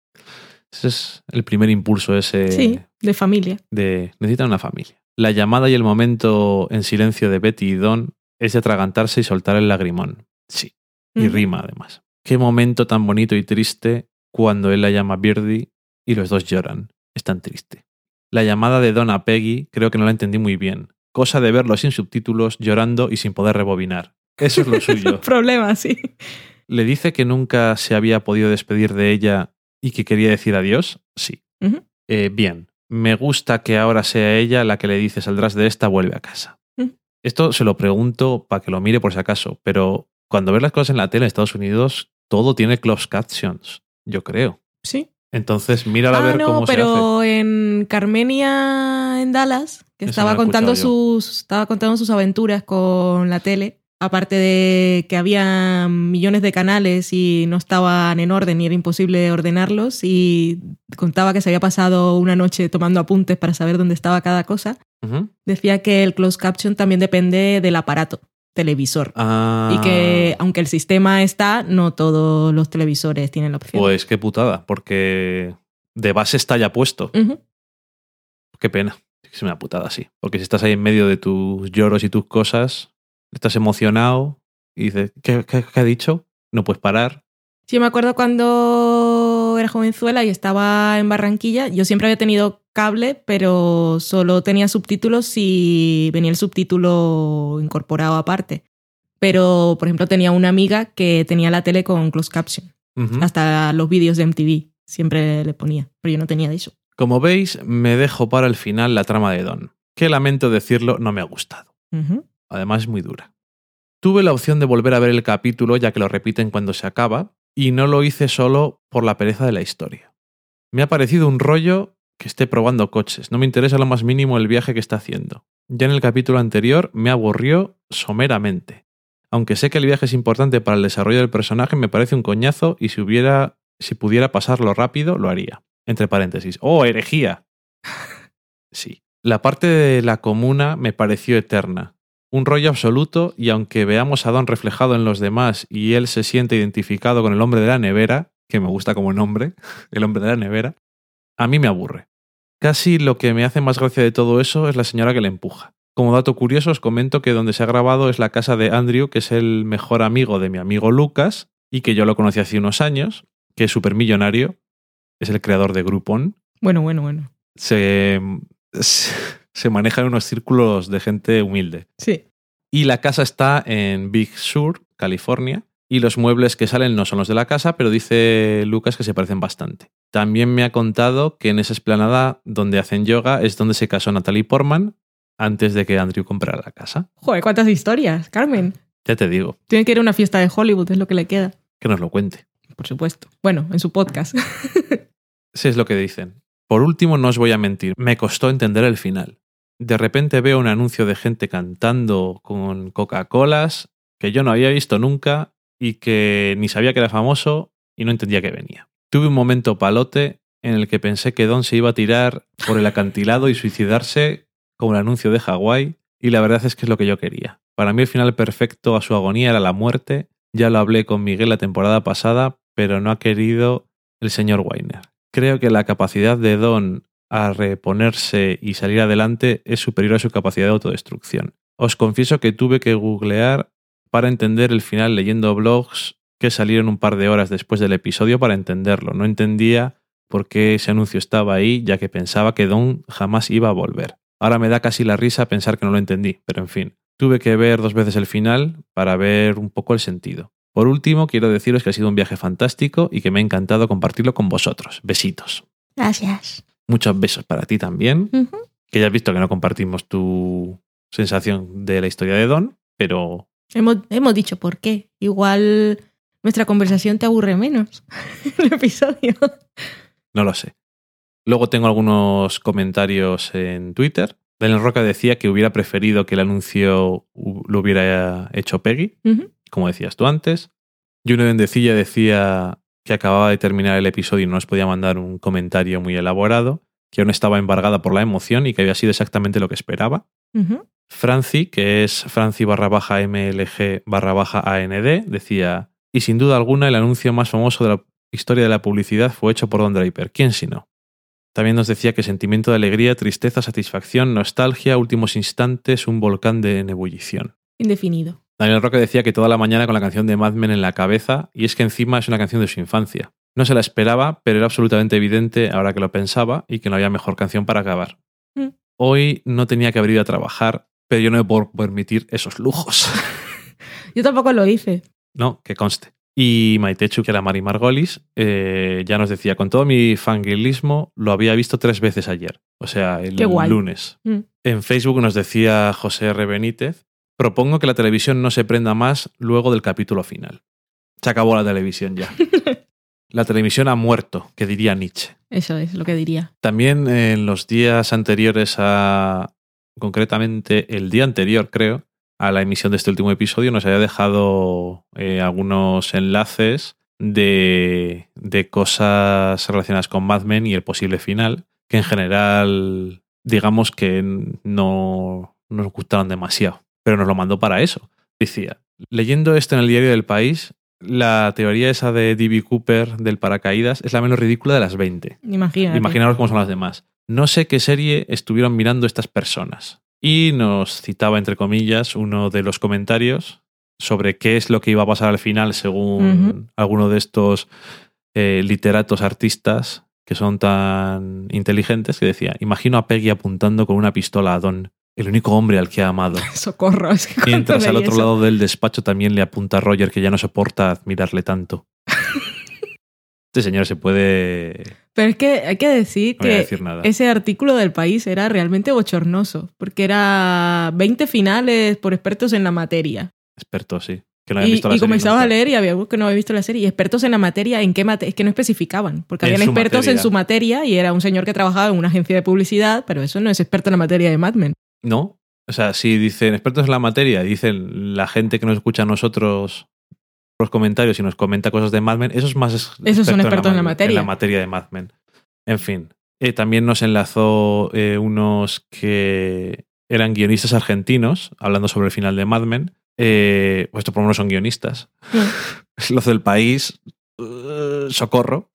Ese es el primer impulso ese Sí, de familia. de necesitan una familia. La llamada y el momento en silencio de Betty y Don es de atragantarse y soltar el lagrimón. Sí, y rima además. Qué momento tan bonito y triste cuando él la llama Birdie y los dos lloran. Es tan triste. La llamada de Don a Peggy creo que no la entendí muy bien. Cosa de verlo sin subtítulos, llorando y sin poder rebobinar. Eso es lo suyo. Problema, sí. ¿Le dice que nunca se había podido despedir de ella y que quería decir adiós? Sí. Eh, bien, me gusta que ahora sea ella la que le dice saldrás de esta, vuelve a casa. Mm. Esto se lo pregunto para que lo mire por si acaso, pero cuando ves las cosas en la tele en Estados Unidos, todo tiene closed captions, yo creo. Sí. Entonces, mírala a ah, ver no, cómo se hace. pero en Carmenia, en Dallas, que Eso estaba contando sus estaba contando sus aventuras con la tele, aparte de que había millones de canales y no estaban en orden y era imposible ordenarlos y contaba que se había pasado una noche tomando apuntes para saber dónde estaba cada cosa, decía que el closed caption también depende del aparato televisor. Ah, Y que aunque el sistema está, no todos los televisores tienen la opción. Pues qué putada, porque de base está ya puesto. Ujú. Qué pena. Es una putada así. Porque si estás ahí en medio de tus lloros y tus cosas, estás emocionado y dices, ¿qué, qué- qué ha dicho? No puedes parar. Sí, me acuerdo cuando era jovenzuela y estaba en Barranquilla. Yo siempre había tenido cable, pero solo tenía subtítulos si venía el subtítulo incorporado aparte. Pero, por ejemplo, tenía una amiga que tenía la tele con closed caption. Hasta los vídeos de MTV siempre le ponía, pero yo no tenía de eso. Como veis, me dejo para el final la trama de Don, que lamento decirlo, no me ha gustado. Además es muy dura. Tuve la opción de volver a ver el capítulo ya que lo repiten cuando se acaba, y no lo hice solo por la pereza de la historia. Me ha parecido un rollo que esté probando coches, no me interesa lo más mínimo el viaje que está haciendo. Ya en el capítulo anterior me aburrió someramente. Aunque sé que el viaje es importante para el desarrollo del personaje, me parece un coñazo y si hubiera si pudiera pasarlo rápido, lo haría. Entre paréntesis. ¡Oh, herejía! Sí. La parte de la comuna me pareció eterna. Un rollo absoluto y aunque veamos a Don reflejado en los demás y él se siente identificado con el hombre de la nevera, que me gusta como nombre, el hombre de la nevera, a mí me aburre. Casi lo que me hace más gracia de todo eso es la señora que le empuja. Como dato curioso os comento que donde se ha grabado es la casa de Andrew, que es el mejor amigo de mi amigo Lucas y que yo lo conocí hace unos años, que es supermillonario, es el creador de Groupon Bueno, bueno, bueno. Se, se, se maneja en unos círculos de gente humilde. Sí. Y la casa está en Big Sur, California. Y los muebles que salen no son los de la casa, pero dice Lucas que se parecen bastante. También me ha contado que en esa esplanada donde hacen yoga es donde se casó Natalie Portman antes de que Andrew comprara la casa. Joder, cuántas historias, Carmen. Ya te digo, Tiene que ir a una fiesta de Hollywood, es lo que le queda. que nos lo cuente. Por supuesto. Bueno, en su podcast. Ese es lo que dicen. Por último, no os voy a mentir, me costó entender el final. De repente veo un anuncio de gente cantando con Coca-Colas que yo no había visto nunca y que ni sabía que era famoso y no entendía que venía. Tuve un momento palote en el que pensé que Don se iba a tirar por el acantilado y suicidarse como el anuncio de Hawái y la verdad es que es lo que yo quería. Para mí el final perfecto a su agonía era la muerte. Ya lo hablé con Miguel la temporada pasada, pero no ha querido el señor Weiner. Creo que la capacidad de Don a reponerse y salir adelante es superior a su capacidad de autodestrucción. Os confieso que tuve que googlear para entender el final leyendo blogs que salieron un par de horas después del episodio para entenderlo. No entendía por qué ese anuncio estaba ahí, ya que pensaba que Don jamás iba a volver. Ahora me da casi la risa pensar que no lo entendí, pero en fin. Tuve que ver dos veces el final para ver un poco el sentido. Por último, quiero deciros que ha sido un viaje fantástico y que me ha encantado compartirlo con vosotros. Besitos. Gracias. Muchos besos para ti también. Que ya has visto que no compartimos tu sensación de la historia de Don, pero Hemos, hemos dicho por qué. Igual nuestra conversación te aburre menos. el episodio. no lo sé. Luego tengo algunos comentarios en Twitter. Daniel Roca decía que hubiera preferido que el anuncio lo hubiera hecho Peggy, como decías tú antes. Juno Dendecilla decía que acababa de terminar el episodio y no nos podía mandar un comentario muy elaborado, que aún estaba embargada por la emoción y que había sido exactamente lo que esperaba. Ujú. Franci, que es Franci barra baja MLG barra baja AND, decía, y sin duda alguna el anuncio más famoso de la historia de la publicidad fue hecho por Don Draper. ¿Quién si no? También nos decía que sentimiento de alegría, tristeza, satisfacción, nostalgia, últimos instantes, un volcán de en ebullición. Indefinido. Daniel Roque decía que toda la mañana con la canción de Mad Men en la cabeza, y es que encima es una canción de su infancia. No se la esperaba, pero era absolutamente evidente ahora que lo pensaba y que no había mejor canción para acabar. Mm. Hoy no tenía que haber ido a trabajar, pero yo no me puedo permitir esos lujos. Yo tampoco lo hice. no, que conste. Y Maitechu, que era Mari Margolis, eh, ya nos decía, con todo mi fangirlismo, lo había visto tres veces ayer. O sea, el lunes. Mm. En Facebook nos decía José R. Benítez, propongo que la televisión no se prenda más luego del capítulo final. Se acabó la televisión ya. la televisión ha muerto, que diría Nietzsche. Eso es lo que diría. También en los días anteriores a, concretamente el día anterior creo, a la emisión de este último episodio, nos había dejado eh, algunos enlaces de, de cosas relacionadas con Mad Men y el posible final, que en general digamos que no nos gustaron demasiado, pero nos lo mandó para eso. Decía, leyendo esto en el diario del país, la teoría esa de D.B. Cooper del paracaídas es la menos ridícula de las 20. Imagínate. Imaginaros cómo son las demás. No sé qué serie estuvieron mirando estas personas. Y nos citaba, entre comillas, uno de los comentarios sobre qué es lo que iba a pasar al final según Ujú. alguno de estos eh, literatos artistas que son tan inteligentes que decía, imagino a Peggy apuntando con una pistola a Don, el único hombre al que ha amado. Socorro. Es que Mientras al otro eso- lado del despacho también le apunta a Roger que ya no soporta admirarle tanto. Este señor se puede... Pero es que hay que decir No que decir ese artículo del país era realmente bochornoso, porque era 20 finales por expertos en la materia. Experto, sí. Que no Y, visto la y serie comenzabas a leer y había algo que no había visto la serie. Y expertos en la materia, ¿en qué materia? Es que no especificaban, porque En habían expertos materia. en su materia y era un señor que trabajaba en una agencia de publicidad, pero eso no es experto en la materia de Mad Men. No. O sea, si dicen expertos en la materia, dicen la gente que nos escucha a nosotros los comentarios y nos comenta cosas de Mad Men, eso es más es- Esos son experto en la ma- materia. En la materia de Mad Men. En fin. Eh, también nos enlazó eh, unos que eran guionistas argentinos, hablando sobre el final de Mad Men. Eh, pues estos por lo menos son guionistas. Los del país, eh, socorro.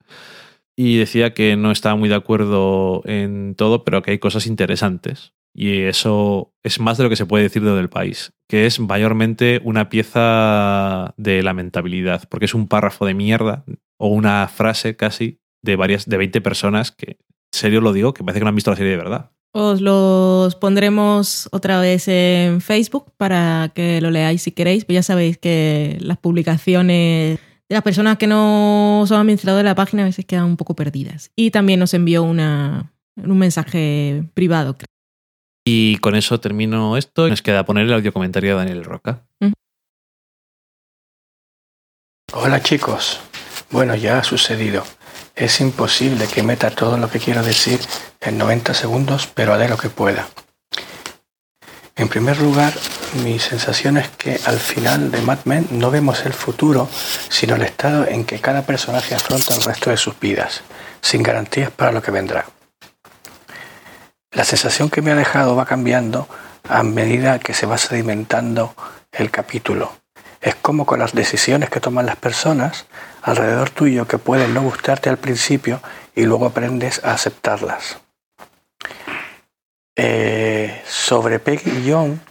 Y decía que no estaba muy de acuerdo en todo, pero que hay cosas interesantes. Y eso es más de lo que se puede decir de del país, que es mayormente una pieza de lamentabilidad, porque es un párrafo de mierda o una frase casi de varias de 20 personas que serio lo digo, que parece que no han visto la serie de verdad. Os los pondremos otra vez en Facebook para que lo leáis si queréis. Pues ya sabéis que las publicaciones de las personas que no son administradores de la página a veces quedan un poco perdidas. Y también nos envió una, un mensaje privado. Y con eso termino esto y nos queda poner el audio comentario de Daniel Roca. Hola chicos. Bueno, ya ha sucedido. Es imposible que meta todo lo que quiero decir en 90 segundos, pero haré lo que pueda. En primer lugar, mi sensación es que al final de Mad Men no vemos el futuro, sino el estado en que cada personaje afronta el resto de sus vidas, sin garantías para lo que vendrá. La sensación que me ha dejado va cambiando a medida que se va sedimentando el capítulo. Es como con las decisiones que toman las personas alrededor tuyo que pueden no gustarte al principio y luego aprendes a aceptarlas. Eh, sobre Peggy y John,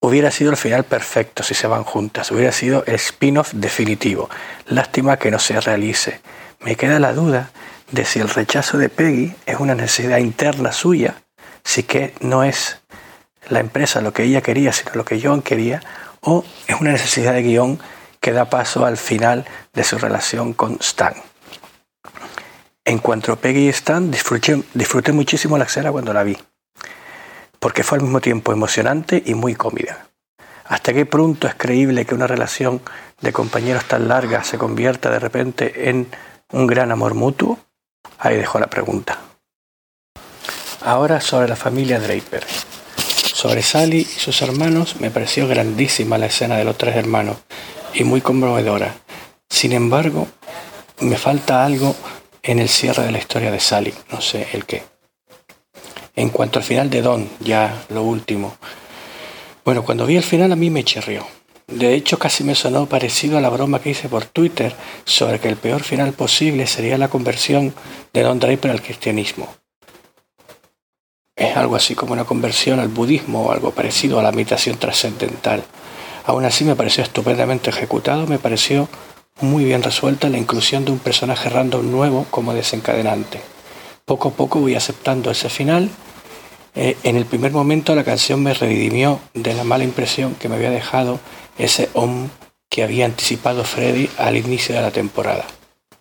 hubiera sido el final perfecto si se van juntas, hubiera sido el spin-off definitivo. Lástima que no se realice. Me queda la duda de si el rechazo de Peggy es una necesidad interna suya, si que no es la empresa lo que ella quería, sino lo que John quería, o es una necesidad de guion que da paso al final de su relación con Stan. En cuanto a Peggy y Stan, disfruté, muchísimo la escena cuando la vi, porque fue al mismo tiempo emocionante y muy cómoda. ¿Hasta qué punto es creíble que una relación de compañeros tan larga se convierta de repente en un gran amor mutuo? Ahí dejo la pregunta. Ahora sobre la familia Draper. Sobre Sally y sus hermanos me pareció grandísima la escena de los tres hermanos y muy conmovedora. Sin embargo, me falta algo en el cierre de la historia de Sally, no sé el qué. En cuanto al final de Don, ya lo último. Bueno, cuando vi el final a mí me chirrió. De hecho, casi me sonó parecido a la broma que hice por Twitter sobre que el peor final posible sería la conversión de Don Draper al cristianismo. Es algo así como una conversión al budismo o algo parecido a la meditación trascendental. Aún así me pareció estupendamente ejecutado, me pareció muy bien resuelta la inclusión de un personaje random nuevo como desencadenante. Poco a poco voy aceptando ese final. Eh, en el primer momento la canción me redimió de la mala impresión que me había dejado ese om que había anticipado Freddy al inicio de la temporada.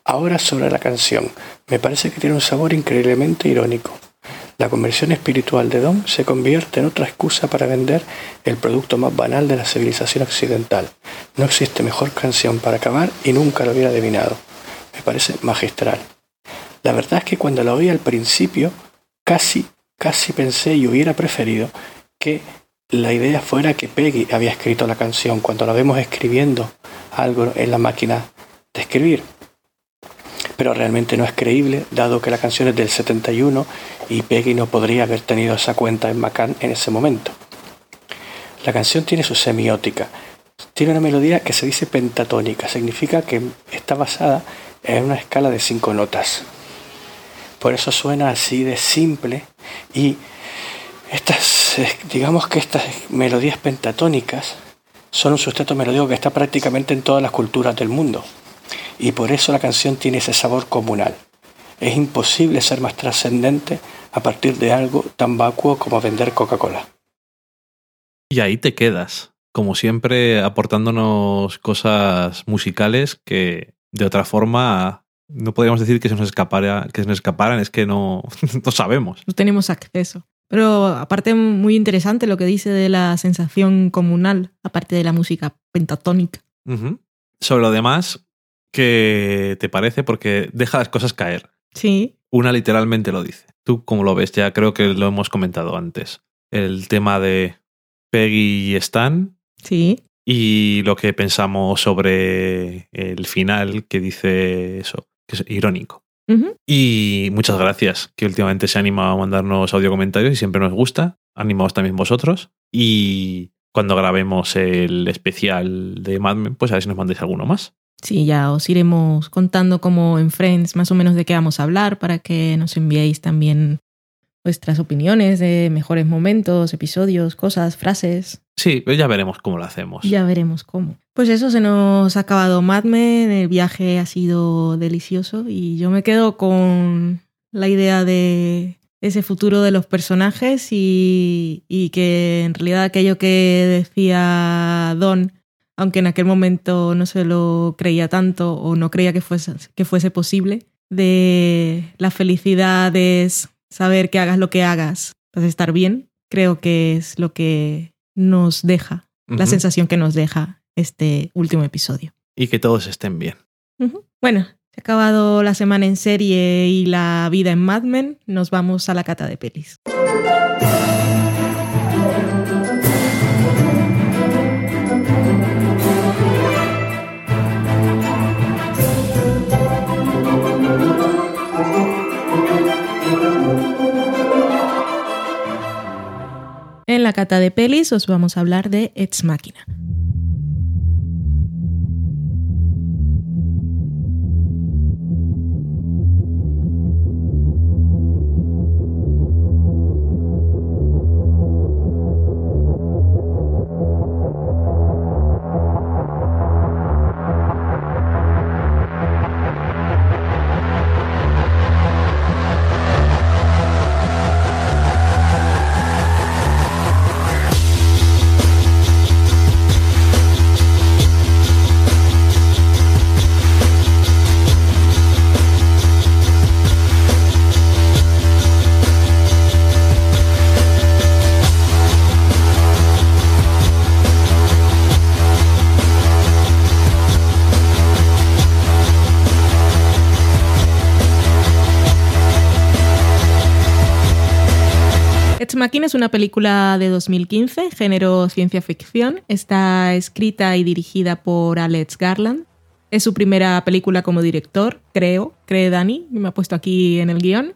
Ahora sobre la canción, me parece que tiene un sabor increíblemente irónico. La conversión espiritual de Don se convierte en otra excusa para vender el producto más banal de la civilización occidental. No existe mejor canción para acabar y nunca lo hubiera adivinado. Me parece magistral. La verdad es que cuando la oí al principio, casi, casi pensé y hubiera preferido que la idea fuera que Peggy había escrito la canción cuando la vemos escribiendo algo en la máquina de escribir pero realmente no es creíble, dado que la canción es del 71 y Peggy no podría haber tenido esa cuenta en Macan en ese momento. La canción tiene su semiótica, tiene una melodía que se dice pentatónica, significa que está basada en una escala de cinco notas. Por eso suena así de simple y estas, digamos que estas melodías pentatónicas son un sustrato melódico que está prácticamente en todas las culturas del mundo y por eso la canción tiene ese sabor comunal. Es imposible ser más trascendente a partir de algo tan vacuo como vender Coca-Cola. Y ahí te quedas, como siempre aportándonos cosas musicales que de otra forma no podríamos decir que se nos escapara, que se nos escaparan, es que no, no sabemos. No tenemos acceso. Pero aparte muy interesante lo que dice de la sensación comunal, aparte de la música pentatónica. Sobre lo demás, ¿qué te parece? Porque deja las cosas caer. Sí, Una literalmente lo dice. ¿Tú cómo lo ves? Ya creo que lo hemos comentado antes. El tema de Peggy y Stan sí. y lo que pensamos sobre el final que dice eso, que es irónico. Y muchas gracias, que últimamente se anima a mandarnos audio comentarios y siempre nos gusta. Animaos también vosotros. Y cuando grabemos el especial de Mad Men, pues a ver si nos mandéis alguno más. Sí, ya os iremos contando como en Friends más o menos de qué vamos a hablar para que nos enviéis también vuestras opiniones de mejores momentos, episodios, cosas, frases. Sí, pues ya veremos cómo lo hacemos. Ya veremos cómo. Pues eso, se nos ha acabado Mad Men, el viaje ha sido delicioso y yo me quedo con la idea de ese futuro de los personajes y, que en realidad aquello que decía Don, aunque en aquel momento no se lo creía tanto o no creía que fuese, que fuese posible, de la felicidad es saber que hagas lo que hagas, vas a estar bien, creo que es lo que nos deja, la sensación que nos deja este último episodio. Y que todos estén bien. Bueno, se ha acabado la semana en serie y la vida en Mad Men, nos vamos a la cata de pelis. En la cata de pelis os vamos a hablar de Ex Machina. Machina es una película de 2015, género ciencia ficción. Está escrita y dirigida por Alex Garland. Es su primera película como director, creo, cree Dani, me ha puesto aquí en el guion.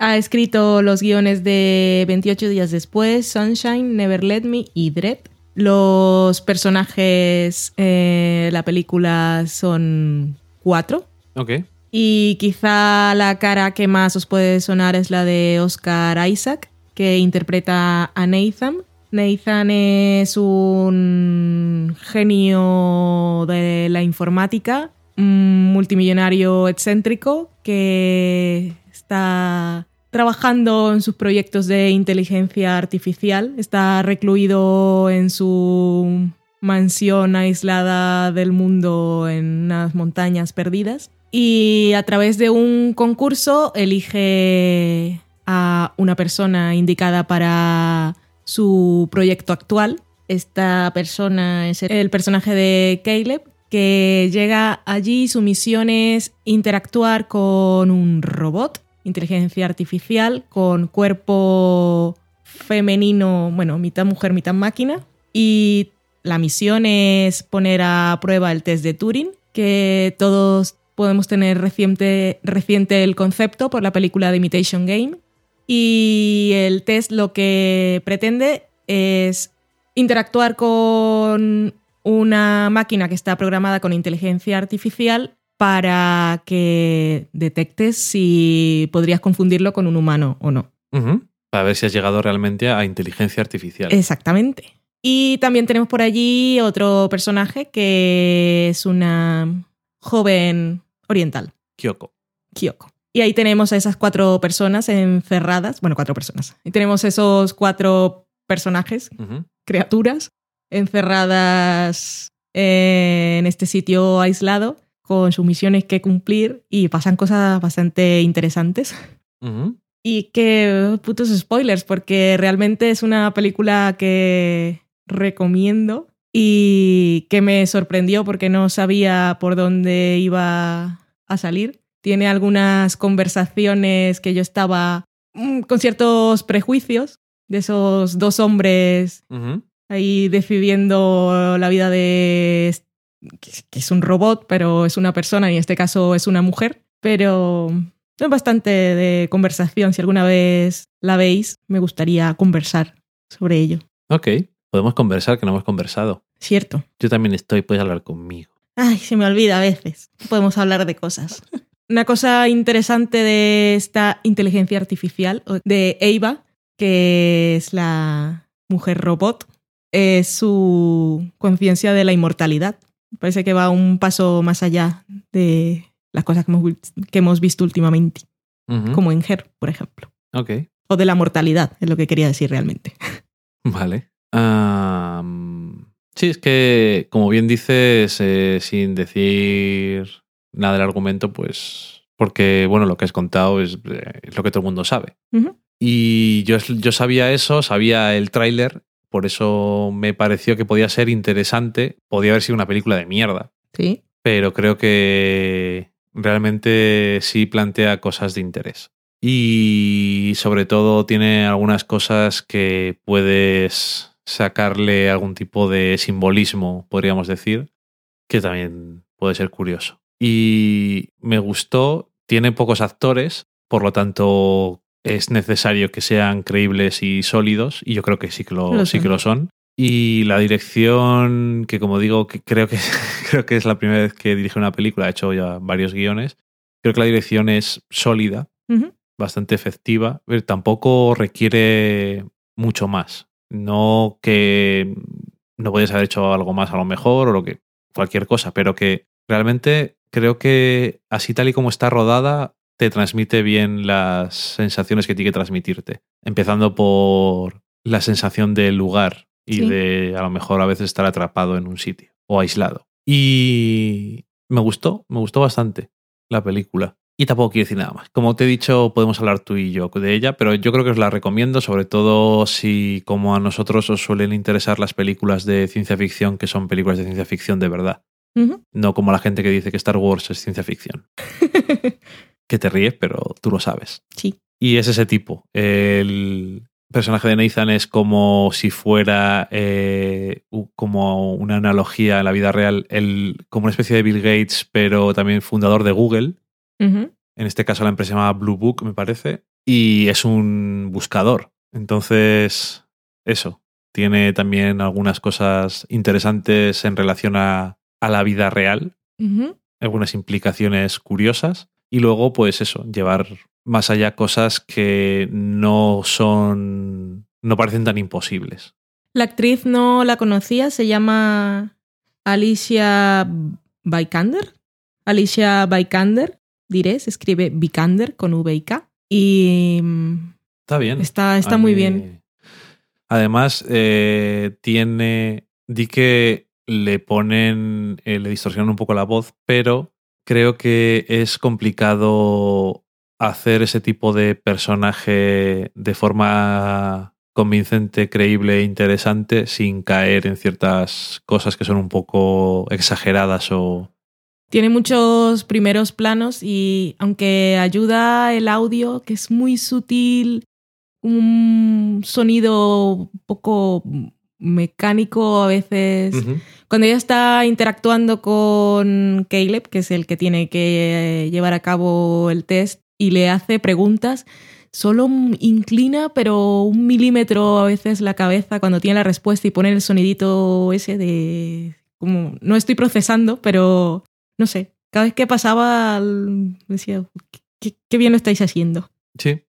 Ha escrito los guiones de 28 días después, Sunshine, Never Let Me y Dread. Los personajes de la película son cuatro, Ok. y quizá la cara que más os puede sonar es la de Oscar Isaac, que interpreta a Nathan. Nathan es un genio de la informática, un multimillonario excéntrico que está trabajando en sus proyectos de inteligencia artificial. Está recluido en su mansión aislada del mundo en unas montañas perdidas. Y a través de un concurso elige a una persona indicada para su proyecto actual. Esta persona es el personaje de Caleb, que llega allí. Su misión es interactuar con un robot, inteligencia artificial, con cuerpo femenino, bueno, mitad mujer, mitad máquina. Y la misión es poner a prueba el test de Turing, que todos podemos tener reciente, reciente el concepto por la película de Imitation Game. Y el test lo que pretende es interactuar con una máquina que está programada con inteligencia artificial para que detectes si podrías confundirlo con un humano o no. Para ver si has llegado realmente a inteligencia artificial. Exactamente. Y también tenemos por allí otro personaje que es una joven oriental, Kyoko. Kyoko. Y ahí tenemos a esas cuatro personas encerradas, bueno, cuatro personas. Y tenemos esos cuatro personajes, Ujú. criaturas, encerradas en este sitio aislado con sus misiones que cumplir y pasan cosas bastante interesantes. Y que putos spoilers, porque realmente es una película que recomiendo y que me sorprendió porque no sabía por dónde iba a salir. Tiene algunas conversaciones que yo estaba mm, con ciertos prejuicios de esos dos hombres ahí decidiendo la vida de que que es un robot, pero es una persona y en este caso es una mujer. Pero es bastante de conversación. Si alguna vez la veis, me gustaría conversar sobre ello. Ok. Podemos conversar, que no hemos conversado. Cierto. Yo también estoy, puedes hablar conmigo. Ay, se me olvida a veces. Podemos hablar de cosas. Una cosa interesante de esta inteligencia artificial, de Eva, que es la mujer robot, es su conciencia de la inmortalidad. Parece que va un paso más allá de las cosas que hemos, que hemos visto últimamente. Como en Her, por ejemplo. Ok, O de la mortalidad, es lo que quería decir realmente. vale. Sí, es que, como bien dices, eh, sin decir nada del argumento, pues. Porque, bueno, lo que has contado es, eh, es lo que todo el mundo sabe. Y yo, yo sabía eso, sabía el tráiler, por eso me pareció que podía ser interesante. Podía haber sido una película de mierda, Sí. pero creo que realmente sí plantea cosas de interés. Y sobre todo tiene algunas cosas que puedes sacarle algún tipo de simbolismo, podríamos decir, que también puede ser curioso. Y me gustó, tiene pocos actores, por lo tanto es necesario que sean creíbles y sólidos, y yo creo que sí que lo, Lo sí son. que lo son. Y la dirección, que como digo, que creo que creo que es la primera vez que dirige una película, ha hecho ya varios guiones. Creo que la dirección es sólida, bastante efectiva, pero tampoco requiere mucho más. No que no puedes haber hecho algo más a lo mejor o lo que cualquier cosa, pero que realmente creo que así tal y como está rodada te transmite bien las sensaciones que tiene que transmitirte, empezando por la sensación del lugar y Sí. de a lo mejor a veces estar atrapado en un sitio o aislado. Y me gustó, me gustó bastante la película. Y tampoco quiero decir nada más. Como te he dicho, podemos hablar tú y yo de ella, pero yo creo que os la recomiendo, sobre todo si, como a nosotros, os suelen interesar las películas de ciencia ficción, que son películas de ciencia ficción de verdad. No como la gente que dice que Star Wars es ciencia ficción. Que te ríes, pero tú lo sabes. sí. Y es ese tipo. El personaje de Nathan es como si fuera eh, como una analogía en la vida real, el, como una especie de Bill Gates, pero también fundador de Google. En este caso la empresa se llama Blue Book, me parece. Y es un buscador. Entonces, eso. Tiene también algunas cosas interesantes en relación a, a la vida real algunas implicaciones curiosas y luego pues eso, llevar más allá cosas que no son, no parecen tan imposibles. La actriz no la conocía, se llama Alicia Vikander. Alicia Vikander, diré, se escribe Vikander con V y K. Y mm, Está bien. está, está muy mí- bien. Además, eh, tiene, di que le ponen, eh, le distorsionan un poco la voz, pero creo que es complicado hacer ese tipo de personaje de forma convincente, creíble e interesante sin caer en ciertas cosas que son un poco exageradas o... Tiene muchos primeros planos y aunque ayuda el audio, que es muy sutil, un sonido un poco mecánico a veces. Cuando ella está interactuando con Caleb, que es el que tiene que llevar a cabo el test, y le hace preguntas, solo inclina, pero un milímetro a veces la cabeza cuando tiene la respuesta y pone el sonidito ese de... como no estoy procesando, pero no sé. Cada vez que pasaba decía, qué, qué bien lo estáis haciendo. Sí.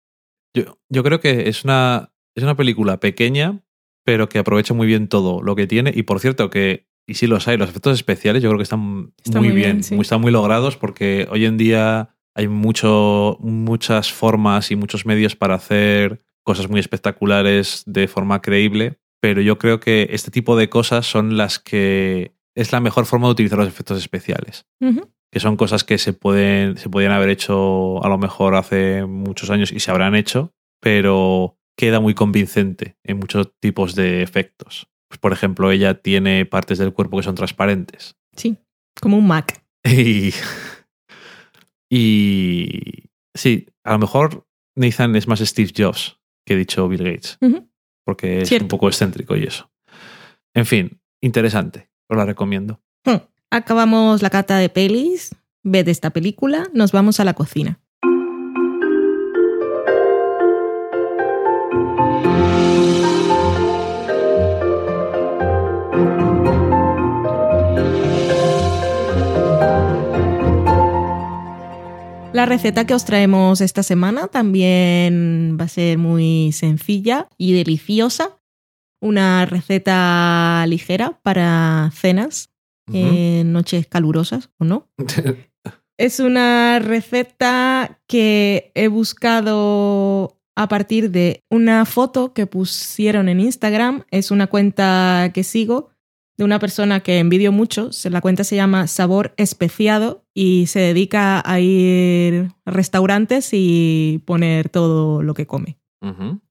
Yo, yo creo que es una, es una película pequeña, pero que aprovecha muy bien todo lo que tiene. Y por cierto, que, y sí los hay, los efectos especiales yo creo que están Está muy, muy bien, bien, sí. muy- están muy logrados porque hoy en día hay mucho, muchas formas y muchos medios para hacer cosas muy espectaculares de forma creíble, pero yo creo que este tipo de cosas son las que es la mejor forma de utilizar los efectos especiales que son cosas que se pueden se podían haber hecho a lo mejor hace muchos años y se habrán hecho, pero queda muy convincente en muchos tipos de efectos. Pues, por ejemplo, ella tiene partes del cuerpo que son transparentes. Sí, como un Mac. Y, y sí, a lo mejor Nathan es más Steve Jobs que dicho Bill Gates, porque es Cierto. un poco excéntrico y eso. En fin, interesante, os la recomiendo. Hmm. Acabamos la cata de pelis. Ved esta película, nos vamos a la cocina. La receta que os traemos esta semana también va a ser muy sencilla y deliciosa. Una receta ligera para cenas Ujú. en noches calurosas o no. Es una receta que he buscado a partir de una foto que pusieron en Instagram. Es una cuenta que sigo de una persona que envidio mucho. La cuenta se llama Sabor Especiado y se dedica a ir a restaurantes y poner todo lo que come.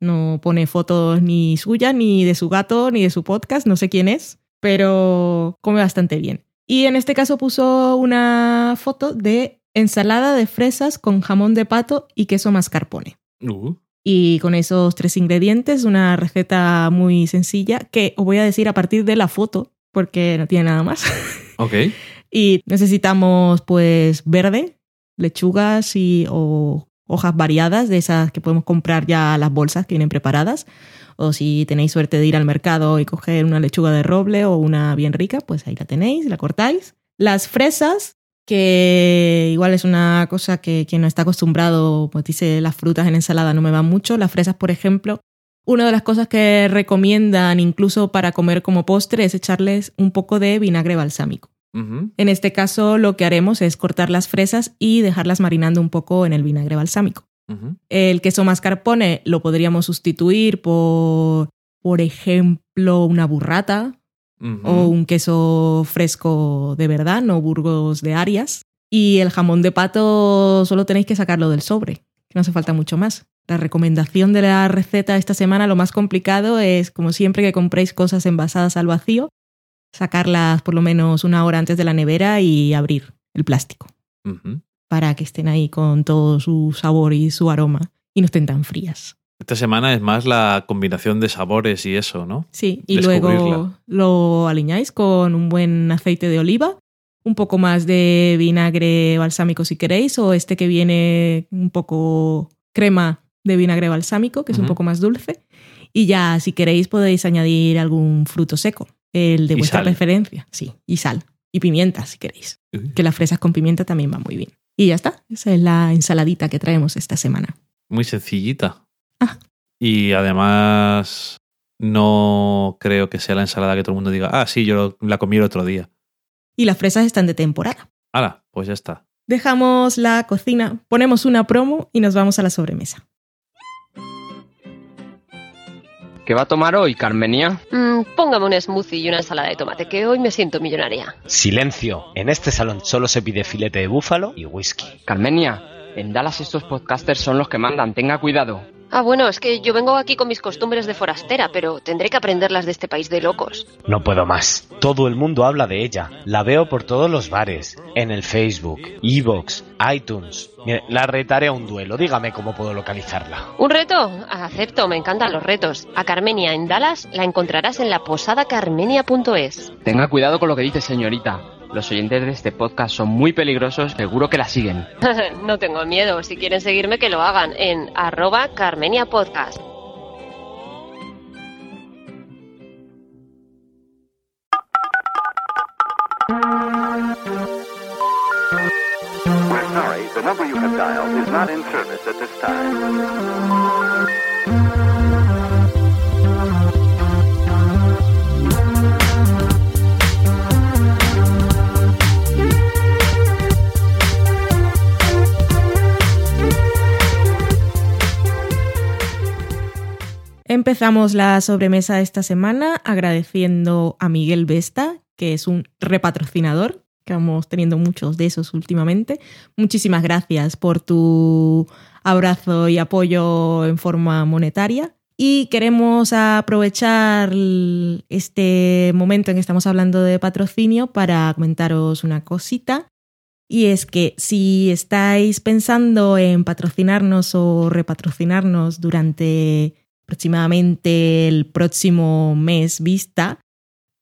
No pone fotos ni suyas, ni de su gato, ni de su podcast, no sé quién es, pero come bastante bien. Y en este caso puso una foto de ensalada de fresas con jamón de pato y queso mascarpone. Uh, Y con esos tres ingredientes, una receta muy sencilla que os voy a decir a partir de la foto, porque no tiene nada más. ok. Y necesitamos pues verde, lechugas y o hojas variadas de esas que podemos comprar ya las bolsas que vienen preparadas. O si tenéis suerte de ir al mercado y coger una lechuga de roble o una bien rica, pues ahí la tenéis, la cortáis. Las fresas, que igual es una cosa que quien no está acostumbrado, pues dice las frutas en ensalada no me van mucho. Las fresas, por ejemplo, una de las cosas que recomiendan incluso para comer como postre es echarles un poco de vinagre balsámico. En este caso lo que haremos es cortar las fresas y dejarlas marinando un poco en el vinagre balsámico. El queso mascarpone lo podríamos sustituir por, por ejemplo, una burrata o un queso fresco de verdad, no Burgos de Arias. Y el jamón de pato solo tenéis que sacarlo del sobre, que no hace falta mucho más. La recomendación de la receta esta semana, lo más complicado es, como siempre que compréis cosas envasadas al vacío, sacarlas por lo menos una hora antes de la nevera y abrir el plástico para que estén ahí con todo su sabor y su aroma y no estén tan frías. Esta semana es más la combinación de sabores y eso, ¿no? Sí, y luego lo aliñáis con un buen aceite de oliva, un poco más de vinagre balsámico si queréis, o este que viene un poco crema de vinagre balsámico, que es un poco más dulce. Y ya, si queréis, podéis añadir algún fruto seco, el de Y vuestra sal. preferencia. Sí, y sal. Y pimienta, si queréis. Que las fresas con pimienta también van muy bien. Y ya está. Esa es la ensaladita que traemos esta semana. Muy sencillita. Ah. Y además no creo que sea la ensalada que todo el mundo diga, ah, sí, yo la comí el otro día. Y las fresas están de temporada. Hala, pues ya está. Dejamos la cocina, ponemos una promo y nos vamos a la sobremesa. ¿Qué va a tomar hoy, Carmenia? Mm, póngame un smoothie y una ensalada de tomate, que hoy me siento millonaria. Silencio. En este salón solo se pide filete de búfalo y whisky. Carmenia, en Dallas estos podcasters son los que mandan, tenga cuidado. Ah, bueno, es que yo vengo aquí con mis costumbres de forastera, pero tendré que aprenderlas de este país de locos. No puedo más. Todo el mundo habla de ella. La veo por todos los bares. En el Facebook, Evox, iTunes. Mire, la retaré a un duelo. Dígame cómo puedo localizarla. ¿Un reto? Acepto, me encantan los retos. A Carmenia en Dallas la encontrarás en la posada carmenia.es. Tenga cuidado con lo que dice, señorita. Los oyentes de este podcast son muy peligrosos, seguro que la siguen. no tengo miedo, si quieren seguirme que lo hagan en arroba Carmenia Podcast. We're sorry, the number you have dialed is not in service at this time. Empezamos la sobremesa esta semana agradeciendo a Miguel Vesta, que es un repatrocinador, que vamos teniendo muchos de esos últimamente. Muchísimas gracias por tu abrazo y apoyo en forma monetaria. Y queremos aprovechar este momento en que estamos hablando de patrocinio para comentaros una cosita. Y es que si estáis pensando en patrocinarnos o repatrocinarnos durante aproximadamente el próximo mes vista,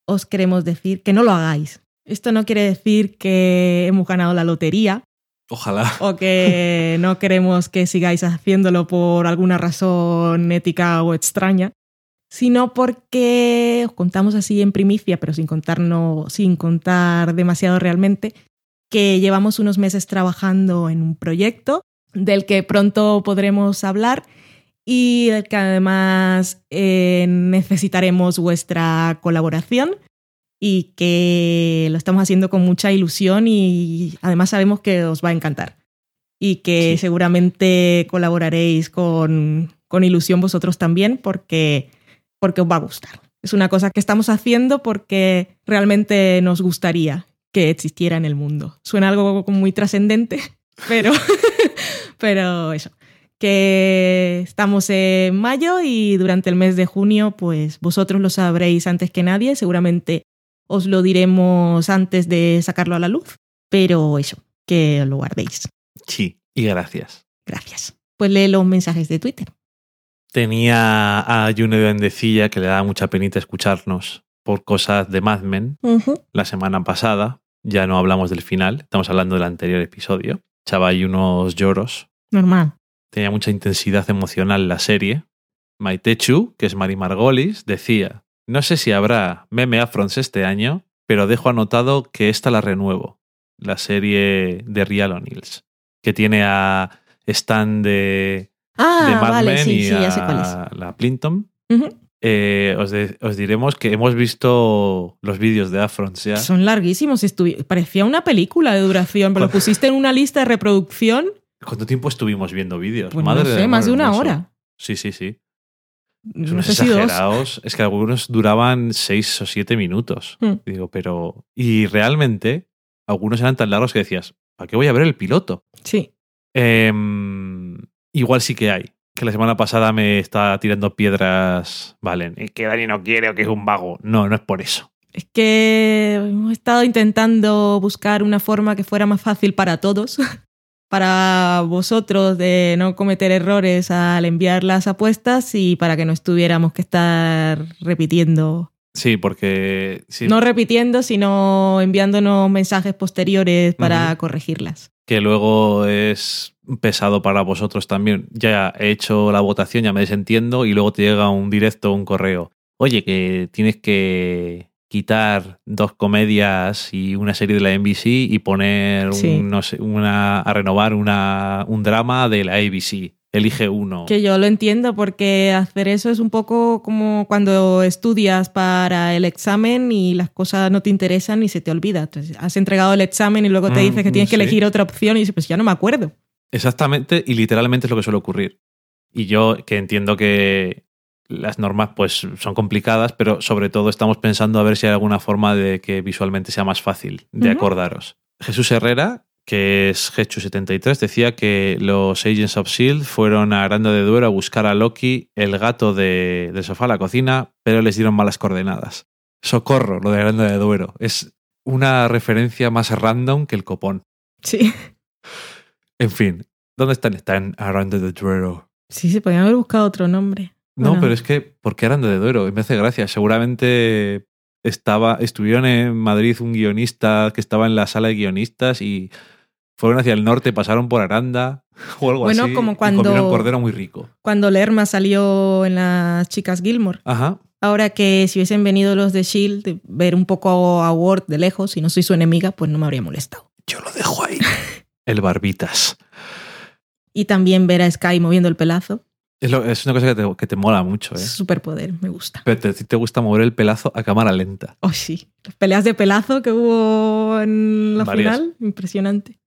os queremos decir que no lo hagáis. Esto no quiere decir que hemos ganado la lotería Ojalá. o que no queremos que sigáis haciéndolo por alguna razón ética o extraña, sino porque os contamos así en primicia, pero sin, contarnos, sin contar demasiado realmente, que llevamos unos meses trabajando en un proyecto del que pronto podremos hablar y que además eh, necesitaremos vuestra colaboración. y que lo estamos haciendo con mucha ilusión y además sabemos que os va a encantar y que Sí. seguramente colaboraréis con, con ilusión vosotros también porque, porque os va a gustar. Es una cosa que estamos haciendo porque realmente nos gustaría que existiera en el mundo. Suena algo muy trascendente, pero, pero eso, que estamos en mayo y durante el mes de junio, pues vosotros lo sabréis antes que nadie, seguramente os lo diremos antes de sacarlo a la luz, pero eso, que lo guardéis. Sí, y gracias. Gracias. Pues lee los mensajes de Twitter. Tenía a Juno de Bendecilla que le daba mucha penita escucharnos por cosas de Mad Men la semana pasada. Ya no hablamos del final, estamos hablando del anterior episodio. Echaba ahí unos lloros. Normal. Tenía mucha intensidad emocional la serie. Maitechu, que es Mari Margolis, decía: No sé si habrá meme Afrons este año, pero dejo anotado que esta la renuevo. La serie de Real O'Neills, que tiene a Stan de, Ah, de Mad vale, Men sí, y sí, a la Plinton. Eh, os, de- os diremos que hemos visto los vídeos de Afrons ya. Son larguísimos. Parecía una película de duración, pero lo pusiste en una lista de reproducción, ¿Cuánto tiempo estuvimos viendo vídeos? pues Madre no sé, más de una hermoso. hora. Sí, sí, sí. Son No si exagerados. Es que algunos duraban seis o siete minutos. Hmm. Digo, pero. Y realmente, algunos eran tan largos que decías, ¿para qué voy a ver el piloto? Sí. Em, igual sí que hay. Que la semana pasada me estaba tirando piedras. Valen. Es que Dani no quiere o que es un vago. No, no es por eso. Es que hemos estado intentando buscar una forma que fuera más fácil para todos, para vosotros de no cometer errores al enviar las apuestas y para que no estuviéramos que estar repitiendo. Sí, porque. sí, No repitiendo, sino enviándonos mensajes posteriores para corregirlas. que luego es pesado para vosotros también. Ya he hecho la votación, ya me desentiendo y luego te llega un directo, un correo. Oye, que tienes que quitar dos comedias y una serie de la NBC y poner Sí. un, no sé, una, a renovar una, un drama de la ABC. Elige uno. Que yo lo entiendo porque hacer eso es un poco como cuando estudias para el examen y las cosas no te interesan y se te olvida. Entonces, has entregado el examen y luego te Mm, dices que tienes que elegir otra opción y dices, pues ya no me acuerdo. Exactamente, y literalmente es lo que suele ocurrir. Y yo que entiendo que las normas pues son complicadas, pero sobre todo estamos pensando a ver si hay alguna forma de que visualmente sea más fácil de acordaros. Jesús Herrera, que es Gechu73, decía que los Agents of S.H.I.E.L.D. Fueron a Aranda de Duero a buscar a Loki, el gato de, del sofá a la cocina, pero les dieron malas coordenadas. Socorro, lo de Aranda de Duero. Es una referencia más random que el copón. Sí. En fin, ¿dónde están? Están Aranda de Duero. Sí, se podían haber buscado otro nombre. No, Bueno. pero es que, ¿por qué Aranda de Duero? Me hace gracia. Seguramente estaba, estuvieron en Madrid un guionista que estaba en la sala de guionistas y fueron hacia el norte, pasaron por Aranda o algo Bueno, así. como y cuando- comieron cordero muy rico. Cuando Lerma salió en las chicas Gilmore. Ajá. Ahora que si hubiesen venido los de Shield, ver un poco a Ward de lejos, si no soy su enemiga, pues no me habría molestado. Yo lo dejo ahí. el Barbitas. Y también ver a Sky moviendo el pelazo. Es, lo- es una cosa que te, que te mola mucho, ¿eh? Superpoder, me gusta. Pero te, te gusta mover el pelazo a cámara lenta. Oh, sí. Las peleas de pelazo que hubo en la Varias. final, impresionante.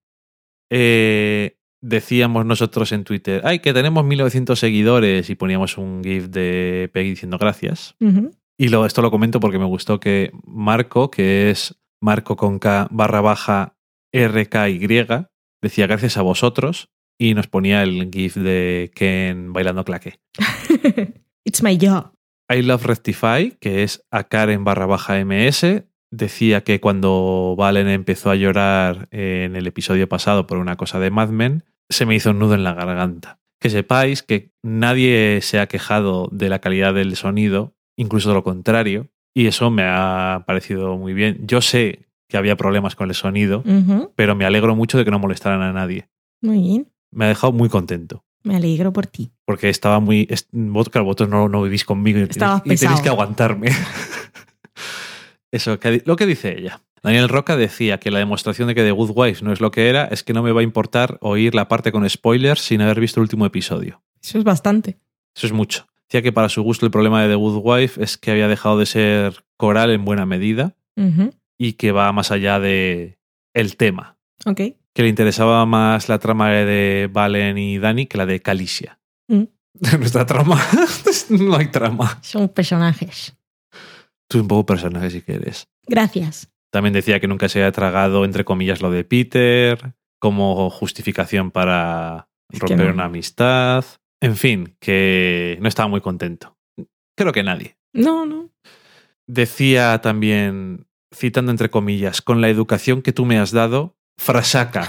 Eh, decíamos nosotros en Twitter, ay, que tenemos 1900 seguidores y poníamos un GIF de Peggy diciendo gracias. Y lo, esto lo comento porque me gustó que Marco, que es Marco con K barra baja RKY, decía gracias a vosotros y nos ponía el GIF de Ken bailando claque. It's my job. I Love Rectify, que es a Karen barra baja MS, decía que cuando Valen empezó a llorar en el episodio pasado por una cosa de Mad Men, se me hizo un nudo en la garganta. Que sepáis que nadie se ha quejado de la calidad del sonido, incluso de lo contrario, y eso me ha parecido muy bien. Yo sé que había problemas con el sonido, pero me alegro mucho de que no molestaran a nadie. Muy bien. Me ha dejado muy contento. Me alegro por ti. Porque estaba muy. vos- Claro, vosotros no, no vivís conmigo y, tenéis, y tenéis pesado. que aguantarme. Eso, que lo que dice ella. Daniel Roca decía que la demostración de que The Good Wife no es lo que era es que no me va a importar oír la parte con spoilers sin haber visto el último episodio. Eso es bastante. Eso es mucho. Decía que para su gusto el problema de The Good Wife es que había dejado de ser coral en buena medida y que va más allá de el tema. Ok. Que le interesaba más la trama de Valen y Dani que la de Calicia. Mm. Nuestra trama. no hay trama. Son personajes. Tú un poco personaje si quieres. Gracias. También decía que nunca se había tragado, entre comillas, lo de Peter, como justificación para Es romper no. una amistad. En fin, que no estaba muy contento. Creo que nadie. No, no. Decía también, citando entre comillas, con la educación que tú me has dado, frasaca.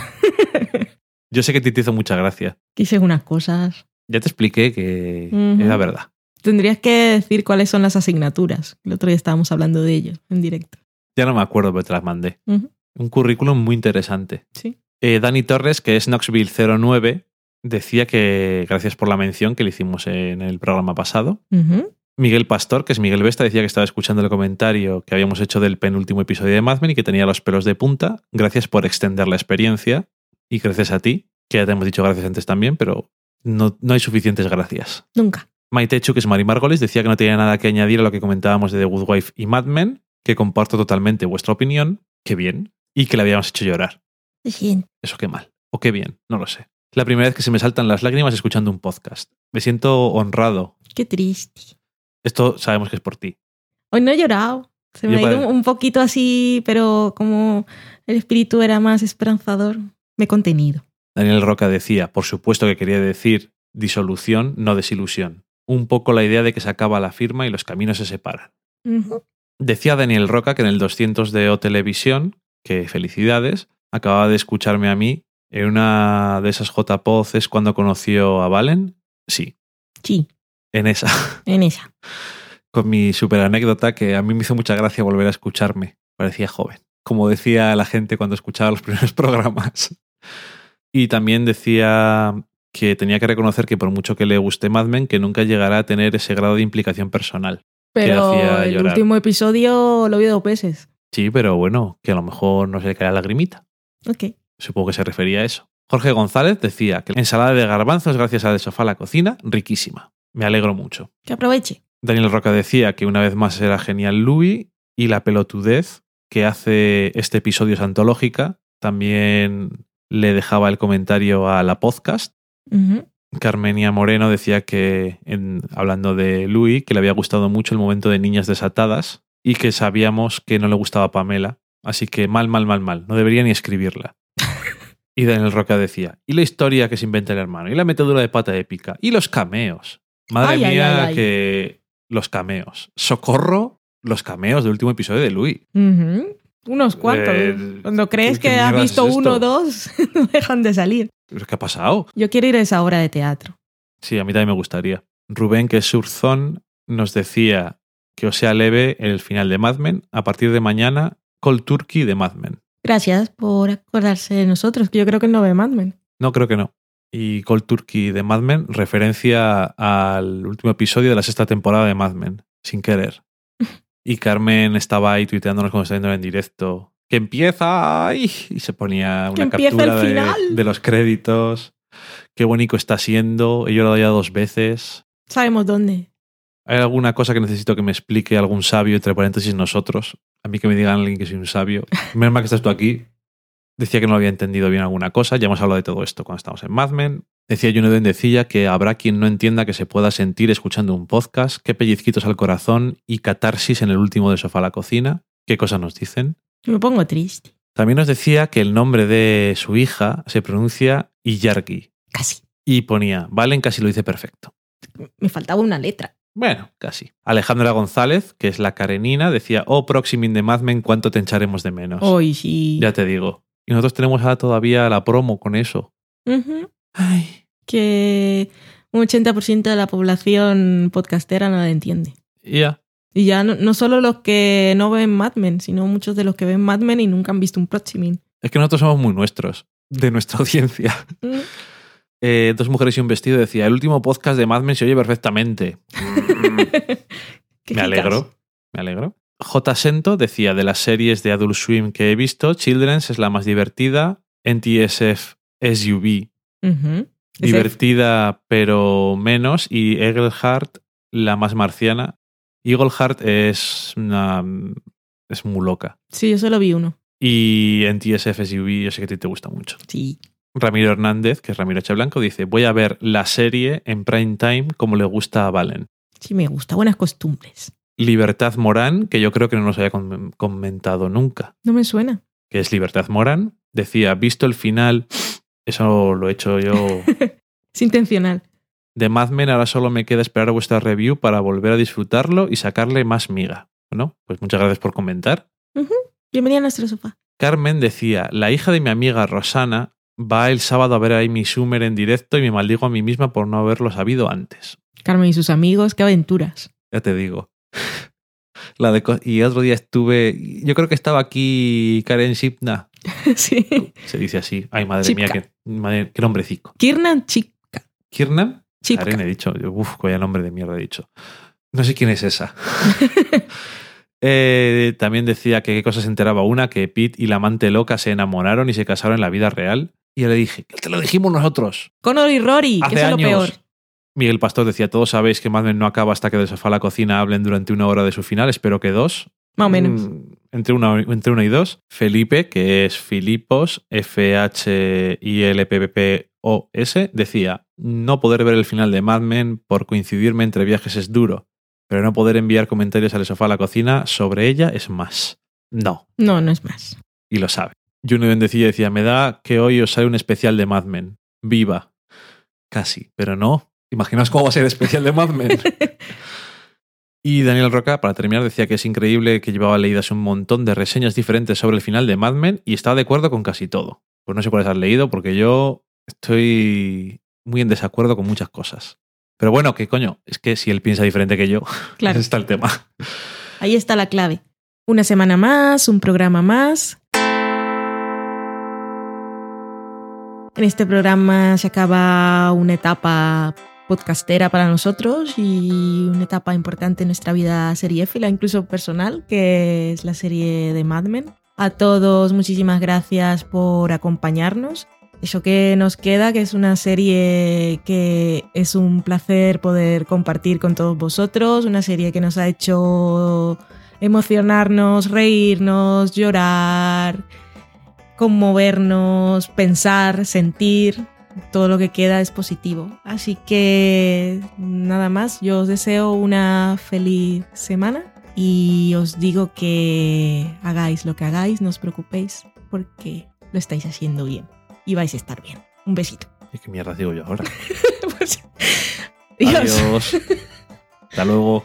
Yo sé que te hizo mucha gracia. Quise unas cosas. Ya te expliqué que Ujú. era verdad. Tendrías que decir cuáles son las asignaturas. El otro día estábamos hablando de ello en directo. Ya no me acuerdo, pero te las mandé. Un currículum muy interesante. Sí. Eh, Dani Torres, que es Knoxville09, decía que gracias por la mención que le hicimos en el programa pasado. Miguel Pastor, que es Miguel Vesta, decía que estaba escuchando el comentario que habíamos hecho del penúltimo episodio de Mad Men y que tenía los pelos de punta. Gracias por extender la experiencia y gracias a ti, que ya te hemos dicho gracias antes también, pero no, no hay suficientes gracias. Nunca. Maite Chu, que es Mari Margolis, decía que no tenía nada que añadir a lo que comentábamos de The Good Wife y Mad Men, que comparto totalmente vuestra opinión, que bien, y que le habíamos hecho llorar. Lo siento. Eso qué mal. O qué bien, no lo sé. La primera vez que se me saltan las lágrimas escuchando un podcast. Me siento honrado. Qué triste. Esto sabemos que es por ti. Hoy no he llorado. Se me Yo ha ido un poquito así, pero como el espíritu era más esperanzador, me he contenido. Daniel Roca decía, por supuesto que quería decir disolución, no desilusión. Un poco la idea de que se acaba la firma y los caminos se separan. Decía Daniel Roca que en el 200 de O Televisión, que felicidades, acababa de escucharme a mí en una de esas JPOZ es cuando conoció a Valen. Sí, Sí, en esa. en esa. con mi super anécdota que a mí me hizo mucha gracia volver a escucharme. Parecía joven. Como decía la gente cuando escuchaba los primeros programas. Y también decía que tenía que reconocer que por mucho que le guste Mad Men, que nunca llegará a tener ese grado de implicación personal. Pero hacía el llorar. último episodio lo vi dos veces. Sí, pero bueno, que a lo mejor no se le cae la lagrimita. Ok. Supongo que se refería a eso. Jorge González decía que la ensalada de garbanzos gracias al sofá a la cocina, riquísima. Me alegro mucho. Que aproveche. Daniel Roca decía que una vez más era genial Louis y la pelotudez que hace este episodio es antológica. También le dejaba el comentario a la podcast. Carmenia Moreno decía que, en- hablando de Louis, que le había gustado mucho el momento de Niñas Desatadas y que sabíamos que no le gustaba Pamela. Así que mal, mal, mal, mal. No debería ni escribirla. Y Daniel Roca decía, y la historia que se inventa el hermano, y la metedura de pata épica, y los cameos. Madre Ay, mía, ay, ay. que los cameos. Socorro los cameos del último episodio de Louis. Unos cuantos. Eh, Cuando crees ¿qué que has visto esto? uno o dos, no dejan de salir. ¿Pero ¿Qué ha pasado? Yo quiero ir a esa obra de teatro. Sí, a mí también me gustaría. Rubén, que es Surzón, nos decía que os sea leve el final de Mad Men. A partir de mañana, Cold Turkey de Mad Men. Gracias por acordarse de nosotros, que yo creo que no ve Mad Men. No, creo que no. Y Cold Turkey de Mad Men, referencia al último episodio de la sexta temporada de Mad Men, sin querer. Y Carmen estaba ahí tuiteándonos cuando estaba viendo en directo. ¡Que empieza! ¡Ay! Y se ponía ¡Que una captura de, de los créditos. ¡Qué bonito está siendo! He llorado ya dos veces. Sabemos dónde. ¿Hay alguna cosa que necesito que me explique algún sabio, entre paréntesis nosotros? A mí que me digan alguien que soy un sabio. Menos mal que estás tú aquí. Decía que no había entendido bien alguna cosa. Ya hemos hablado de todo esto cuando estamos en Mad Men. Decía Juno Decilla que habrá quien no entienda que se pueda sentir escuchando un podcast. Qué pellizquitos al corazón y catarsis en el último de Sofá a la Cocina. ¿Qué cosas nos dicen? Me pongo triste. También nos decía que el nombre de su hija se pronuncia Iyargi. Casi. Y ponía, Valen casi lo dice perfecto. Me faltaba una letra. Bueno, casi. Alejandra González, que es la Karenina, decía, oh, Proximin de Mad Men, ¿cuánto te echaremos de menos? Hoy sí. Ya te digo. Y nosotros tenemos ahora todavía la promo con eso. Ay. Que un 80% de la población podcastera no la entiende. Ya. Y ya no, no solo los que no ven Mad Men, sino muchos de los que ven Mad Men y nunca han visto un Proximin. Es que nosotros somos muy nuestros, de nuestra audiencia. Mm. Eh, dos mujeres y un vestido decía, el último podcast de Mad Men se oye perfectamente. Qué me alegro, me alegro. J. Sento decía, de las series de Adult Swim que he visto, Children's es la más divertida, NTSF SUV divertida pero menos y Eagleheart la más marciana. Eagleheart es una Es muy loca. Sí, yo solo vi uno. Y en TSFSUV yo sé que a ti te gusta mucho. Sí. Ramiro Hernández, que es Ramiro Blanco, dice, voy a ver la serie en prime time como le gusta a Valen. Sí, me gusta. Buenas costumbres. Libertad Morán, que yo creo que no nos había com- comentado nunca, No me suena. que es Libertad Morán, decía, visto el final, eso lo he hecho yo Es intencional. de Mad Men, ahora solo me queda esperar vuestra review para volver a disfrutarlo y sacarle más miga. Bueno, pues muchas gracias por comentar. Bienvenida a nuestro sofá. Carmen decía, la hija de mi amiga Rosana va el sábado a ver a Amy Schumer en directo y me maldigo a mí misma por no haberlo sabido antes. Carmen y sus amigos, qué aventuras. Ya te digo. La de y otro día estuve, yo creo que estaba aquí Karen Shipna, sí. se dice así. Ay, madre mía, qué, madre- qué nombrecico. Kiernan Chipka. ¿Kiernan? Chipka. Karen he dicho. Uf, vaya nombre de mierda he dicho. No sé quién es esa. Eh, también decía que qué cosa se enteraba una, que Pete y la amante loca se enamoraron y se casaron en la vida real. Y yo le dije, te lo dijimos nosotros. Connor y Rory, que eso es lo peor. Miguel Pastor decía, todos sabéis que Mad Men no acaba hasta que del sofá a la cocina hablen durante una hora de su final, espero que dos. Más o menos. Mm, entre, una, entre una y dos. Felipe, que es Filipos, F-H-I-L-P-P-O-S, decía, no poder ver el final de Mad Men por coincidirme entre viajes es duro, pero no poder enviar comentarios al sofá a la cocina sobre ella es más. No, No, no es más. y lo sabe. Juno decía, decía, me da que hoy os sale un especial de Mad Men. Viva. Casi, pero no. Imaginaos cómo va a ser el especial de Mad Men. Y Daniel Roca, para terminar, decía que es increíble que llevaba leídas un montón de reseñas diferentes sobre el final de Mad Men y estaba de acuerdo con casi todo. Pues no sé cuáles has leído porque yo estoy muy en desacuerdo con muchas cosas. Pero bueno, que coño, es que si él piensa diferente que yo, Claro. ese está el tema. Ahí está la clave. Una semana más, un programa más. En este programa se acaba una etapa podcastera para nosotros y una etapa importante en nuestra vida seriéfila, incluso personal, que es la serie de Mad Men. A todos, muchísimas gracias por acompañarnos. Eso que nos queda, que es una serie que es un placer poder compartir con todos vosotros, una serie que nos ha hecho emocionarnos, reírnos, llorar, conmovernos, pensar, sentir. Todo lo que queda es positivo. Así que nada más, yo os deseo una feliz semana y os digo que hagáis lo que hagáis, no os preocupéis porque lo estáis haciendo bien y vais a estar bien. Un besito. ¿Y qué mierda digo yo ahora? Pues. Adiós. Hasta luego.